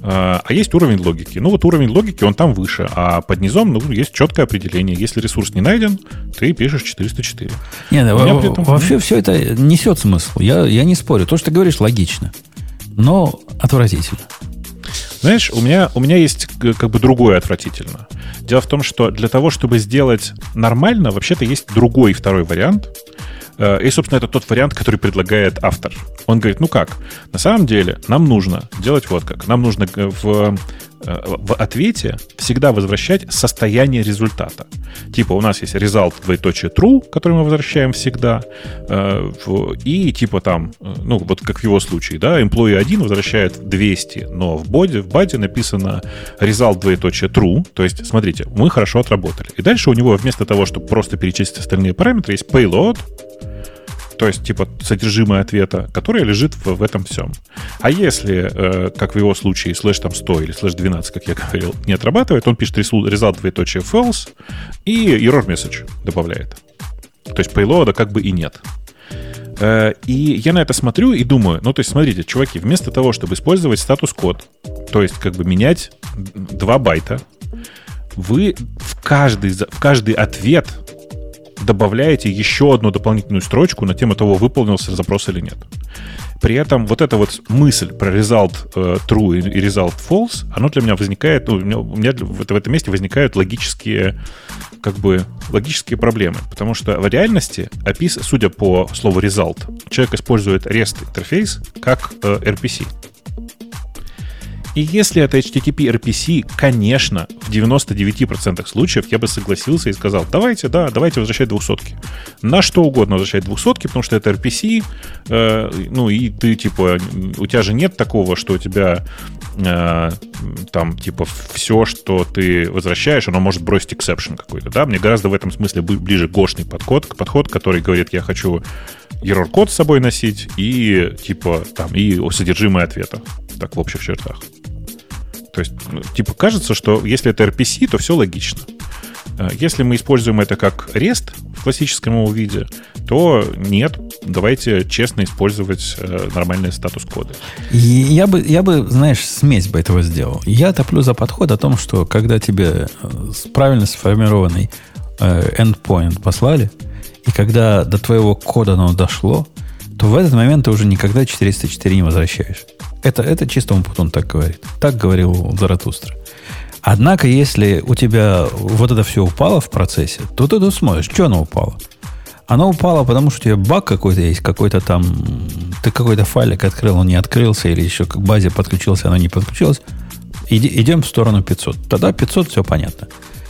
а есть уровень логики. Ну вот уровень логики, он там выше, а под низом ну, есть четкое определение. Если ресурс не найден, ты пишешь 404. Нет, да, этом... вообще все это несет смысл. Я, я не спорю. То, что ты говоришь, логично. Но отвратительно. Знаешь, у меня, у меня есть как бы другое отвратительно. Дело в том, что для того, чтобы сделать нормально, вообще-то есть другой второй вариант – Э, и, собственно, это тот вариант, который предлагает автор. Он говорит, ну как, на самом деле нам нужно делать вот как. Нам нужно в, э, в ответе всегда возвращать состояние результата. Типа у нас есть result двоеточие true, который мы возвращаем всегда, э, и типа там, ну вот как в его случае, да, employee 1 возвращает 200, но в боди, в баде написано result двоеточие true, то есть, смотрите, мы хорошо отработали. И дальше у него вместо того, чтобы просто перечислить остальные параметры, есть payload, то есть типа содержимое ответа, которое лежит в, в этом всем. А если, э, как в его случае, слэш там 100 или слэш 12, как я говорил, не отрабатывает, он пишет result двоеточие false и error message добавляет. То есть payload как бы и нет. Э, и я на это смотрю и думаю, ну, то есть, смотрите, чуваки, вместо того, чтобы использовать статус-код, то есть, как бы менять 2 байта, вы в каждый, в каждый ответ добавляете еще одну дополнительную строчку на тему того, выполнился запрос или нет. При этом вот эта вот мысль про result э, true и result false, оно для меня возникает, ну, у меня, в этом месте возникают логические, как бы, логические проблемы. Потому что в реальности, опис, судя по слову result, человек использует REST интерфейс как э, RPC. И если это HTTP RPC, конечно, в 99% случаев я бы согласился и сказал, давайте, да, давайте возвращать двухсотки. На что угодно возвращать двухсотки, потому что это RPC, э, ну и ты, типа, у тебя же нет такого, что у тебя э, там, типа, все, что ты возвращаешь, оно может бросить exception какой-то, да? Мне гораздо в этом смысле ближе гошный подход, подход, который говорит, я хочу error-код с собой носить и, типа, там, и содержимое ответа. Так, в общих чертах. То есть, ну, типа, кажется, что если это RPC, то все логично. Э, если мы используем это как REST в классическом его виде, то нет, давайте честно использовать э, нормальные статус-коды. Я бы, я бы, знаешь, смесь бы этого сделал. Я топлю за подход о том, что когда тебе э, правильно сформированный endpoint послали, и когда до твоего кода оно дошло, то в этот момент ты уже никогда 404 не возвращаешь. Это, это чистому путун так говорит. Так говорил Заратустра. Однако, если у тебя вот это все упало в процессе, то ты тут смотришь, что оно упало. Оно упало, потому что у тебя баг какой-то есть, какой-то там... Ты какой-то файлик открыл, он не открылся, или еще к базе подключился, оно не подключилось. Иди, идем в сторону 500. Тогда 500 все понятно.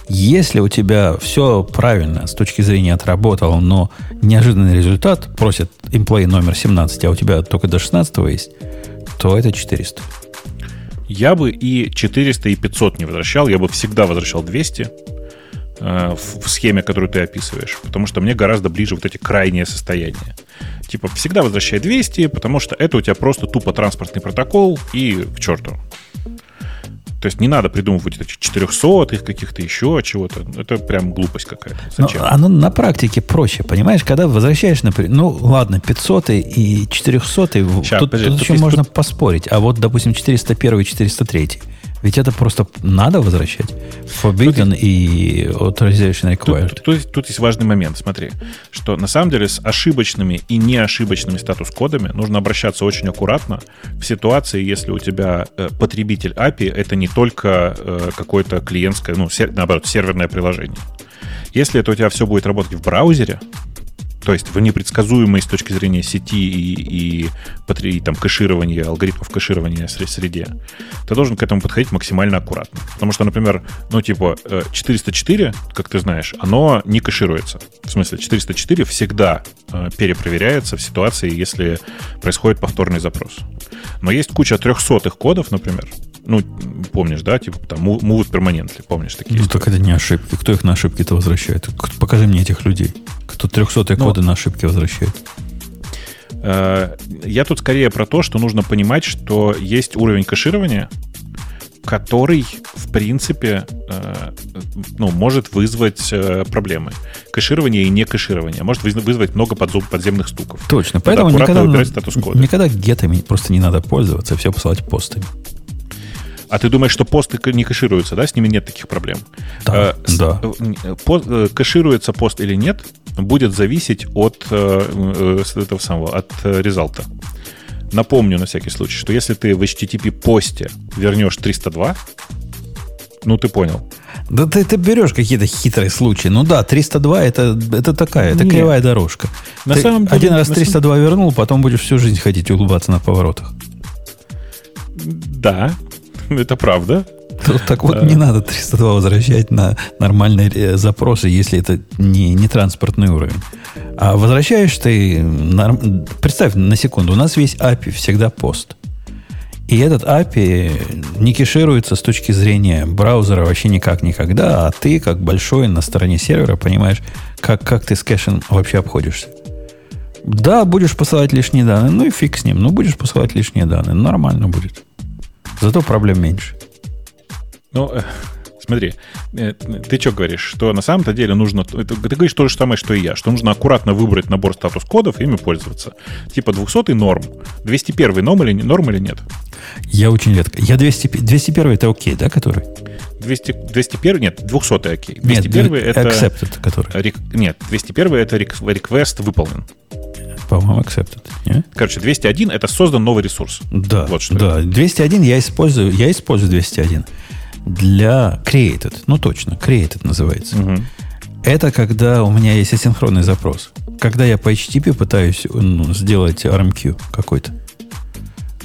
Если у тебя все правильно с точки зрения отработал, но неожиданный результат, просит employee номер 17, а у тебя только до 16 есть, то это 400. Я бы и 400, и 500 не возвращал. Я бы всегда возвращал 200 э, в схеме, которую ты описываешь. Потому что мне гораздо ближе вот эти крайние состояния. Типа, всегда возвращай 200, потому что это у тебя просто тупо транспортный протокол и к черту. То есть не надо придумывать эти 400 их каких-то еще чего-то. Это прям глупость какая-то. Зачем? Но оно на практике проще, понимаешь? Когда возвращаешь, например, ну ладно, 500 и 400, Сейчас, тут, подожди, тут, тут еще можно тут... поспорить. А вот, допустим, 401 и 403. Ведь это просто надо возвращать. Forbidden и authorization required. Тут, тут, тут есть важный момент, смотри, что на самом деле с ошибочными и неошибочными статус-кодами нужно обращаться очень аккуратно в ситуации, если у тебя э, потребитель API это не только э, какое-то клиентское, ну, сер, наоборот, серверное приложение. Если это у тебя все будет работать в браузере, то есть в непредсказуемой с точки зрения сети и, и, и там, кэширования, алгоритмов кэширования среде, ты должен к этому подходить максимально аккуратно. Потому что, например, ну, типа, 404, э, как ты знаешь, оно не кэшируется. В смысле, 404 всегда э, перепроверяется в ситуации, если происходит повторный запрос. Но есть куча трехсотых кодов, например, ну, помнишь, да, типа там move permanently, помнишь такие? Ну, так это не ошибки. Кто их на ошибки-то возвращает? Покажи мне этих людей. Кто 300 ну, коды на ошибки возвращает? Э, я тут скорее про то, что нужно понимать, что есть уровень кэширования, который, в принципе, э, ну, может вызвать э, проблемы. Кэширование и не кэширование может вызвать много подземных стуков. Точно. Поэтому никогда, никогда гетами просто не надо пользоваться, все посылать постами. А ты думаешь, что посты не кэшируются, да? С ними нет таких проблем. Да, э, да. Э, по, э, кэшируется пост или нет, будет зависеть от э, э этого самого, от результата. Напомню на всякий случай, что если ты в HTTP посте вернешь 302, ну ты понял. Да ты, ты берешь какие-то хитрые случаи. Ну да, 302 это, это такая, это Нет. кривая дорожка. На ты самом деле, один раз 302 самом... вернул, потом будешь всю жизнь ходить улыбаться на поворотах. Да, это правда. Так вот, не надо 302 возвращать на нормальные э, запросы, если это не, не транспортный уровень. А возвращаешь ты... Представь на секунду, у нас весь API всегда пост. И этот API не кешируется с точки зрения браузера вообще никак никогда, а ты, как большой на стороне сервера, понимаешь, как, как ты с кэшем вообще обходишься. Да, будешь посылать лишние данные, ну и фиг с ним. Ну, будешь посылать лишние данные, нормально будет. Зато проблем меньше. Ну, э, смотри, э, ты что говоришь, что на самом-то деле нужно... Ты говоришь то же самое, что и я, что нужно аккуратно выбрать набор статус-кодов и ими пользоваться. Типа 200 норм. 201 норм или, норм или нет? Я очень редко. Я 200, 201 это окей, да, который? 200, 201, нет, 200 окей. 201 нет, это... Accepted, который. Рек, нет, 201 это request выполнен. По-моему, accepted. Нет? Короче, 201 это создан новый ресурс. Да, вот что да. Это. 201 я использую, я использую 201 для created. Ну, точно, created называется. Угу. Это когда у меня есть асинхронный запрос. Когда я по HTTP пытаюсь ну, сделать RMQ какой-то.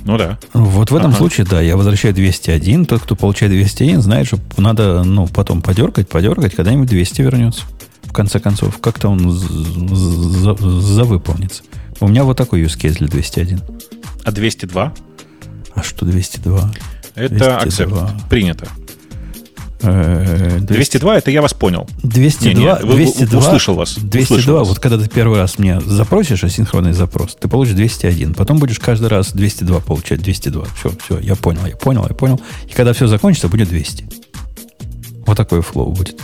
Ну да. Вот в этом ага. случае, да, я возвращаю 201. Тот, кто получает 201, знает, что надо ну, потом подергать, подергать, когда-нибудь 200 вернется. В конце концов, как-то он завыполнится. У меня вот такой use case для 201. А 202? А что 202? Это 202. accept. Принято. 202 э, это я вас понял. 202, не, не, 202 услышал вас. 202, услышал вот вас. когда ты первый раз мне запросишь асинхронный запрос, ты получишь 201. Потом будешь каждый раз 202 получать, 202. Все, все, я понял, я понял, я понял. И когда все закончится, будет 200. Вот такой флоу будет.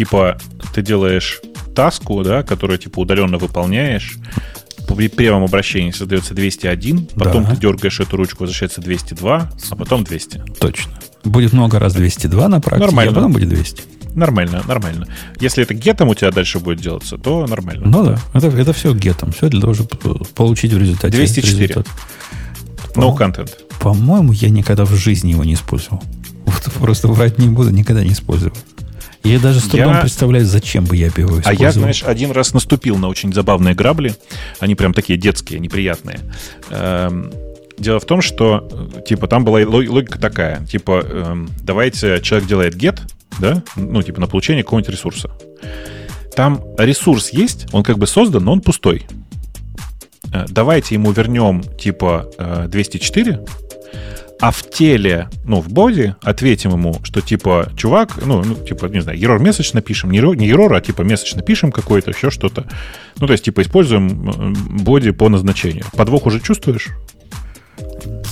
Типа ты делаешь таску, да, которую типа удаленно выполняешь, при первом обращении создается 201, потом да. ты дергаешь эту ручку, возвращается 202, а потом 200. Точно. Будет много раз 202 на практике, нормально. а потом будет 200. Нормально, нормально. Если это гетом у тебя дальше будет делаться, то нормально. Ну да, это, это все гетом. Все для того, чтобы получить в результате 204. Результат. No content. По-моему, я никогда в жизни его не использовал. Вот просто врать не буду, никогда не использовал. Я даже с трудом я... представляю, зачем бы я его использовал. А я, знаешь, один раз наступил на очень забавные грабли. Они прям такие детские, неприятные. Эм, дело в том, что, типа, там была логика такая. Типа, эм, давайте человек делает get, да, ну, типа, на получение какого-нибудь ресурса. Там ресурс есть, он как бы создан, но он пустой. Э, давайте ему вернем, типа, 204, э, а в теле, ну, в боди ответим ему, что типа, чувак, ну, ну типа, не знаю, error message напишем, не error, а типа message напишем какой-то, еще что-то. Ну, то есть, типа, используем боди по назначению. Подвох уже чувствуешь?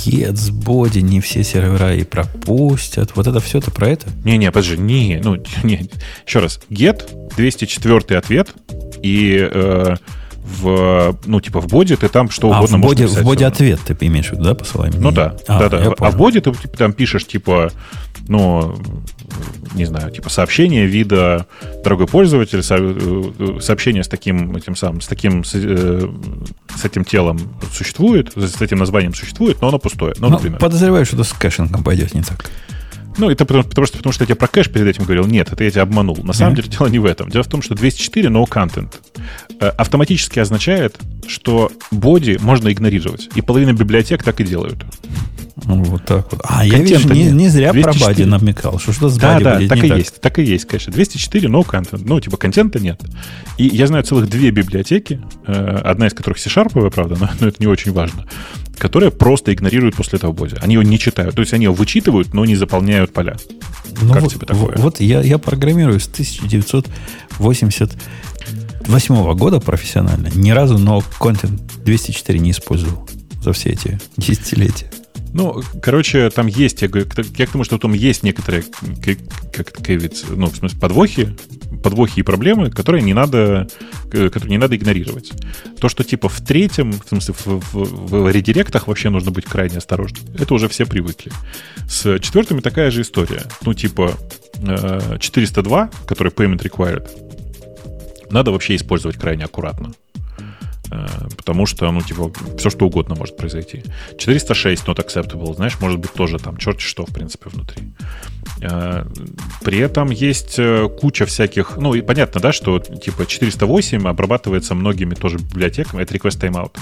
Get с боди не все сервера и пропустят. Вот это все-то про это? Не-не, подожди, не, ну, не. Еще раз. Get, 204 ответ, и э, в, ну, типа, в body ты там что А, угодно в написать в body ответ ты имеешь в виду, да, посылаем? Ну да, а, да, да. А понял. в body ты типа, там пишешь, типа, ну, не знаю, типа сообщение вида дорогой пользователь, э, сообщение с таким этим самым, с таким с, э, с этим телом существует, с этим названием существует, но оно пустое. Ну, Ну, например. подозреваю, что с кэшингом пойдет не так. Ну, это потому, потому что, потому что я тебе про кэш перед этим говорил. Нет, это я тебя обманул. На самом деле дело не в этом. Дело в том, что 204 no content э, автоматически означает, что боди можно игнорировать. И половина библиотек так и делают. Вот так вот. А, я вижу, не, не зря про 204. Бади намекал. Что что с Да, Бади да, будет так и есть. Так и есть, конечно. 204 no content. Ну, типа, контента нет. И я знаю целых две библиотеки, э, одна из которых C-Sharp, правда, но, но это не очень важно, которые просто игнорируют после этого боди. Они его не читают. То есть они его вычитывают, но не заполняют поля. Ну, Как вот, тебе такое? Вот я, я программирую с 1988 года профессионально. Ни разу no content 204 не использовал за все эти десятилетия. Ну, короче, там есть, я, говорю, я к тому, что там есть некоторые как это кэвиц, ну, в смысле, подвохи, подвохи и проблемы, которые не надо, э, которые не надо игнорировать. То, что типа в третьем, в смысле, в, в- в редиректах вообще нужно быть крайне осторожным. Это уже все привыкли. С четвертыми такая же история. Ну, типа э, 402, который payment required, надо вообще использовать крайне аккуратно. Э, Потому что, ну, типа, все что угодно может произойти. 406 not acceptable, знаешь, может быть тоже там черти что, в принципе, внутри. Э, При этом есть э, куча всяких... Ну, и понятно, да, что типа 408 обрабатывается многими тоже библиотеками, это request timeout,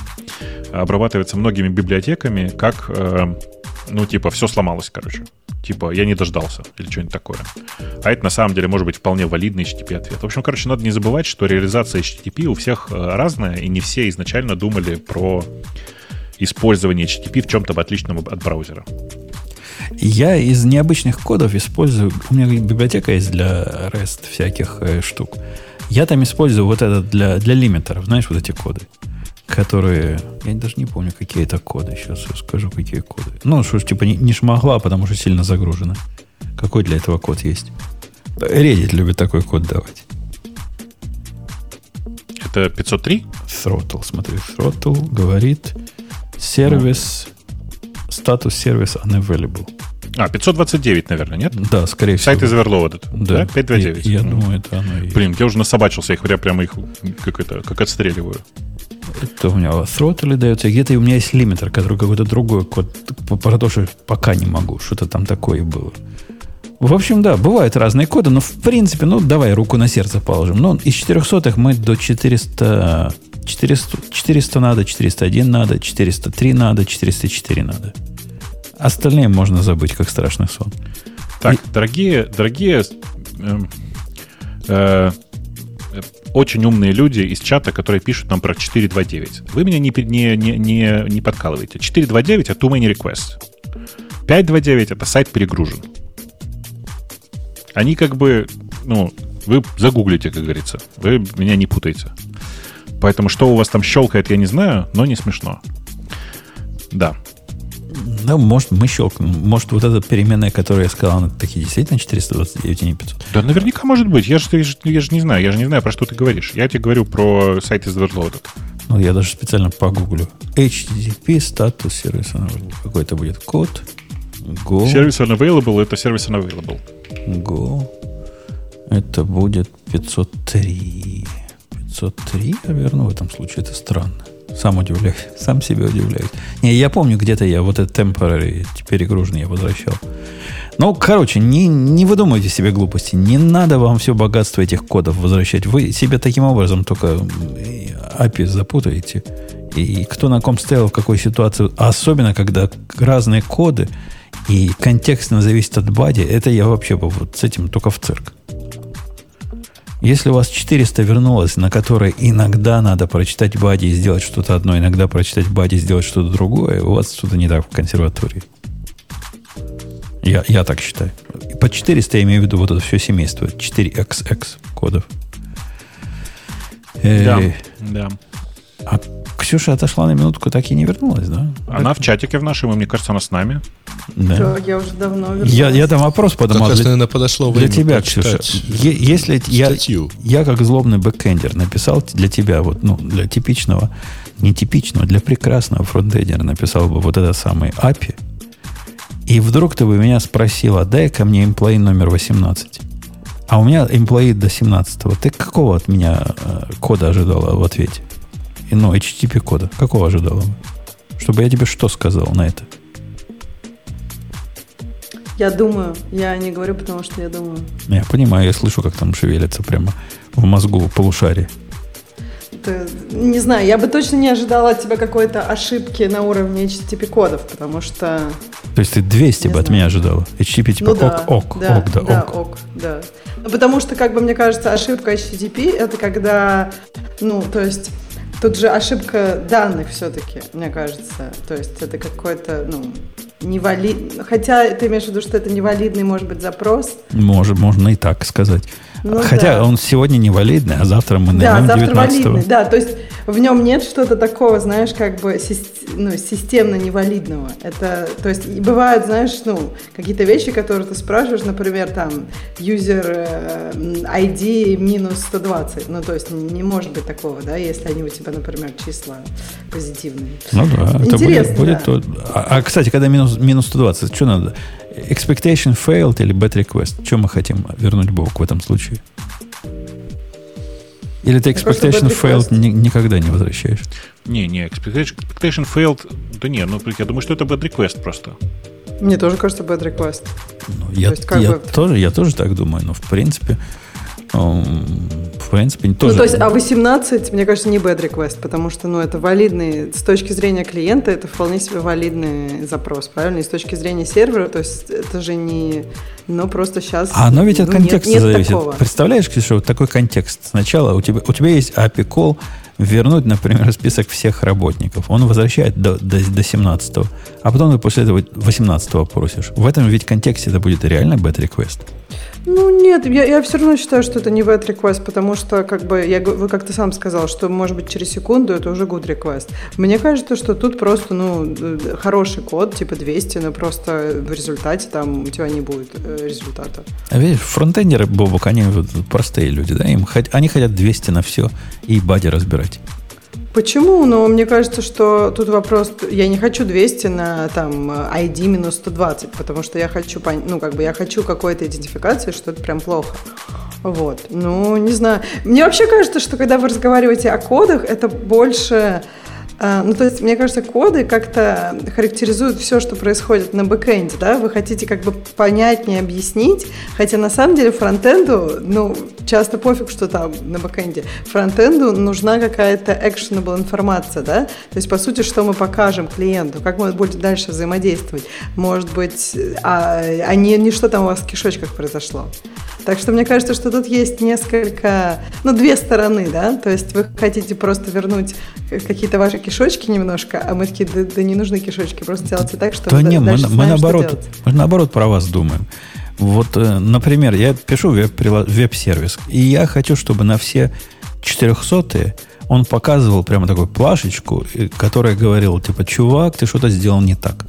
обрабатывается многими библиотеками, как, ну, типа, все сломалось, короче. Типа, я не дождался или что-нибудь такое. А это на самом деле может быть вполне валидный HTTP-ответ. В общем, короче, надо не забывать, что реализация HTTP у всех э, разная, и не все изначально думали про использование HTTP в чем-то отличном от браузера. Я из необычных кодов использую... У меня библиотека есть для REST всяких э, штук. Я там использую вот это для, для лимитеров. Знаешь, вот эти коды, которые... Я даже не помню, какие это коды. Сейчас я скажу, какие коды. Ну, что ж, типа не, не шмогла, потому что сильно загружено. Какой для этого код есть? Reddit любит такой код давать. Это 503? Throttle, смотри, Throttle говорит сервис, статус сервис unavailable. А, 529, наверное, нет? Да, скорее всего. Сайт из Overloaded. Да, Да, 529. Я, я Ну, думаю, это оно и Блин, я уже насобачился, их я прямо их как это, как отстреливаю. Это у меня Throttle дается. и Где-то у меня есть лимитер, который какой-то другой код. Про то, что пока не могу. Что-то там такое было. В общем, да, бывают разные коды, но в принципе, ну, давай руку на сердце положим. Ну, из 400 мы до 400, 400, 400 надо, 401 надо, 403 надо, 404 надо. Остальные можно забыть, как страшный сон. Так, дорогие, дорогие эм, э, э, очень умные люди из чата, которые пишут нам про 429. Вы меня не, не, не, не подкалываете. 429 это too many requests. 529 это сайт перегружен. Они как бы, ну, вы загуглите, как говорится. Вы меня не путаете. Поэтому что у вас там щелкает, я не знаю, но не смешно. Да. Ну, может, мы щелкнем. Может, вот эта переменная, которую я сказал, она таки действительно 429, а не 500. Да, наверняка может быть. Я же, я, же, я же не знаю. Я же не знаю, про что ты говоришь. Я тебе говорю про сайт из Overloaded. Ну, я даже специально погуглю. HTTP статус сервиса. Какой это будет код? Go. Сервис unavailable это сервис unavailable. Go. Это будет 503. 503, наверное, в этом случае. Это странно. Сам удивляюсь. Сам себе удивляюсь. Не, я помню, где-то я вот этот temporary перегруженный я возвращал. Ну, короче, не, не выдумывайте себе глупости. Не надо вам все богатство этих кодов возвращать. Вы себе таким образом только API запутаете. И кто на ком стоял, в какой ситуации. Особенно, когда разные коды и контекстно зависит от бади. Это я вообще бы вот с этим только в цирк. Если у вас 400 вернулось, на которой иногда надо прочитать бади и сделать что-то одно, иногда прочитать бади и сделать что-то другое, у вас что-то не так в консерватории. Я, я так считаю. По 400 я имею в виду вот это все семейство. 4XX кодов. Э, Да. Да. А Ксюша отошла на минутку, так и не вернулась, да? Она в чатике в нашем, и мне кажется, она с нами. Да. То я уже давно вернулась. Я, я там вопрос Как подумал. раз, Для, наверное, подошло для время тебя, Ксюша. Е- если я, статью. я как злобный бэкэндер написал для тебя, вот, ну, для типичного, не типичного, для прекрасного фронтендера написал бы вот этот самый API, и вдруг ты бы меня спросила, дай ко мне employee номер 18. А у меня employee до 17. Ты какого от меня э, кода ожидала в ответе? И, ну, HTTP кода. Какого ожидала? бы? Чтобы я тебе что сказал на это? Я думаю. Я не говорю, потому что я думаю. Я понимаю, я слышу, как там шевелится прямо в мозгу полушарии. Ты- не знаю, я бы точно не ожидала от тебя какой-то ошибки на уровне HTTP кодов, потому что... То есть ты 200 Не бы от знаю. меня ожидала. HTTP типа ну да, ок, ок, да, ок, да, да, ок. ок, да. Ну, потому что, как бы, мне кажется, ошибка HTTP это когда, ну, то есть, тут же ошибка данных все-таки, мне кажется. То есть, это какой-то, ну, невалид... Хотя ты имеешь в виду, что это невалидный, может быть, запрос. Может, можно и так сказать. Ну Хотя да. он сегодня невалидный, а завтра мы Да, наймем завтра 19 валидный, да, то есть в нем нет что-то такого, знаешь, как бы ну, системно невалидного. Это, то есть бывают, знаешь, ну, какие-то вещи, которые ты спрашиваешь, например, там, user э, ID минус 120, ну, то есть не, не может быть такого, да, если они у тебя, например, числа позитивные. Ну да, это будет, Интересно, будет да. то. А, а, кстати, когда минус, минус 120, что надо? Expectation failed или bad request? Что мы хотим вернуть бог в этом случае? Или ты кажется, expectation failed ни- никогда не возвращаешь? Не, не, expectation, failed. Да не, ну я думаю, что это bad request просто. Мне тоже кажется bad request. Ну, я, есть как я бы- тоже, я тоже так думаю, но в принципе, в принципе, тоже. Ну, то есть, а 18, мне кажется, не bad request, потому что, ну, это валидный, с точки зрения клиента, это вполне себе валидный запрос, правильно? И с точки зрения сервера, то есть, это же не, ну, просто сейчас... А оно ведь от ну, нет- контекста нет зависит. такого. Представляешь, Ксюша, вот такой контекст. Сначала у тебя, у тебя есть API call, вернуть, например, список всех работников. Он возвращает до, до, до 17 а потом ты после этого 18 просишь. В этом ведь контексте это будет реально bad request. Ну, нет, я, я все равно считаю, что это не bad request, потому что, как бы, я, вы как-то сам сказал, что, может быть, через секунду это уже good request. Мне кажется, что тут просто, ну, э, хороший код, типа 200, но просто в результате там у тебя не будет э, результата. А видишь, фронтендеры, Бобок, они простые люди, да, им они хотят 200 на все и бади разбирать. Почему? Ну, мне кажется, что тут вопрос, я не хочу 200 на там ID минус 120, потому что я хочу, ну, как бы я хочу какой-то идентификации, что это прям плохо. Вот. Ну, не знаю. Мне вообще кажется, что когда вы разговариваете о кодах, это больше... а, Ну, то есть, мне кажется, коды как-то характеризуют все, что происходит на бэкэнде, да? Вы хотите как бы понятнее объяснить, хотя на самом деле фронтенду, ну, часто пофиг, что там на бэкэнде. Фронтенду нужна какая-то actionable информация, да? То есть, по сути, что мы покажем клиенту, как мы будем дальше взаимодействовать. Может быть, а, а не, не что там у вас в кишочках произошло. Так что мне кажется, что тут есть несколько, ну, две стороны, да, то есть вы хотите просто вернуть какие-то ваши кишочки немножко, а мы такие, да, да не нужны кишочки, просто делайте так, чтобы Да не, мы, мы знаем, что наоборот, мы наоборот про вас думаем. Вот, э, например, я пишу веб-сервис, и я хочу, чтобы на все 400 он показывал прямо такую плашечку, э, которая говорила, типа, чувак, ты что-то сделал не так.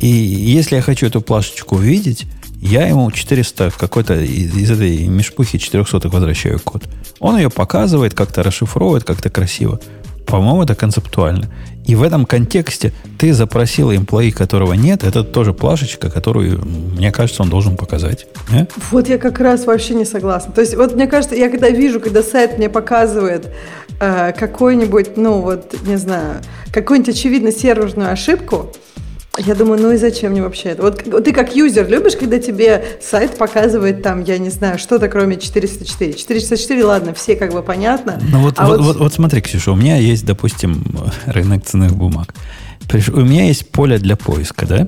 И если я хочу эту плашечку увидеть, я ему 400 какой-то из, из этой мешпухи 400 возвращаю код. Он ее показывает, как-то расшифровывает, как-то красиво. По-моему, это концептуально. И в этом контексте ты запросил employee, которого нет, это тоже плашечка, которую, мне кажется, он должен показать. Не? Вот я как раз вообще не согласна. То есть, вот мне кажется, я когда вижу, когда сайт мне показывает э, какой-нибудь, ну вот, не знаю, какую-нибудь очевидно серверную ошибку, я думаю, ну и зачем мне вообще это? Вот, ты как юзер любишь, когда тебе сайт показывает там, я не знаю, что-то кроме 404. 404, ладно, все как бы понятно. Ну вот, А вот, вот, вот смотри, Ксюша, у меня есть, допустим, рынок ценных бумаг. У меня есть поле для поиска, да?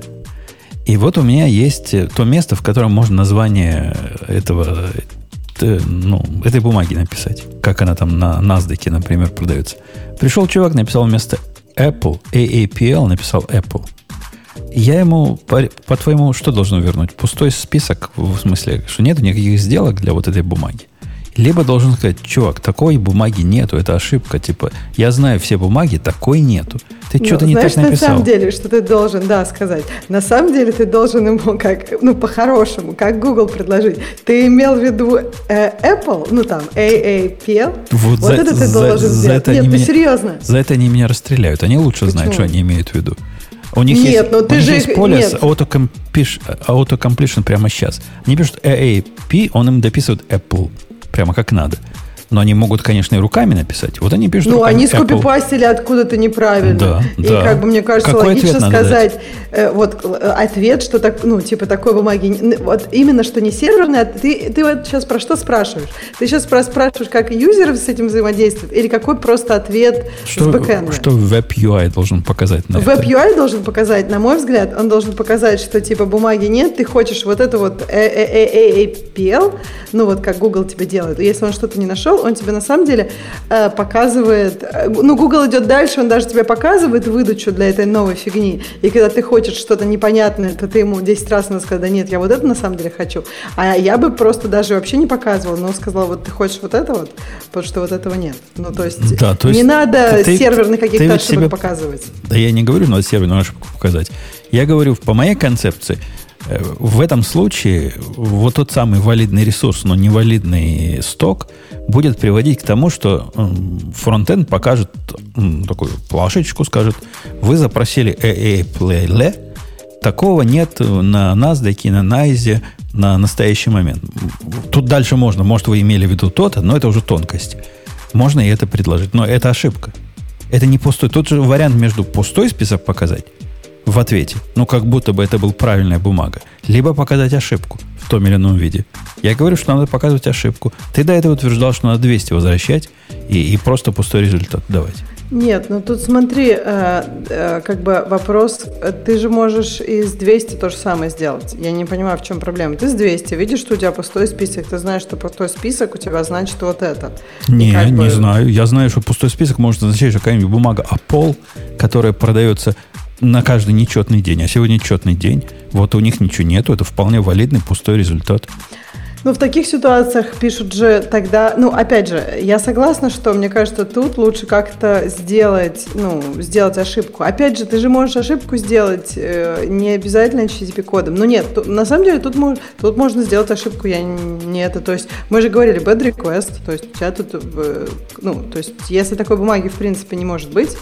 И вот у меня есть э, то место, в котором можно название этого, э, ну, этой бумаги написать. Как она там на NASDAQ, например, продается. Пришел чувак, написал вместо Apple, AAPL, написал Apple. Я ему, по- по-твоему, что должен вернуть? Пустой список, в смысле, что нет никаких сделок для вот этой бумаги? Либо должен сказать, чувак, такой бумаги нету, это ошибка. Типа, я знаю все бумаги, такой нету. Ты Ну, что-то не знаешь, так написал. на самом деле, что ты должен, да, сказать. На самом деле ты должен ему как, ну, по-хорошему, как Google предложить. Ты имел в виду э, Apple, ну, там, AAPL? Вот, за, это ты за- должен за сделать. это Нет, ну, меня- серьезно. За это они меня расстреляют. Они лучше знают, что Почему? они имеют в виду. У них Нет, есть, у ты же есть их- поле нет. с autocompletion прямо сейчас. Они пишут AAP, он им дописывает Apple. Прямо как надо. Но они могут, конечно, и руками написать. Вот они пишут Ну, руками они скопипастили откуда-то неправильно. Да, и да. как бы мне кажется, Какой логично ответ надо сказать, э, вот э, ответ, что так, ну, типа такой бумаги, вот именно что не серверный, а ты, ты вот сейчас про что спрашиваешь? Ты сейчас про- спрашиваешь, как юзеры с этим взаимодействуют, или какой просто ответ с Что, бэкэнда? что Web UI должен показать на это? Web UI должен показать, на мой взгляд, он должен показать, что типа бумаги нет, ты хочешь вот это вот э, AAPL, ну вот как Google тебе делает. Если он что-то не нашел, он тебе на самом деле э, показывает, э, ну Google идет дальше, он даже тебе показывает выдачу для этой новой фигни. И когда ты хочешь что-то непонятное, то ты ему 10 раз надо сказать, да нет, я вот это на самом деле хочу. А я бы просто даже вообще не показывала, но сказала, вот ты хочешь вот это вот, потому что вот этого нет. Ну то есть, Да, то не есть надо ты- серверных каких-то ошибок себе- показывать. Да я не говорю, надо серверную ошибку показать. Я говорю, по моей концепции, в этом случае вот тот самый валидный ресурс, но невалидный сток будет приводить к тому, что фронтенд покажет такую плашечку, скажет, вы запросили AAPL, такого нет на NASDAQ, на NYSE на настоящий момент. Тут дальше можно, может, вы имели в виду то-то, но это уже тонкости. Можно и это предложить, но это ошибка. Это не пустой. Тот же вариант между пустой список показать в ответе, ну, как будто бы это был правильная бумага, либо показать ошибку в том или ином виде. Я говорю, что надо показывать ошибку. Ты до этого утверждал, что надо 200 возвращать и, и просто пустой результат давать. Нет, ну тут смотри, э, э, как бы вопрос, ты же можешь из 200 то же самое сделать. Я не понимаю, в чем проблема. Ты с 200, видишь, что у тебя пустой список, ты знаешь, что пустой список у тебя значит вот это. Не, не бы- знаю. Я знаю, что пустой список может означать, что какая-нибудь бумага Apple, которая продается на каждый нечетный день, а сегодня четный день, вот у них ничего нету, это вполне валидный пустой результат. Ну, в таких ситуациях пишут же тогда, ну, опять же, я согласна, что мне кажется, тут лучше как-то сделать, ну, сделать ошибку. Опять же, ты же можешь ошибку сделать э, не обязательно HTTP кодом. Ну, нет, ту- на самом деле тут, мож- тут можно сделать ошибку, я не это, то есть мы же говорили bad request, то есть у тебя тут, э, ну, то есть если такой бумаги в принципе не может быть,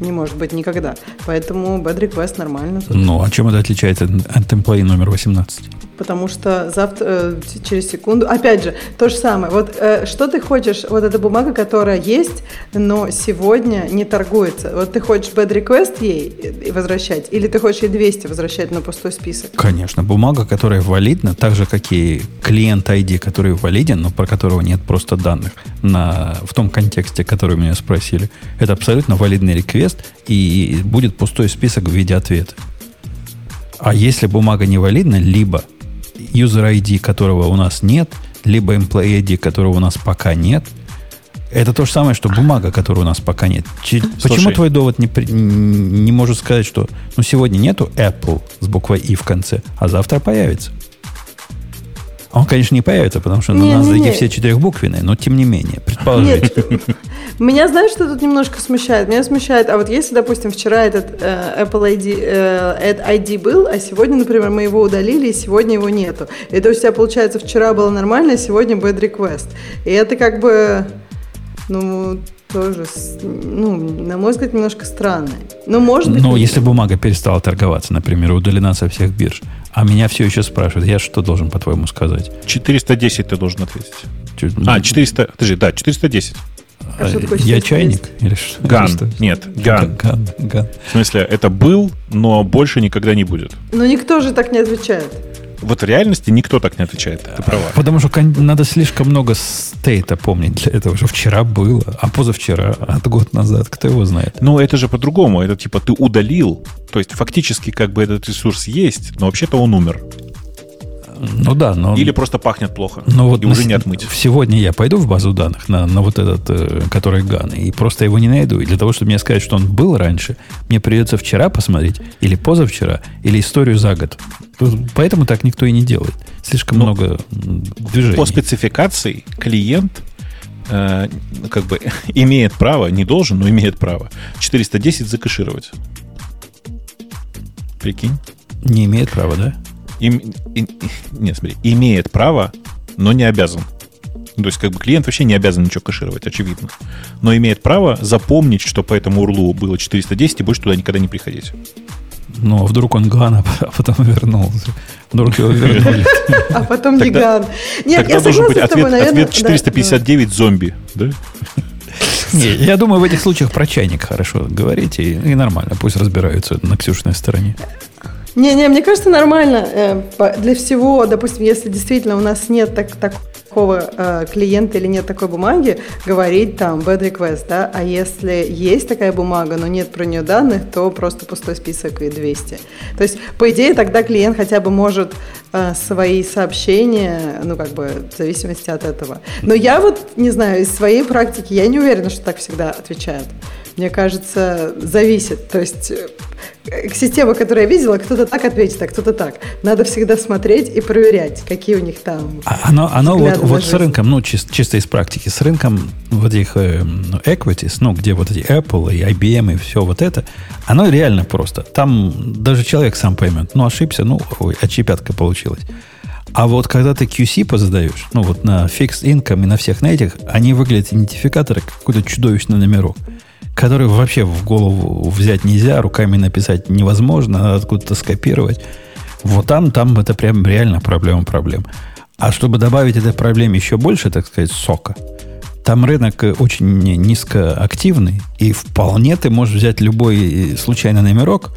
не может быть никогда, поэтому bad request нормально. Ну, а чем это отличается от employee номер 18? Потому что завтра, э, через секунду, опять же, то же самое. Вот э, что ты хочешь, вот эта бумага, которая есть, но сегодня не торгуется. Вот ты хочешь bad request ей э, возвращать, или ты хочешь ей 200 возвращать на пустой список? Конечно, бумага, которая валидна, так же, как и клиент ID, который валиден, но про которого нет просто данных на, в том контексте, который меня спросили. Это абсолютно валидный реквест, и будет пустой список в виде ответа. А если бумага невалидна, либо user ID, которого у нас нет, либо employee ID, которого у нас пока нет, это то же самое, что бумага, которой у нас пока нет. Чи- Почему Слушай. твой довод не, не может сказать, что ну, сегодня нету Apple с буквой И в конце, а завтра появится? Он, конечно, не появится, потому что на Не, нас не, эти все четырехбуквенные, но тем не менее, предположить. Нет, меня знаешь, что тут немножко смущает? Меня смущает, а вот если, допустим, вчера этот э, Apple ID, э, ID был, а сегодня, например, мы его удалили, и сегодня его нету. И то есть у тебя, получается, вчера было нормально, а сегодня bad request. И это как бы, ну, тоже, ну, на мой взгляд, немножко странно. Ну, может быть... Но если бумага перестала торговаться, например, удалена со всех бирж, а меня все еще спрашивают, я что должен, по-твоему, сказать? 410 ты должен ответить. Чуть- А, 400, подожди, да, 410. А что такое я 410? чайник? Или что? Ган. Что? Нет, ган. Ган, ган. В смысле, это был, но больше никогда не будет. Ну, никто же так не отвечает. Вот в реальности никто так не отвечает. Ты права. Потому что надо слишком много стейта помнить для этого, что вчера было, а позавчера, а год назад, кто его знает. Но это же по-другому. Это типа ты удалил. То есть фактически как бы этот ресурс есть, но вообще-то он умер. Ну да, но... Или просто пахнет плохо. но вот и уже на- не отмыть. Сегодня я пойду в базу данных на, на вот этот, э, который Ган, и просто его не найду. И для того, чтобы мне сказать, что он был раньше, мне придется вчера посмотреть, или позавчера, или историю за год Поэтому так никто и не делает. Слишком Ну, много движений. По спецификации клиент э, как бы имеет право, не должен, но имеет право 410 закэшировать. Прикинь? Не имеет права, да? Им, и- нет, смотри, имеет право, но не обязан. То есть, как бы клиент вообще не обязан ничего кэшировать, очевидно. Но имеет право запомнить, что по этому урлу было 410 и больше туда никогда не приходить. Ну, а вдруг он Гана, а потом вернулся. Вдруг его вернули. А потом Тогда- гигант. Нет, я должен быть согласна с тобой, ответ, наверное. ответ 459 зомби. Да? Не, я думаю, в этих случаях про чайник хорошо говорите, и, и нормально. Пусть разбираются на Ксюшиной стороне. Не-не, мне кажется, нормально э, для всего, допустим, если действительно у нас нет так, такого э, клиента или нет такой бумаги, говорить там bad request, да, а если есть такая бумага, но нет про нее данных, то просто пустой список и 200. То есть, по идее, тогда клиент хотя бы может э, свои сообщения, ну, как бы, в зависимости от этого. Но я вот, не знаю, из своей практики, я не уверена, что так всегда отвечают. Мне кажется, зависит. То есть э, система, которую я видела, кто-то так ответит, а кто-то так. Надо всегда смотреть и проверять, какие у них там. А Оно, оно вот, вот с жизнь. рынком, ну, чис- чисто из практики, с рынком вот этих э, ну, equities, ну, где вот эти Apple и IBM и все вот это, оно реально просто. Там даже человек сам поймет, ну, ошибся, ну, ой, отчепятка получилась. А вот когда ты QC позадаешь, ну, вот на Fixed Income и на всех на этих, они выглядят идентификаторы как какой-то чудовищный номерок, который вообще в голову взять нельзя, руками написать невозможно, надо откуда-то скопировать. Вот там, там это прям реально проблема проблем. А чтобы добавить этой проблеме еще больше, так сказать, сока, там рынок очень ни- низкоактивный, и вполне ты можешь взять любой э, случайный номерок,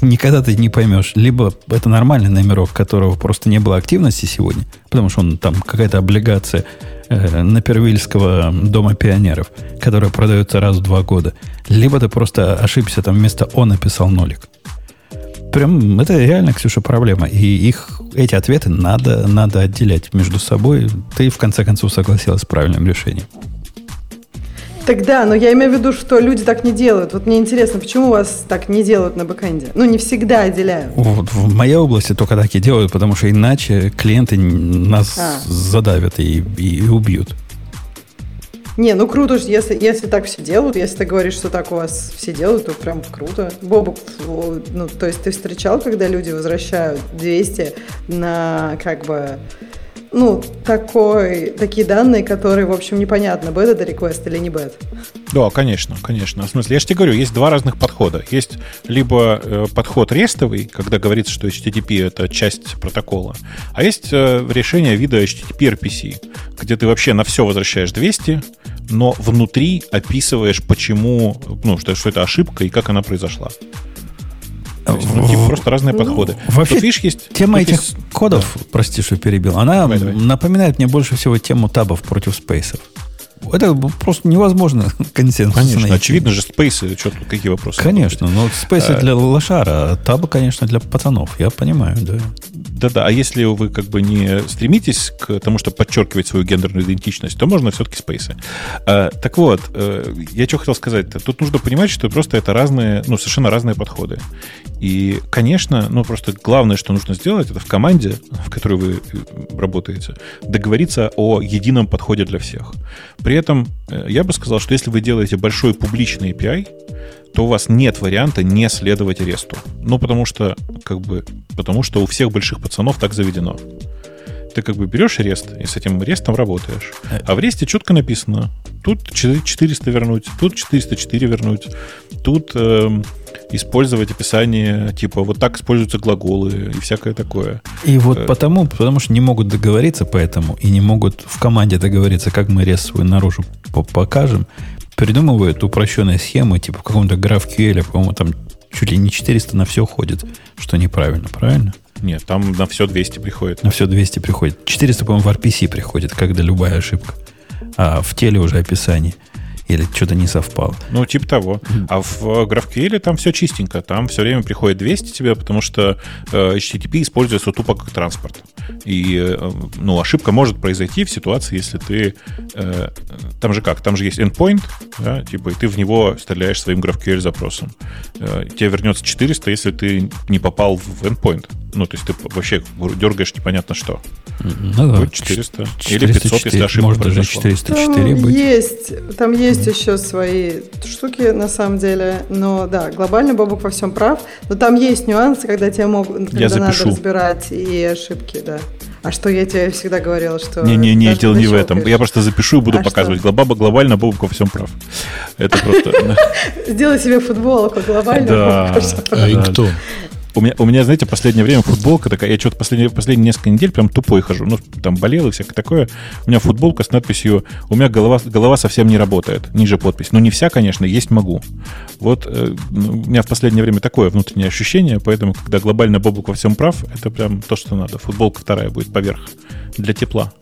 никогда ты не поймешь, либо это нормальный номерок, которого просто не было активности сегодня, потому что он там какая-то облигация э, Напервильского дома пионеров, которая продается раз в два года, либо ты просто ошибся, там вместо «о» написал нолик. Прям это реально, Ксюша, проблема. И их, эти ответы надо, надо отделять между собой. Ты, в конце концов, согласилась с правильным решением. Тогда, но я имею в виду, что люди так не делают. Вот мне интересно, почему вас так не делают на бэкэнде? Ну, не всегда отделяют. Вот в моей области только так и делают, потому что иначе клиенты нас А. задавят и, и- и убьют. Не, ну круто, же, если, если так все делают, если ты говоришь, что так у вас все делают, то прям круто. Бобук, ну, то есть ты встречал, когда люди возвращают 200 на как бы, ну, такой, такие данные, которые, в общем, непонятно, bad это request или не bad. Да, конечно, конечно. В смысле, я же тебе говорю, есть два разных подхода. Есть либо э, подход рестовый, когда говорится, что HTTP это часть протокола, а есть э, решение вида HTTP RPC, где ты вообще на все возвращаешь 200, но внутри описываешь, почему, ну, что, что это ошибка и как она произошла. То есть, ну, типа, просто разные подходы. Вообще, Тут, видишь, есть, Тема тут этих есть- кодов, прости, что перебил, она Давай, давай. напоминает мне больше всего тему табов против спейсов. Это просто невозможно консенсус Конечно, найти. очевидно же, спейсы, что тут, какие вопросы? Конечно, но спейсы Э, для лошара, а табы, конечно, для пацанов. Я понимаю, да. Да-да, а если вы как бы не стремитесь к тому, чтобы подчеркивать свою гендерную идентичность, то можно все-таки спейсы. А, так вот, э, я что хотел сказать -то? Тут нужно понимать, что просто это разные, ну, совершенно разные подходы. И, конечно, ну, просто главное, что нужно сделать, это в команде, в которой вы э, работаете, договориться о едином подходе для всех. При этом э, я бы сказал, что если вы делаете большой публичный API, то у вас нет варианта не следовать ресту. Ну, потому что, как бы, потому что у всех больших пацанов так заведено. Ты как бы берешь рест и с этим рестом работаешь. А в ресте четко написано, тут 400 вернуть, тут 404 вернуть, тут эм, использовать описание, типа вот так используются глаголы и всякое такое. И вот Э. потому, потому что не могут договориться поэтому, и не могут в команде договориться, как мы рез свой наружу по- покажем, придумывают упрощенные схемы, типа в каком-то GraphQL, по-моему, там чуть ли не 400 на все ходит, что неправильно, правильно? Нет, там на все 200 приходит. На все 200 приходит. 400, по-моему, в RPC приходит, когда любая ошибка. А в теле уже описание. Или что-то не совпало. Ну, типа того. А в э, GraphQL там все чистенько. Там все время приходит 200 тебе, потому что э, HTTP используется тупо как транспорт. И э, ну, ошибка может произойти в ситуации, если ты... э, там же как? Там же есть endpoint, да, типа, и ты в него стреляешь своим GraphQL запросом. Э, тебе вернется 400, если ты не попал в endpoint. Ну, то есть ты вообще дергаешь непонятно что. Ну, да. Будет 400. Или 500, если ошибка Может даже произошла. 404 Там быть. есть, там есть еще свои штуки на самом деле, но да, глобально Бобук во всем прав, но там есть нюансы, когда тебе могут, когда надо разбирать и ошибки, да. А что я тебе всегда говорила, что... Не-не-не, дело не в этом. пишешь. Я просто запишу и буду А показывать. что? Глобально, глобально Бобук во всем прав. Это просто... Сделай себе футболку глобально. Да. Во всем прав. Рингтон. У меня, у меня, знаете, последнее время футболка такая, я что-то последние, последние несколько недель прям тупой хожу, ну, там болел и всякое такое. У меня футболка с надписью «У меня голова, голова совсем не работает», ниже подпись. Ну, не вся, конечно, есть могу. Вот э, ну, у меня в последнее время такое внутреннее ощущение, поэтому, когда глобально Бобук во всем прав, это прям то, что надо. Футболка вторая будет поверх для тепла.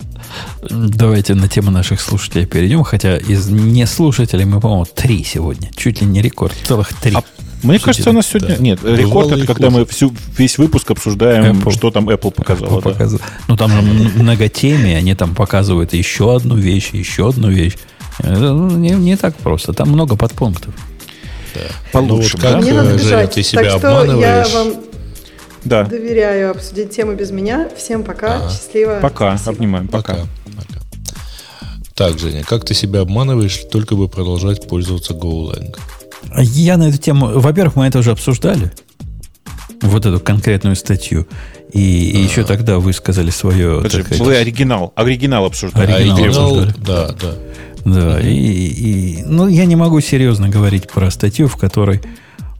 Давайте на тему наших слушателей перейдем, хотя из неслушателей мы, по-моему, три сегодня. Чуть ли не рекорд. Целых три. А Мне кажется, у нас сегодня... да. Нет, рекорд это когда мы хуже. всю, весь выпуск обсуждаем, Apple. что там Apple показала. да. Показал. Ну, там многотемие, они там показывают еще одну вещь, еще одну вещь. Это, ну, не, не так просто. Там много подпунктов. Получше, Ну, вот как, да? Мне надо Женя, бежать. ты себя так что я обманываешь? вам Да. доверяю обсудить тему без меня. Всем пока, счастливо. Пока, Спасибо. обнимаем, пока. Пока. Пока. Так, Женя, как ты себя обманываешь, только бы продолжать пользоваться GoLang? Я на эту тему... Во-первых, мы это уже обсуждали. Вот эту конкретную статью. И, и еще тогда вы сказали свое... Подожди, так вы оригинал, оригинал обсуждали. Оригинал оригинал, обсуждали. да, да. Да, и, и- ну, я не могу серьезно говорить про статью, в которой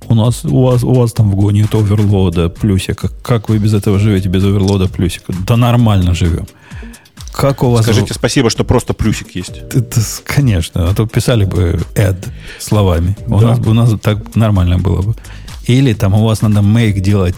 у нас, у вас, у вас там в Go нет оверлода плюсика. Как вы без этого живете, без оверлода плюсика? Да нормально живем. Как у вас... Скажите спасибо, что просто плюсик есть. Это, конечно, а то писали бы add словами. У, Да. нас, у нас так нормально было бы. Или там у вас надо make делать